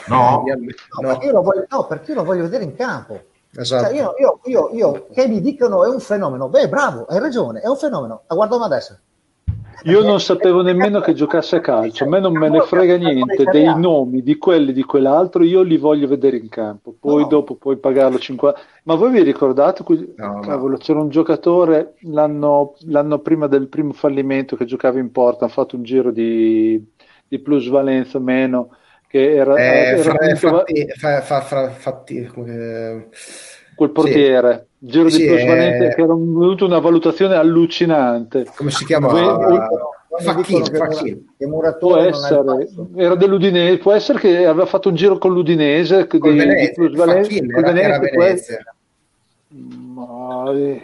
No? (laughs) no, No. Perché voglio, no, perché io lo voglio vedere in campo. Esatto. Cioè, io, io, io, io- che mi dicono è un fenomeno, beh, bravo, hai ragione, è un fenomeno. Ah, guardami adesso. Io non sapevo nemmeno che giocasse a calcio, a me non me ne frega niente dei nomi di quelli di quell'altro, io li voglio vedere in campo, poi No. dopo puoi pagarlo 50. Ma voi vi ricordate? No, no. Cavolo, c'era un giocatore l'anno, l'anno prima del primo fallimento che giocava in porta, hanno fatto un giro di, di plusvalenza meno, che era, Eh, era fra- va- fatti, fa- fa- fra- fatti- come- quel portiere, giro Sì, di plusvalenza eh. che era venuto una valutazione allucinante. come si chiama? Ve-. Mura- che Può essere, era dell'Udinese, può essere che aveva fatto un giro con l'Udinese Col di, di Venezia, Facchini, col era, era Venezia, Venezia. Ma, eh,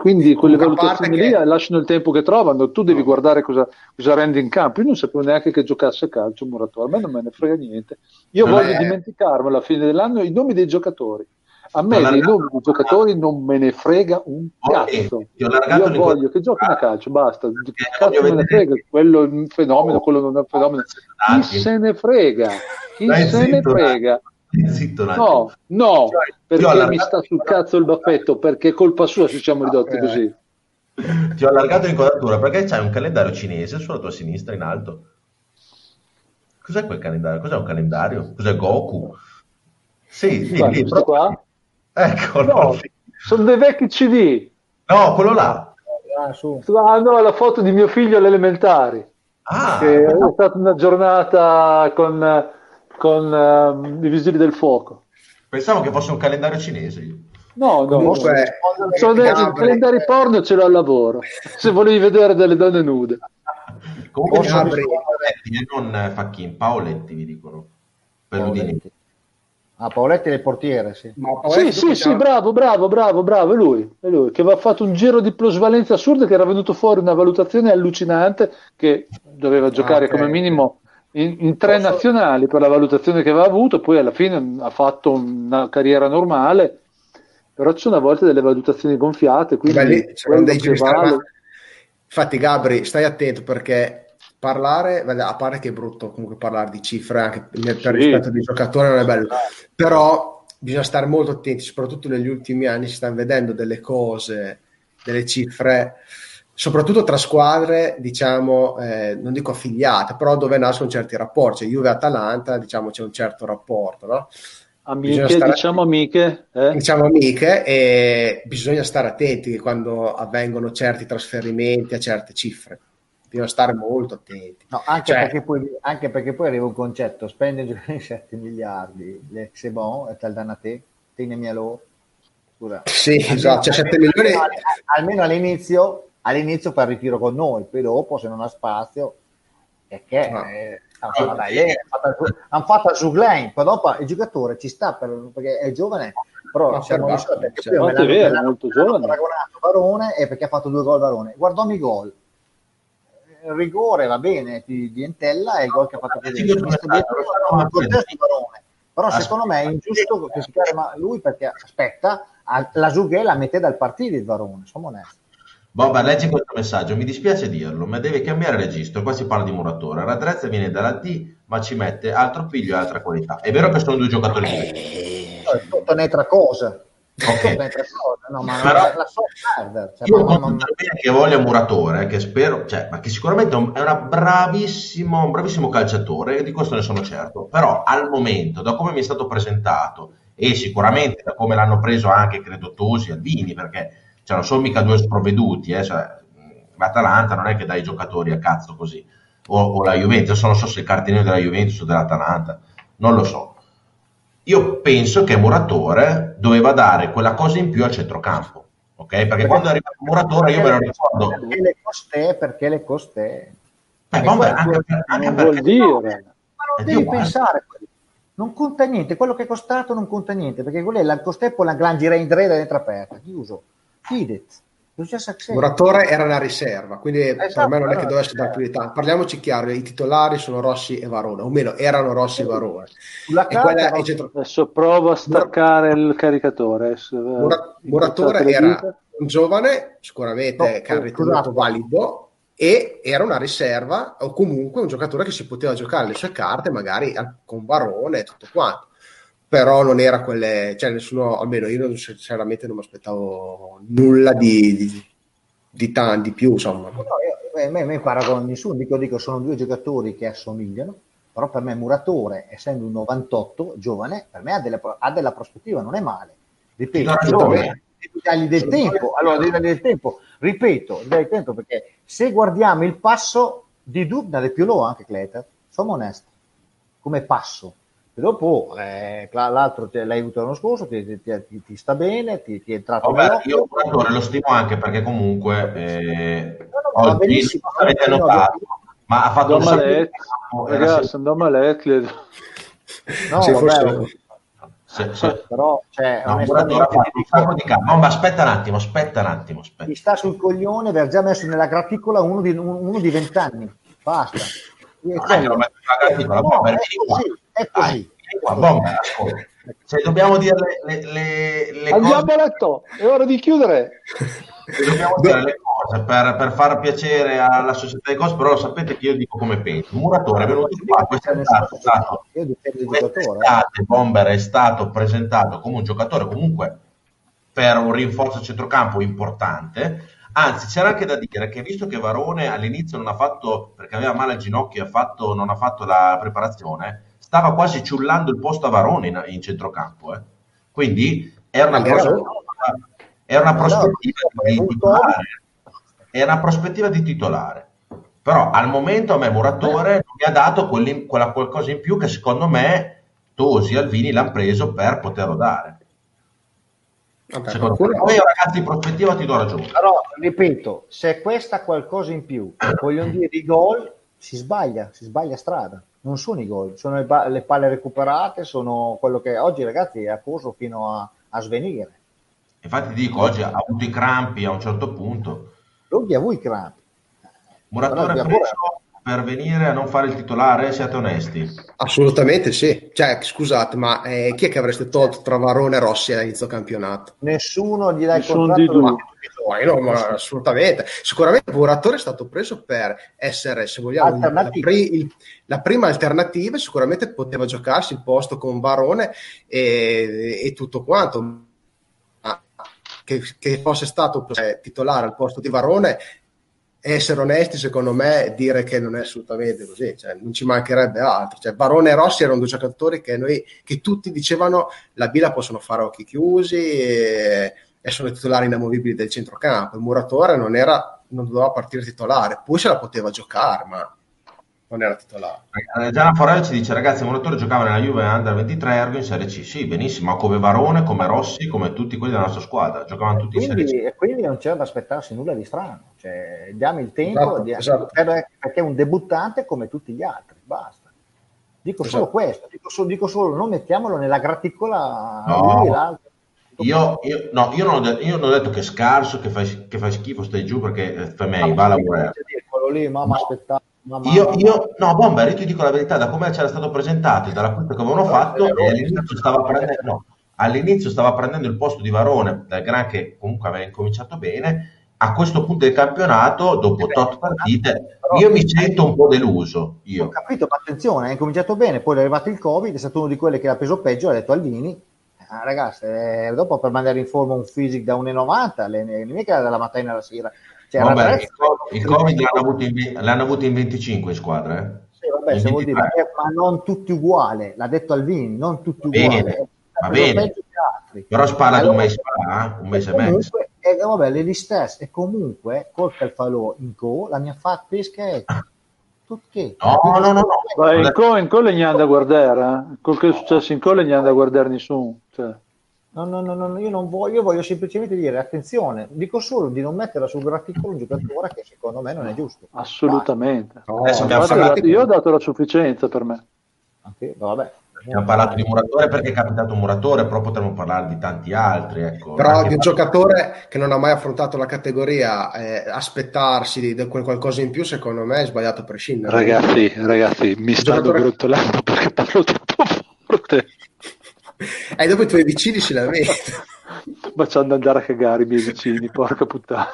quindi quelle valutazioni che- lì eh, lasciano il tempo che trovano, tu devi guardare cosa, cosa rende in campo. Io non sapevo neanche che giocasse a calcio Muratore, a me non me ne frega niente. Io Non voglio è- dimenticarmi alla fine dell'anno i nomi dei giocatori. A me dei nomi dei giocatori non me ne frega un Ok, cazzo. ti ho allargato Io voglio che giochino a calcio, basta. Che voglio cazzo me ne frega, quello è un fenomeno, quello non è un fenomeno. Chi se ne frega? Chi Dai, se ne zitto, frega? Zitto un attimo. No, no, ho perché mi sta sul cazzo il baffetto, perché è colpa sua se siamo ridotti Eh. così. Ti ho allargato l'inquadratura perché c'hai un calendario cinese sulla tua sinistra in alto. Cos'è quel calendario? Cos'è un calendario? Cos'è Goku? Sì, sì, Guarda, lì, questo proprio qua? lì. Eccolo No, sono dei vecchi CD. No, quello là. Ah, su. Ah, no, la foto di mio figlio alle elementari. Ah, che è stata una giornata con, con ehm, i vigili del fuoco. pensavo che fosse un calendario cinese. No, no, Comunque, sono dei Gabri- calendari porno ce l'ho al lavoro. Se volevi vedere delle donne nude. Comunque sono Gabri- Paoletti e non eh, Facchin, Paoletti vi dicono. Per. Paoletti. Ah, Paoletti è il portiere, sì. Ma Sì, sì, dopo sì, bravo, bravo, bravo, bravo, è lui, è lui che aveva fatto un giro di plusvalenza assurda che era venuto fuori una valutazione allucinante che doveva giocare ok. come minimo in, in tre Posso- nazionali per la valutazione che aveva avuto, poi alla fine ha fatto una carriera normale, Però ci sono a volte delle valutazioni gonfiate, quindi lì dei che vale- Infatti, Gabri, stai attento perché parlare, a parte che è brutto comunque parlare di cifre anche per Sì. rispetto dei giocatori non è bello, però bisogna stare molto attenti, soprattutto negli ultimi anni si stanno vedendo delle cose, delle cifre, soprattutto tra squadre, diciamo, eh, non dico affiliate, però dove nascono certi rapporti, cioè Juve e Atalanta, diciamo, c'è un certo rapporto, no? Amiche, stare- diciamo amiche, eh? diciamo amiche e bisogna stare attenti quando avvengono certi trasferimenti a certe cifre bisogna stare molto attenti No, anche, Cioè- perché poi, anche perché poi arriva un concetto, di 7 (laughs) miliardi, le- c'est bon, e tal danno a te, tenemielo. Scusa. sì esatto cioè 7 milioni Almeno, almeno all'inizio, all'inizio fa il ritiro con noi, poi dopo se non ha spazio, è che... No. eh, ah, eh, hanno fatto a Zuglain, poi dopo il giocatore ci sta per- perché è giovane, però Ma siamo basta, perché cioè, molto l'hanno- vero, molto giovane. paragonato Varone e perché ha fatto due gol Varone. Guardami i gol. Il rigore va bene di, di Entella e il gol che ha fatto dietro è Varone. Però Aspetta. secondo me è ingiusto che si chiama lui perché aspetta, la Zughe la mette dal partito il Varone, siamo onesti. Boba, leggi questo messaggio, mi dispiace dirlo, ma deve cambiare registro. Qua si parla di muratore. Radrezza viene dalla D, ma ci mette altro piglio e altra qualità. È vero che sono due giocatori diversi. Tutto un'altra cosa. Ok. Tutto un'altra cosa. No, ma Però- la, la so. Cioè, Io bene che voglia Muratore, che spero, cioè, ma che sicuramente è un, è una bravissimo, un bravissimo calciatore, e di questo ne sono certo. Però al momento, da come mi è stato presentato, e sicuramente da come l'hanno preso anche, credo, Tosi Albini, perché cioè, non sono mica due sprovveduti, eh, cioè, l'Atalanta non è che dai giocatori a cazzo così, o, o la Juventus, adesso non so se il cartellino della Juventus o dell'Atalanta, non lo so. Io penso che Muratore doveva dare quella cosa in più al centrocampo, ok? Perché quando è arrivato Muratore io me lo ricordo. Perché le coste, perché le coste. Eh, vabbè, anche, anche non perché vuol dire. Ma non devi pensare, non conta niente, quello che è costato non conta niente, perché quello è la costepo la grangira in da dentro aperta, chiuso. Fidet. Successo a sé. Muratore era una riserva quindi Esatto, per me non è che dovesse dare priorità parliamoci chiaro i titolari sono Rossi e Varone o meno erano Rossi e Varone e quella carta, no, centro- Adesso provo a staccare il caricatore. eh, incrociate Muratore le era un giovane sicuramente No, che ha eh, ritenuto valido e era una riserva o comunque un giocatore che si poteva giocare le sue carte magari con Varone e tutto quanto però non era quelle cioè nessuno almeno io sinceramente non mi aspettavo nulla di, di, di, tan- di più insomma No, io- a me, a me paragono nessuno, dico, dico sono due giocatori che assomigliano, però per me Muratore, essendo un 98, giovane, per me ha, delle- ha della prospettiva, non è male. Ripeto, do ragione. giovane, devi dargli del tempo, allora devi dargli del tempo, ripeto, devi del tempo perché se guardiamo il passo di Dubna del più low anche Kleter, siamo onesti, come passo. E dopo eh, l'altro te- l'hai avuto l'anno scorso, ti, ti- ti- ti sta bene, ti, ti è entrato Vabbè, nell'occhio. io Muratore lo stimo anche perché comunque eh, No, no, oggi avete No, no, notato, ma ha fatto un sacco di campo, era ragazzi, Domalet, le- No, Sì, forse- vabbè, se- se- però cioè, no, onestamente. No, ma aspetta un attimo, aspetta un attimo, aspetta. mi sta sul coglione aver già messo nella graticola uno di, uno di 20 anni basta E Non è che quello- lo metto nella graticola, No, Bomber, è così, è Dai, così. vieni qua, Bomber, ascolta. Se dobbiamo dire le, le, le, le Andiamo cose a letto, è ora di chiudere. Dobbiamo dire le cose per, per far piacere alla società di cose, però sapete che io dico come penso. Il muratore è venuto qua, quest'estate, è stato, eh. quest'estate Bomber è stato presentato come un giocatore comunque per un rinforzo a centrocampo importante. Anzi, c'era anche da dire che visto che Varone all'inizio non ha fatto, perché aveva male al ginocchio, ha fatto, non ha fatto la preparazione, stava quasi ciullando il posto a Varone in, in centrocampo. eh. Quindi era una, Ma era prospettiva, era una prospettiva di titolare. Era una prospettiva di titolare. Però al momento a me Muratore non mi ha dato quelli- quella qualcosa in più che secondo me Tosi e Alvini l'hanno preso per poterlo dare. Vabbè, Secondo me, poi ragazzi di prospettiva ti do ragione. però ripeto se questa qualcosa in più vogliono dire i gol si sbaglia si sbaglia strada non sono i gol sono le, ba- le palle recuperate sono quello che oggi ragazzi ha corso fino a, a svenire. Infatti ti dico, oggi ha avuto i crampi a un certo punto. Loghi a voi crampi. Muratore Però, preso per venire a non fare il titolare? Siate onesti. Assolutamente sì. Cioè, scusate, ma eh, chi è che avreste tolto tra Varone e Rossi all'inizio campionato? Nessuno gli dà il contratto. Ma no, ma assolutamente. Sicuramente Muratore è stato preso per essere, se vogliamo, la, pri- il- la prima alternativa. Sicuramente poteva giocarsi il posto con Varone e, e tutto quanto. Ma che, che fosse stato eh, titolare al posto di Varone, essere onesti, secondo me, dire che non è assolutamente così. Cioè, non ci mancherebbe altro. Cioè, Varone e Rossi erano due giocatori che, noi, che tutti dicevano la B la possono fare a occhi chiusi. E, e sono i titolari inamovibili del centrocampo. Il Muratore non, era, non doveva partire titolare, poi se la poteva giocare, ma non era titolare. Eh, Gianna Forelli ci dice ragazzi il Muratore giocava nella Juve Under 23 Ergo in Serie C sì benissimo ma come Varone come Rossi come tutti quelli della nostra squadra giocavano tutti in Serie C Quindi, e quindi non c'era da aspettarsi nulla di strano. Cioè, diamo il tempo Esatto, di- esatto. per- perché è un debuttante come tutti gli altri. Basta. Dico solo Esatto. questo, dico solo, dico solo, non mettiamolo nella graticola No. lui e l'altro. io, io- no, io, non ho de- io non ho detto che è scarso che fai, che fai schifo stai giù perché eh, Ah, va a ma lavorare quello lì, mamma, No. aspettavo. Mamma, Io, io, no, Bomber, io ti dico la verità, da come c'era stato presentato e dall'acquisto che avevano No, fatto, e all'inizio stava prendendo, no, all'inizio stava prendendo il posto di Varone, dal Gran che comunque aveva incominciato bene, a questo punto del campionato, dopo Eh, tot partite, però- io mi sento un po' deluso, Ho io. capito, ma attenzione, è incominciato bene, poi è arrivato il Covid, è stato uno di quelli che ha preso peggio, ha detto Alvini, ah, ragazzi, eh, dopo per mandare in forma un physic da 1,90, le, le, mica dalla mattina alla sera. Cioè, Vabbè, il il Covid l'hanno avuto in, l'hanno avuto in 25 in squadra, eh. Sì, vabbè, se vuol dire, 23. eh, ma non tutti uguali, l'ha detto Alvini, non tutti Va bene, uguali. va bene. altri. Però spara un Allora, mese fa, eh, un mese e mezzo. eh, vabbè, le stesse, e comunque, col Calfalò in co, la mia fatta pesca è tutti. No, no, no, no. Vai, in co, in co le hanno da guardare, eh. Quel che è successo in co le hanno da guardare nessuno. Cioè, No, no, no, no, io non voglio, io voglio semplicemente dire, attenzione, dico solo di non mettere sul graticolo un giocatore che secondo me non è giusto. assolutamente. No, Adesso abbiamo Infatti, parlato- io ho dato la sufficienza per me. Ok, vabbè. Abbiamo parlato di Muratore perché è capitato un Muratore, però potremmo parlare di tanti altri. Ecco. Però Anche di un giocatore che non ha mai affrontato la categoria, eh, aspettarsi di, di quel qualcosa in più, secondo me è sbagliato a prescindere. Ragazzi, ragazzi, mi stanno giocatore- brontolando perché parlo troppo forte. (laughs) E dopo i tuoi vicini si lamentano. Ma c'hanno da andare a cagare i miei vicini, porca puttana.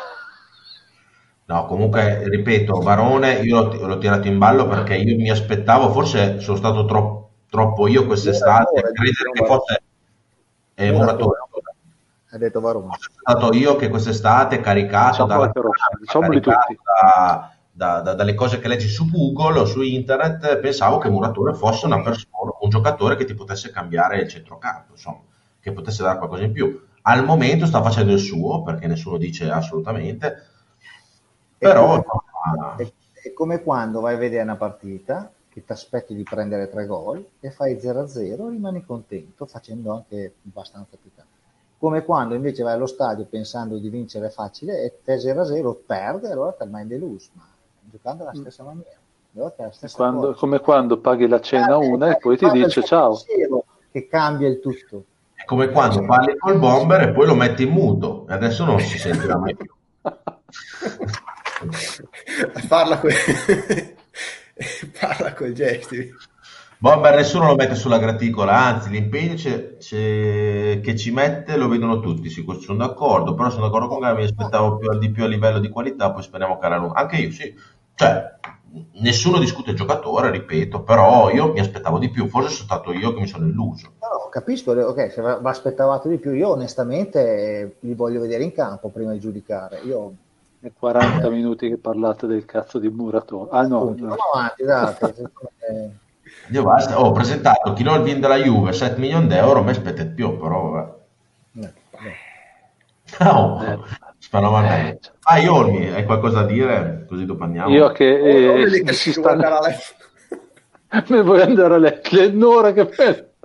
No, comunque, ripeto, Varone io l'ho, l'ho tirato in ballo perché io mi aspettavo, forse sono stato tro- troppo io quest'estate, Muratore, credere che fosse eh, Muratore. Ha detto Varone. Fosse stato io che quest'estate caricato Diciamo diciamoli caricato tutti. da- da- da- dalle cose che leggi su Google o su internet, pensavo che Muratore fosse una persona, un giocatore che ti potesse cambiare il centrocampo, insomma, che potesse dare qualcosa in più. Al momento sta facendo il suo, perché nessuno dice assolutamente, però È come, è- è come quando vai a vedere una partita che ti aspetti di prendere tre gol e fai 0-0 rimani contento facendo anche abbastanza più tanto. Come quando invece vai allo stadio pensando di vincere facile e te 0-0 perde, allora ti rimani deluso, ma giocando alla stessa maniera. La Quando- come quando paghi la cena a Eh, una e poi ti dice ciao. Che cambia il tutto. è come quando parli col bomber e poi lo metti in muto e adesso non si sentirà mai più. (laughs) Parla con... (laughs) Parla con gesti. Bomber nessuno lo mette sulla graticola, anzi l'impegno c'è- c'è- che ci mette lo vedono tutti, questo sono d'accordo, però sono d'accordo con Gabi, mi aspettavo più, di più a livello di qualità, poi speriamo che alla lunga, anche io sì, cioè nessuno discute il giocatore, ripeto, però io mi aspettavo di più, forse sono stato io che mi sono illuso. No, no, capisco, ok, se vi aspettavate di più, io onestamente li voglio vedere in campo prima di giudicare. Io È 40 minuti che parlate del cazzo di Muratore. Ah no, appunto, no. andiamo avanti, (laughs) me- Io basta, ho presentato chi non viene della Juve 7 milioni d'euro, mi aspetta di più, però vabbè. eh, vabbè. No, Eh. Spero a Eh. Ah, Iolmi, hai qualcosa da dire? Così dopo andiamo. Io che Oh, eh, che si sta... guarda la letto. (laughs) Me vuoi andare a letto? È un'ora che a.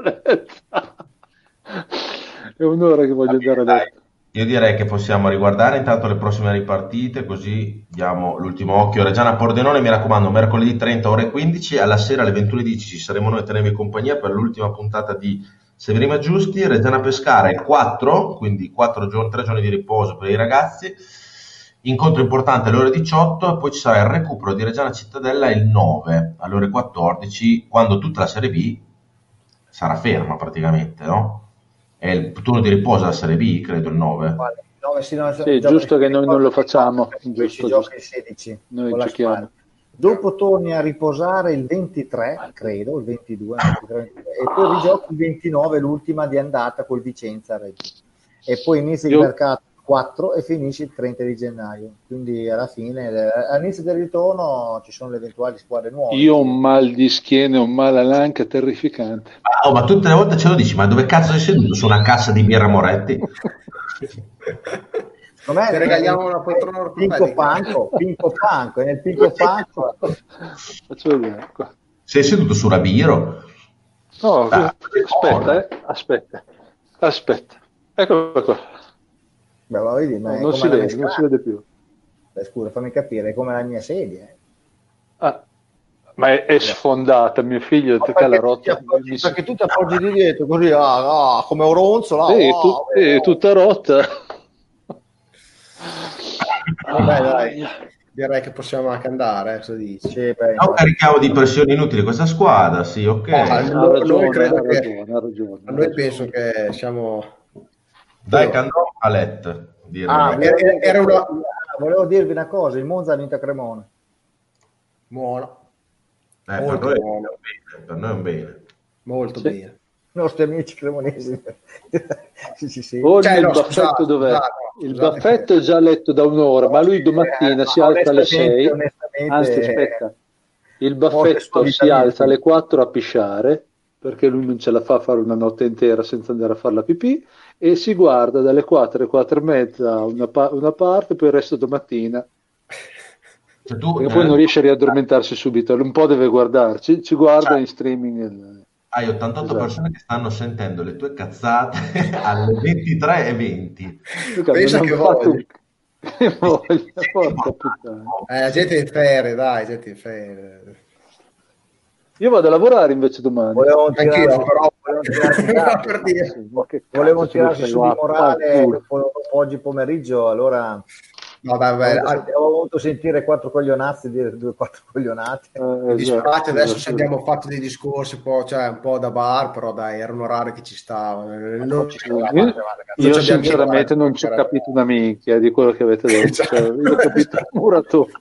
(laughs) È un'ora che voglio andare a letto. Io direi che possiamo riguardare intanto le prossime ripartite, così diamo l'ultimo occhio. Reggiana Pordenone, mi raccomando, mercoledì 30 ore 15, alla sera alle 21.10 ci saremo noi a tenervi compagnia per l'ultima puntata di Severino Giusti. Reggiana Pescara il 4, quindi 4 giorni, 3 giorni di riposo per i ragazzi. incontro importante alle ore 18 e poi ci sarà il recupero di Reggiana Cittadella il 9 alle ore 14 quando tutta la Serie B sarà ferma praticamente, no? È il turno di riposo della Serie B, credo il 9. Vale, nove, sì, no, Sì, giusto che noi non lo facciamo, giusto, giusto. il 16 Noi giochiamo. Dopo torni a riposare il 23, credo, il 22, il 23, e poi rigiochi il 29, l'ultima di andata col Vicenza Reggio. E poi inizia il mercato il 4 e finisce il 30 di gennaio. Quindi alla fine, eh, all'inizio del ritorno ci sono le eventuali squadre nuove. Io ho un mal di schiena un mal all'anca terrificante. Ah, oh, ma tutte le volte ce lo dici, ma dove cazzo sei seduto? Su una cassa di birra Moretti? (laughs) Me Ti regaliamo una poltrona Pinco ortopedica. Panco, Pinco Panco, e nel Pinco Panco Faccio vedere qua. Sei seduto su Rabiro? No, Ah, aspetta, eh, aspetta, aspetta. Eccolo qua. Beh, ma vedi, ma non si la vede, non si vede più. Beh, scusa, fammi capire, è come la mia sedia. eh. Ah, ma è, è sfondata, mio figlio, Ma la perché, ti rotta. appoggi, perché tu ti appoggi di dietro così, ah, ah, come un ronzolo. Sì, ah, tu- ah, sì, tutta rotta. Vabbè, dai. Direi che possiamo anche andare, eh, cosa dici? Sì, beh, Non carichiamo di pressioni inutili questa squadra, sì, ok. Ah, Ha Noi- ragione, noi credo ha che- ragione, ha ragione. A noi penso che siamo... Dai, Candò a let. direi. Ah, Era- volevo, era una- ah, volevo dirvi una cosa, il Monza ha vinto a Cremona. Buono, Eh, per, noi è buono. un bene, per noi è un bene. molto Sì. bene. Nostri amici cremonesi. (laughs) sì, sì, sì. Cioè, il no, baffetto scusate, dov'è? scusate, il scusate. baffetto è già letto da un'ora, ma lui domattina Eh, si alza alle onestamente- 6. onestamente, Anzi, aspetta, il molte baffetto si alza alle 4 a pisciare perché lui non ce la fa a fare una notte intera senza andare a fare la pipì e si guarda dalle 4 alle 4 e mezza una, pa- una parte, poi il resto domattina. Cioè, tu Perché eh, poi non riesce a riaddormentarsi subito, un po' deve guardarci, ci guarda Cioè- in streaming. Hai 88 Esatto. persone che stanno sentendo le tue cazzate (laughs) alle 23 e 20. Pensa non che voglia. Che voglia, porca puttana. Eh, la gente in ferie, dai, gente in ferie. Io vado a lavorare invece domani. Volevo tirarsi, però... volevo capo. (laughs) per dire. Volevo cazzo ci tirarsi vuoi su di morale dopo oggi pomeriggio, allora No, vabbè, ho, avuto sentire quattro coglionazzi, dire due quattro coglionate. Eh, esatto, adesso se esatto. abbiamo fatto dei discorsi un po', cioè, un po' da bar, però dai, era un orario che ci stava. Non ci Io, Non io ci abbiamo sinceramente non ci ho capito una minchia di quello che avete detto. Esatto. Cioè, io ho capito il muratore.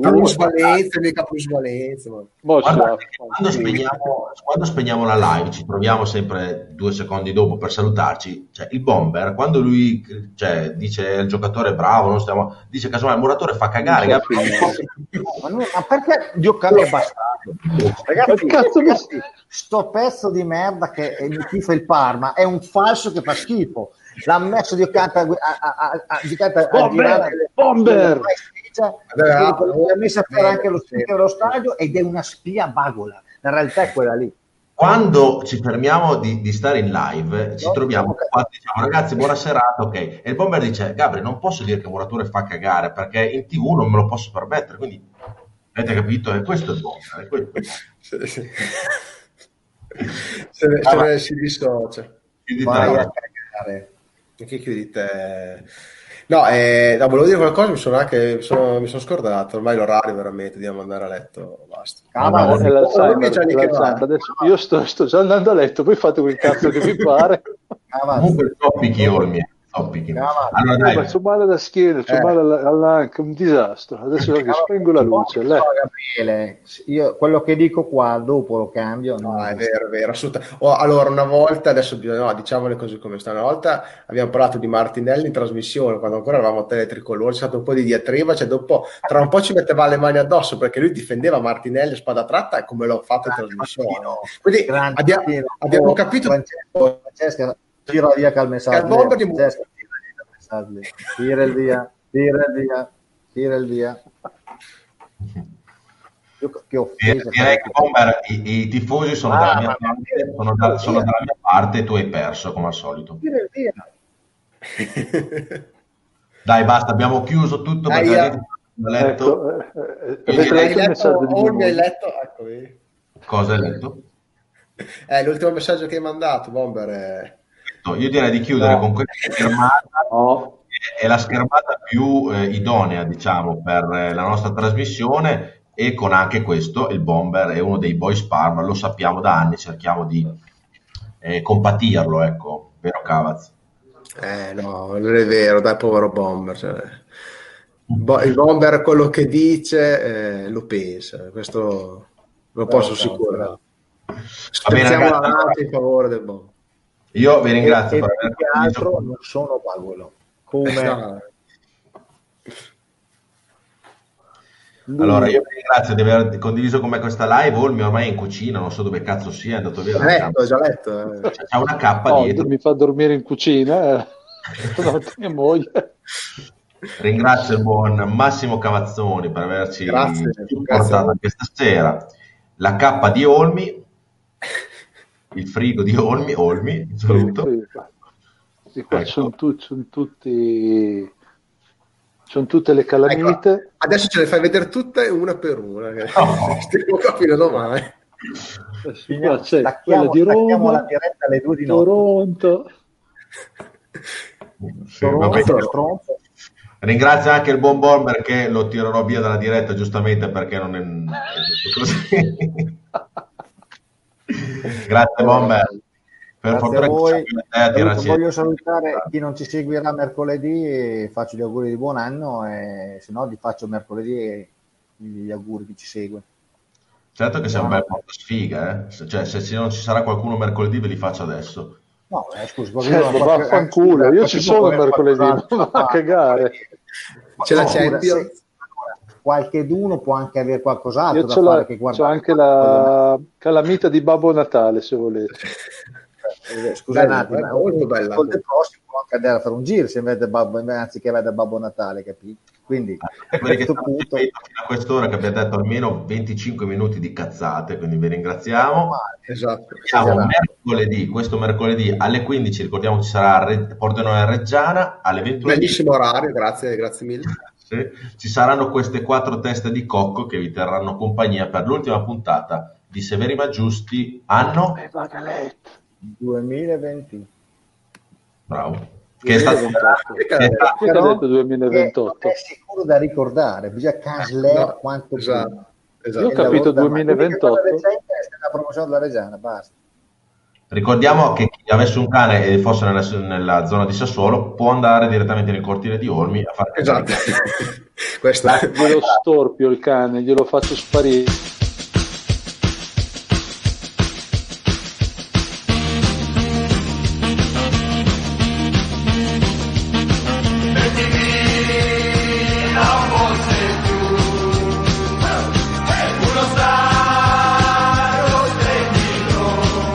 Plusvalenze, mica ci che quando, spegniamo, quando spegniamo la live, ci troviamo sempre due secondi dopo per salutarci. Cioè, il bomber, quando lui cioè, dice il giocatore è bravo, non stiamo, dice casomai il muratore fa cagare. Gabriele. Ma, non- ma perché giocare è bastardo? Ragazzi, cazzo ragazzi, sto pezzo di merda che mi tifa il Parma è un falso che fa schifo. L'ha messo di accanto a, a, a, Bomber, Bomber! le- Vabbè, l'ha messa a fare bene, anche lo stadio ed è una spia bagola. La realtà è quella lì. Quando ci fermiamo di, di stare in live, ci troviamo qua, diciamo ragazzi, buona serata, ok. E il bomber dice, Gabri, non posso dire che muratore fa cagare perché in tv non me lo posso permettere. Quindi, avete capito? E questo è il bomber. È questo. Sì, sì. Se ne, se ne si dissocia. Vai a cagare. Che chiudi te? No, eh, no, volevo dire qualcosa, mi sono anche mi sono, mi sono scordato. Ormai l'orario veramente, dobbiamo andare a letto. Basta. L'Alzheimer. va. Adesso io sto, sto già andando a letto, voi fate quel cazzo che vi pare. Comunque, zoppichi, Olmi. Zoppichi. Cavolo. Allora, Eh, dai, ma c'ho male alla schiena, c'ho Eh. male alla- all'anca, un disastro. Adesso che spengo la luce. no, lei. Gabriele, io quello che dico qua dopo lo cambio. No, non è vero, è vero, assolutamente. Oh, allora, una volta, adesso bisogna- no, diciamo le cose come stanno. Una volta abbiamo parlato di Martinelli in trasmissione, quando ancora eravamo a Teletricolore, c'è stato un po' di diatriba, cioè dopo, tra un po' ci metteva le mani addosso perché lui difendeva Martinelli a spada tratta e come l'ho fatto in trasmissione. Quindi abbiamo, abbiamo capito Francesca, tira via bomber di- Francesca, tira via. Tira il via, tira il via, tira il via. Io, che offesa. direi che bomber, i, i tifosi sono, Ah, dalla mia parte, sono, da- sono dalla mia parte e tu hai perso, come al solito. Tira il via. Dai, basta, abbiamo chiuso tutto Dai, perché ha letto. Ecco, eh, eh, Hai letto Olmi, hai letto? Eccomi. Cosa hai letto? Eh, l'ultimo messaggio che hai mandato, Bomber, è... Io direi di chiudere No. con questa (laughs) schermata No, è la schermata più eh, idonea, diciamo, per eh, la nostra trasmissione e con anche questo il Bomber è uno dei boys Parma, lo sappiamo da anni, cerchiamo di eh, compatirlo, ecco, vero Cavaz? Eh no, non è vero, dai povero Bomber. Cioè, bo- il Bomber quello che dice eh, lo pensa, questo lo posso assicurare. Spezziamo la lancia in favore del Bomber. Io vi ringrazio e, per e aver altro non sono Paolo come Esatto. lui. Allora, io vi ringrazio di aver condiviso con me questa live. Olmi ormai è in cucina, non so dove cazzo sia, è andato via. Ho letto, ho già letto. eh. C'è c'ha una cappa Oh, dietro. mi fa dormire in cucina, eh. (laughs) No, mia moglie. Ringrazio il buon Massimo Cavazzoni per averci Grazie, supportato grazie. anche stasera. La cappa di Olmi, il frigo di Olmi, Olmi, saluto. Sì, qua Ecco. sono, tu- sono tutti sono tutte le calamite Ecco, adesso ce le fai vedere tutte una per una. No. (laughs) Stiamo capire domani. Finiamo- Qua c'è quella di Roma, la diretta alle due di notte Toronto Sì, Toronto. Ringrazio anche il buon Bomber che lo tirerò via dalla diretta giustamente perché non è, è giusto così. (laughs) Grazie Bomber. Per Grazie fortuna voi. tirarci- Voglio salutare chi non ci seguirà mercoledì e faccio gli auguri di buon anno e se no li faccio mercoledì gli auguri chi ci segue. Certo che sei un bel porto sfiga, eh? Se- Cioè, se non ci sarà qualcuno mercoledì ve li faccio adesso. No, eh, scusi, Certo, vaffanculo, io ci sono mercoledì, non a cagare. C'è la No, Champions. Qualche d'uno può anche avere qualcos'altro io da fare la- che guardare. anche la calamita di Babbo Natale se volete Eh, Scusa Bella, un attimo, bella, molto bella. Del prossimo può anche andare a fare un giro se vede Babbo, anziché vedere Babbo Natale, capito? Quindi a Quelli che questo punto a quest'ora che abbiamo detto almeno 25 minuti di cazzate, quindi vi ringraziamo. Esatto. Siamo Esatto. mercoledì, questo mercoledì alle 15, ricordiamo ci sarà Re- Pordenone Reggiana, alle 21 Bellissimo orario, grazie, grazie mille. Sì. Ci saranno queste quattro teste di cocco che vi terranno compagnia per l'ultima puntata di Severi ma Giusti, anno, Eh, vada a letto. 2020. bravo, che è stato, Però- detto 2028? È sicuro da ricordare, bisogna cancellare No, quanto esatto, esatto. Io ho capito Il lavoro da- 2028. l'unica cosa recente è la promozione della Reggiana, basta. Ricordiamo che chi avesse un cane e fosse nella, nella zona di Sassuolo può andare direttamente nel cortile di Olmi a fare Esatto. (laughs) Questo Glielo storpio il cane, glielo faccio sparire.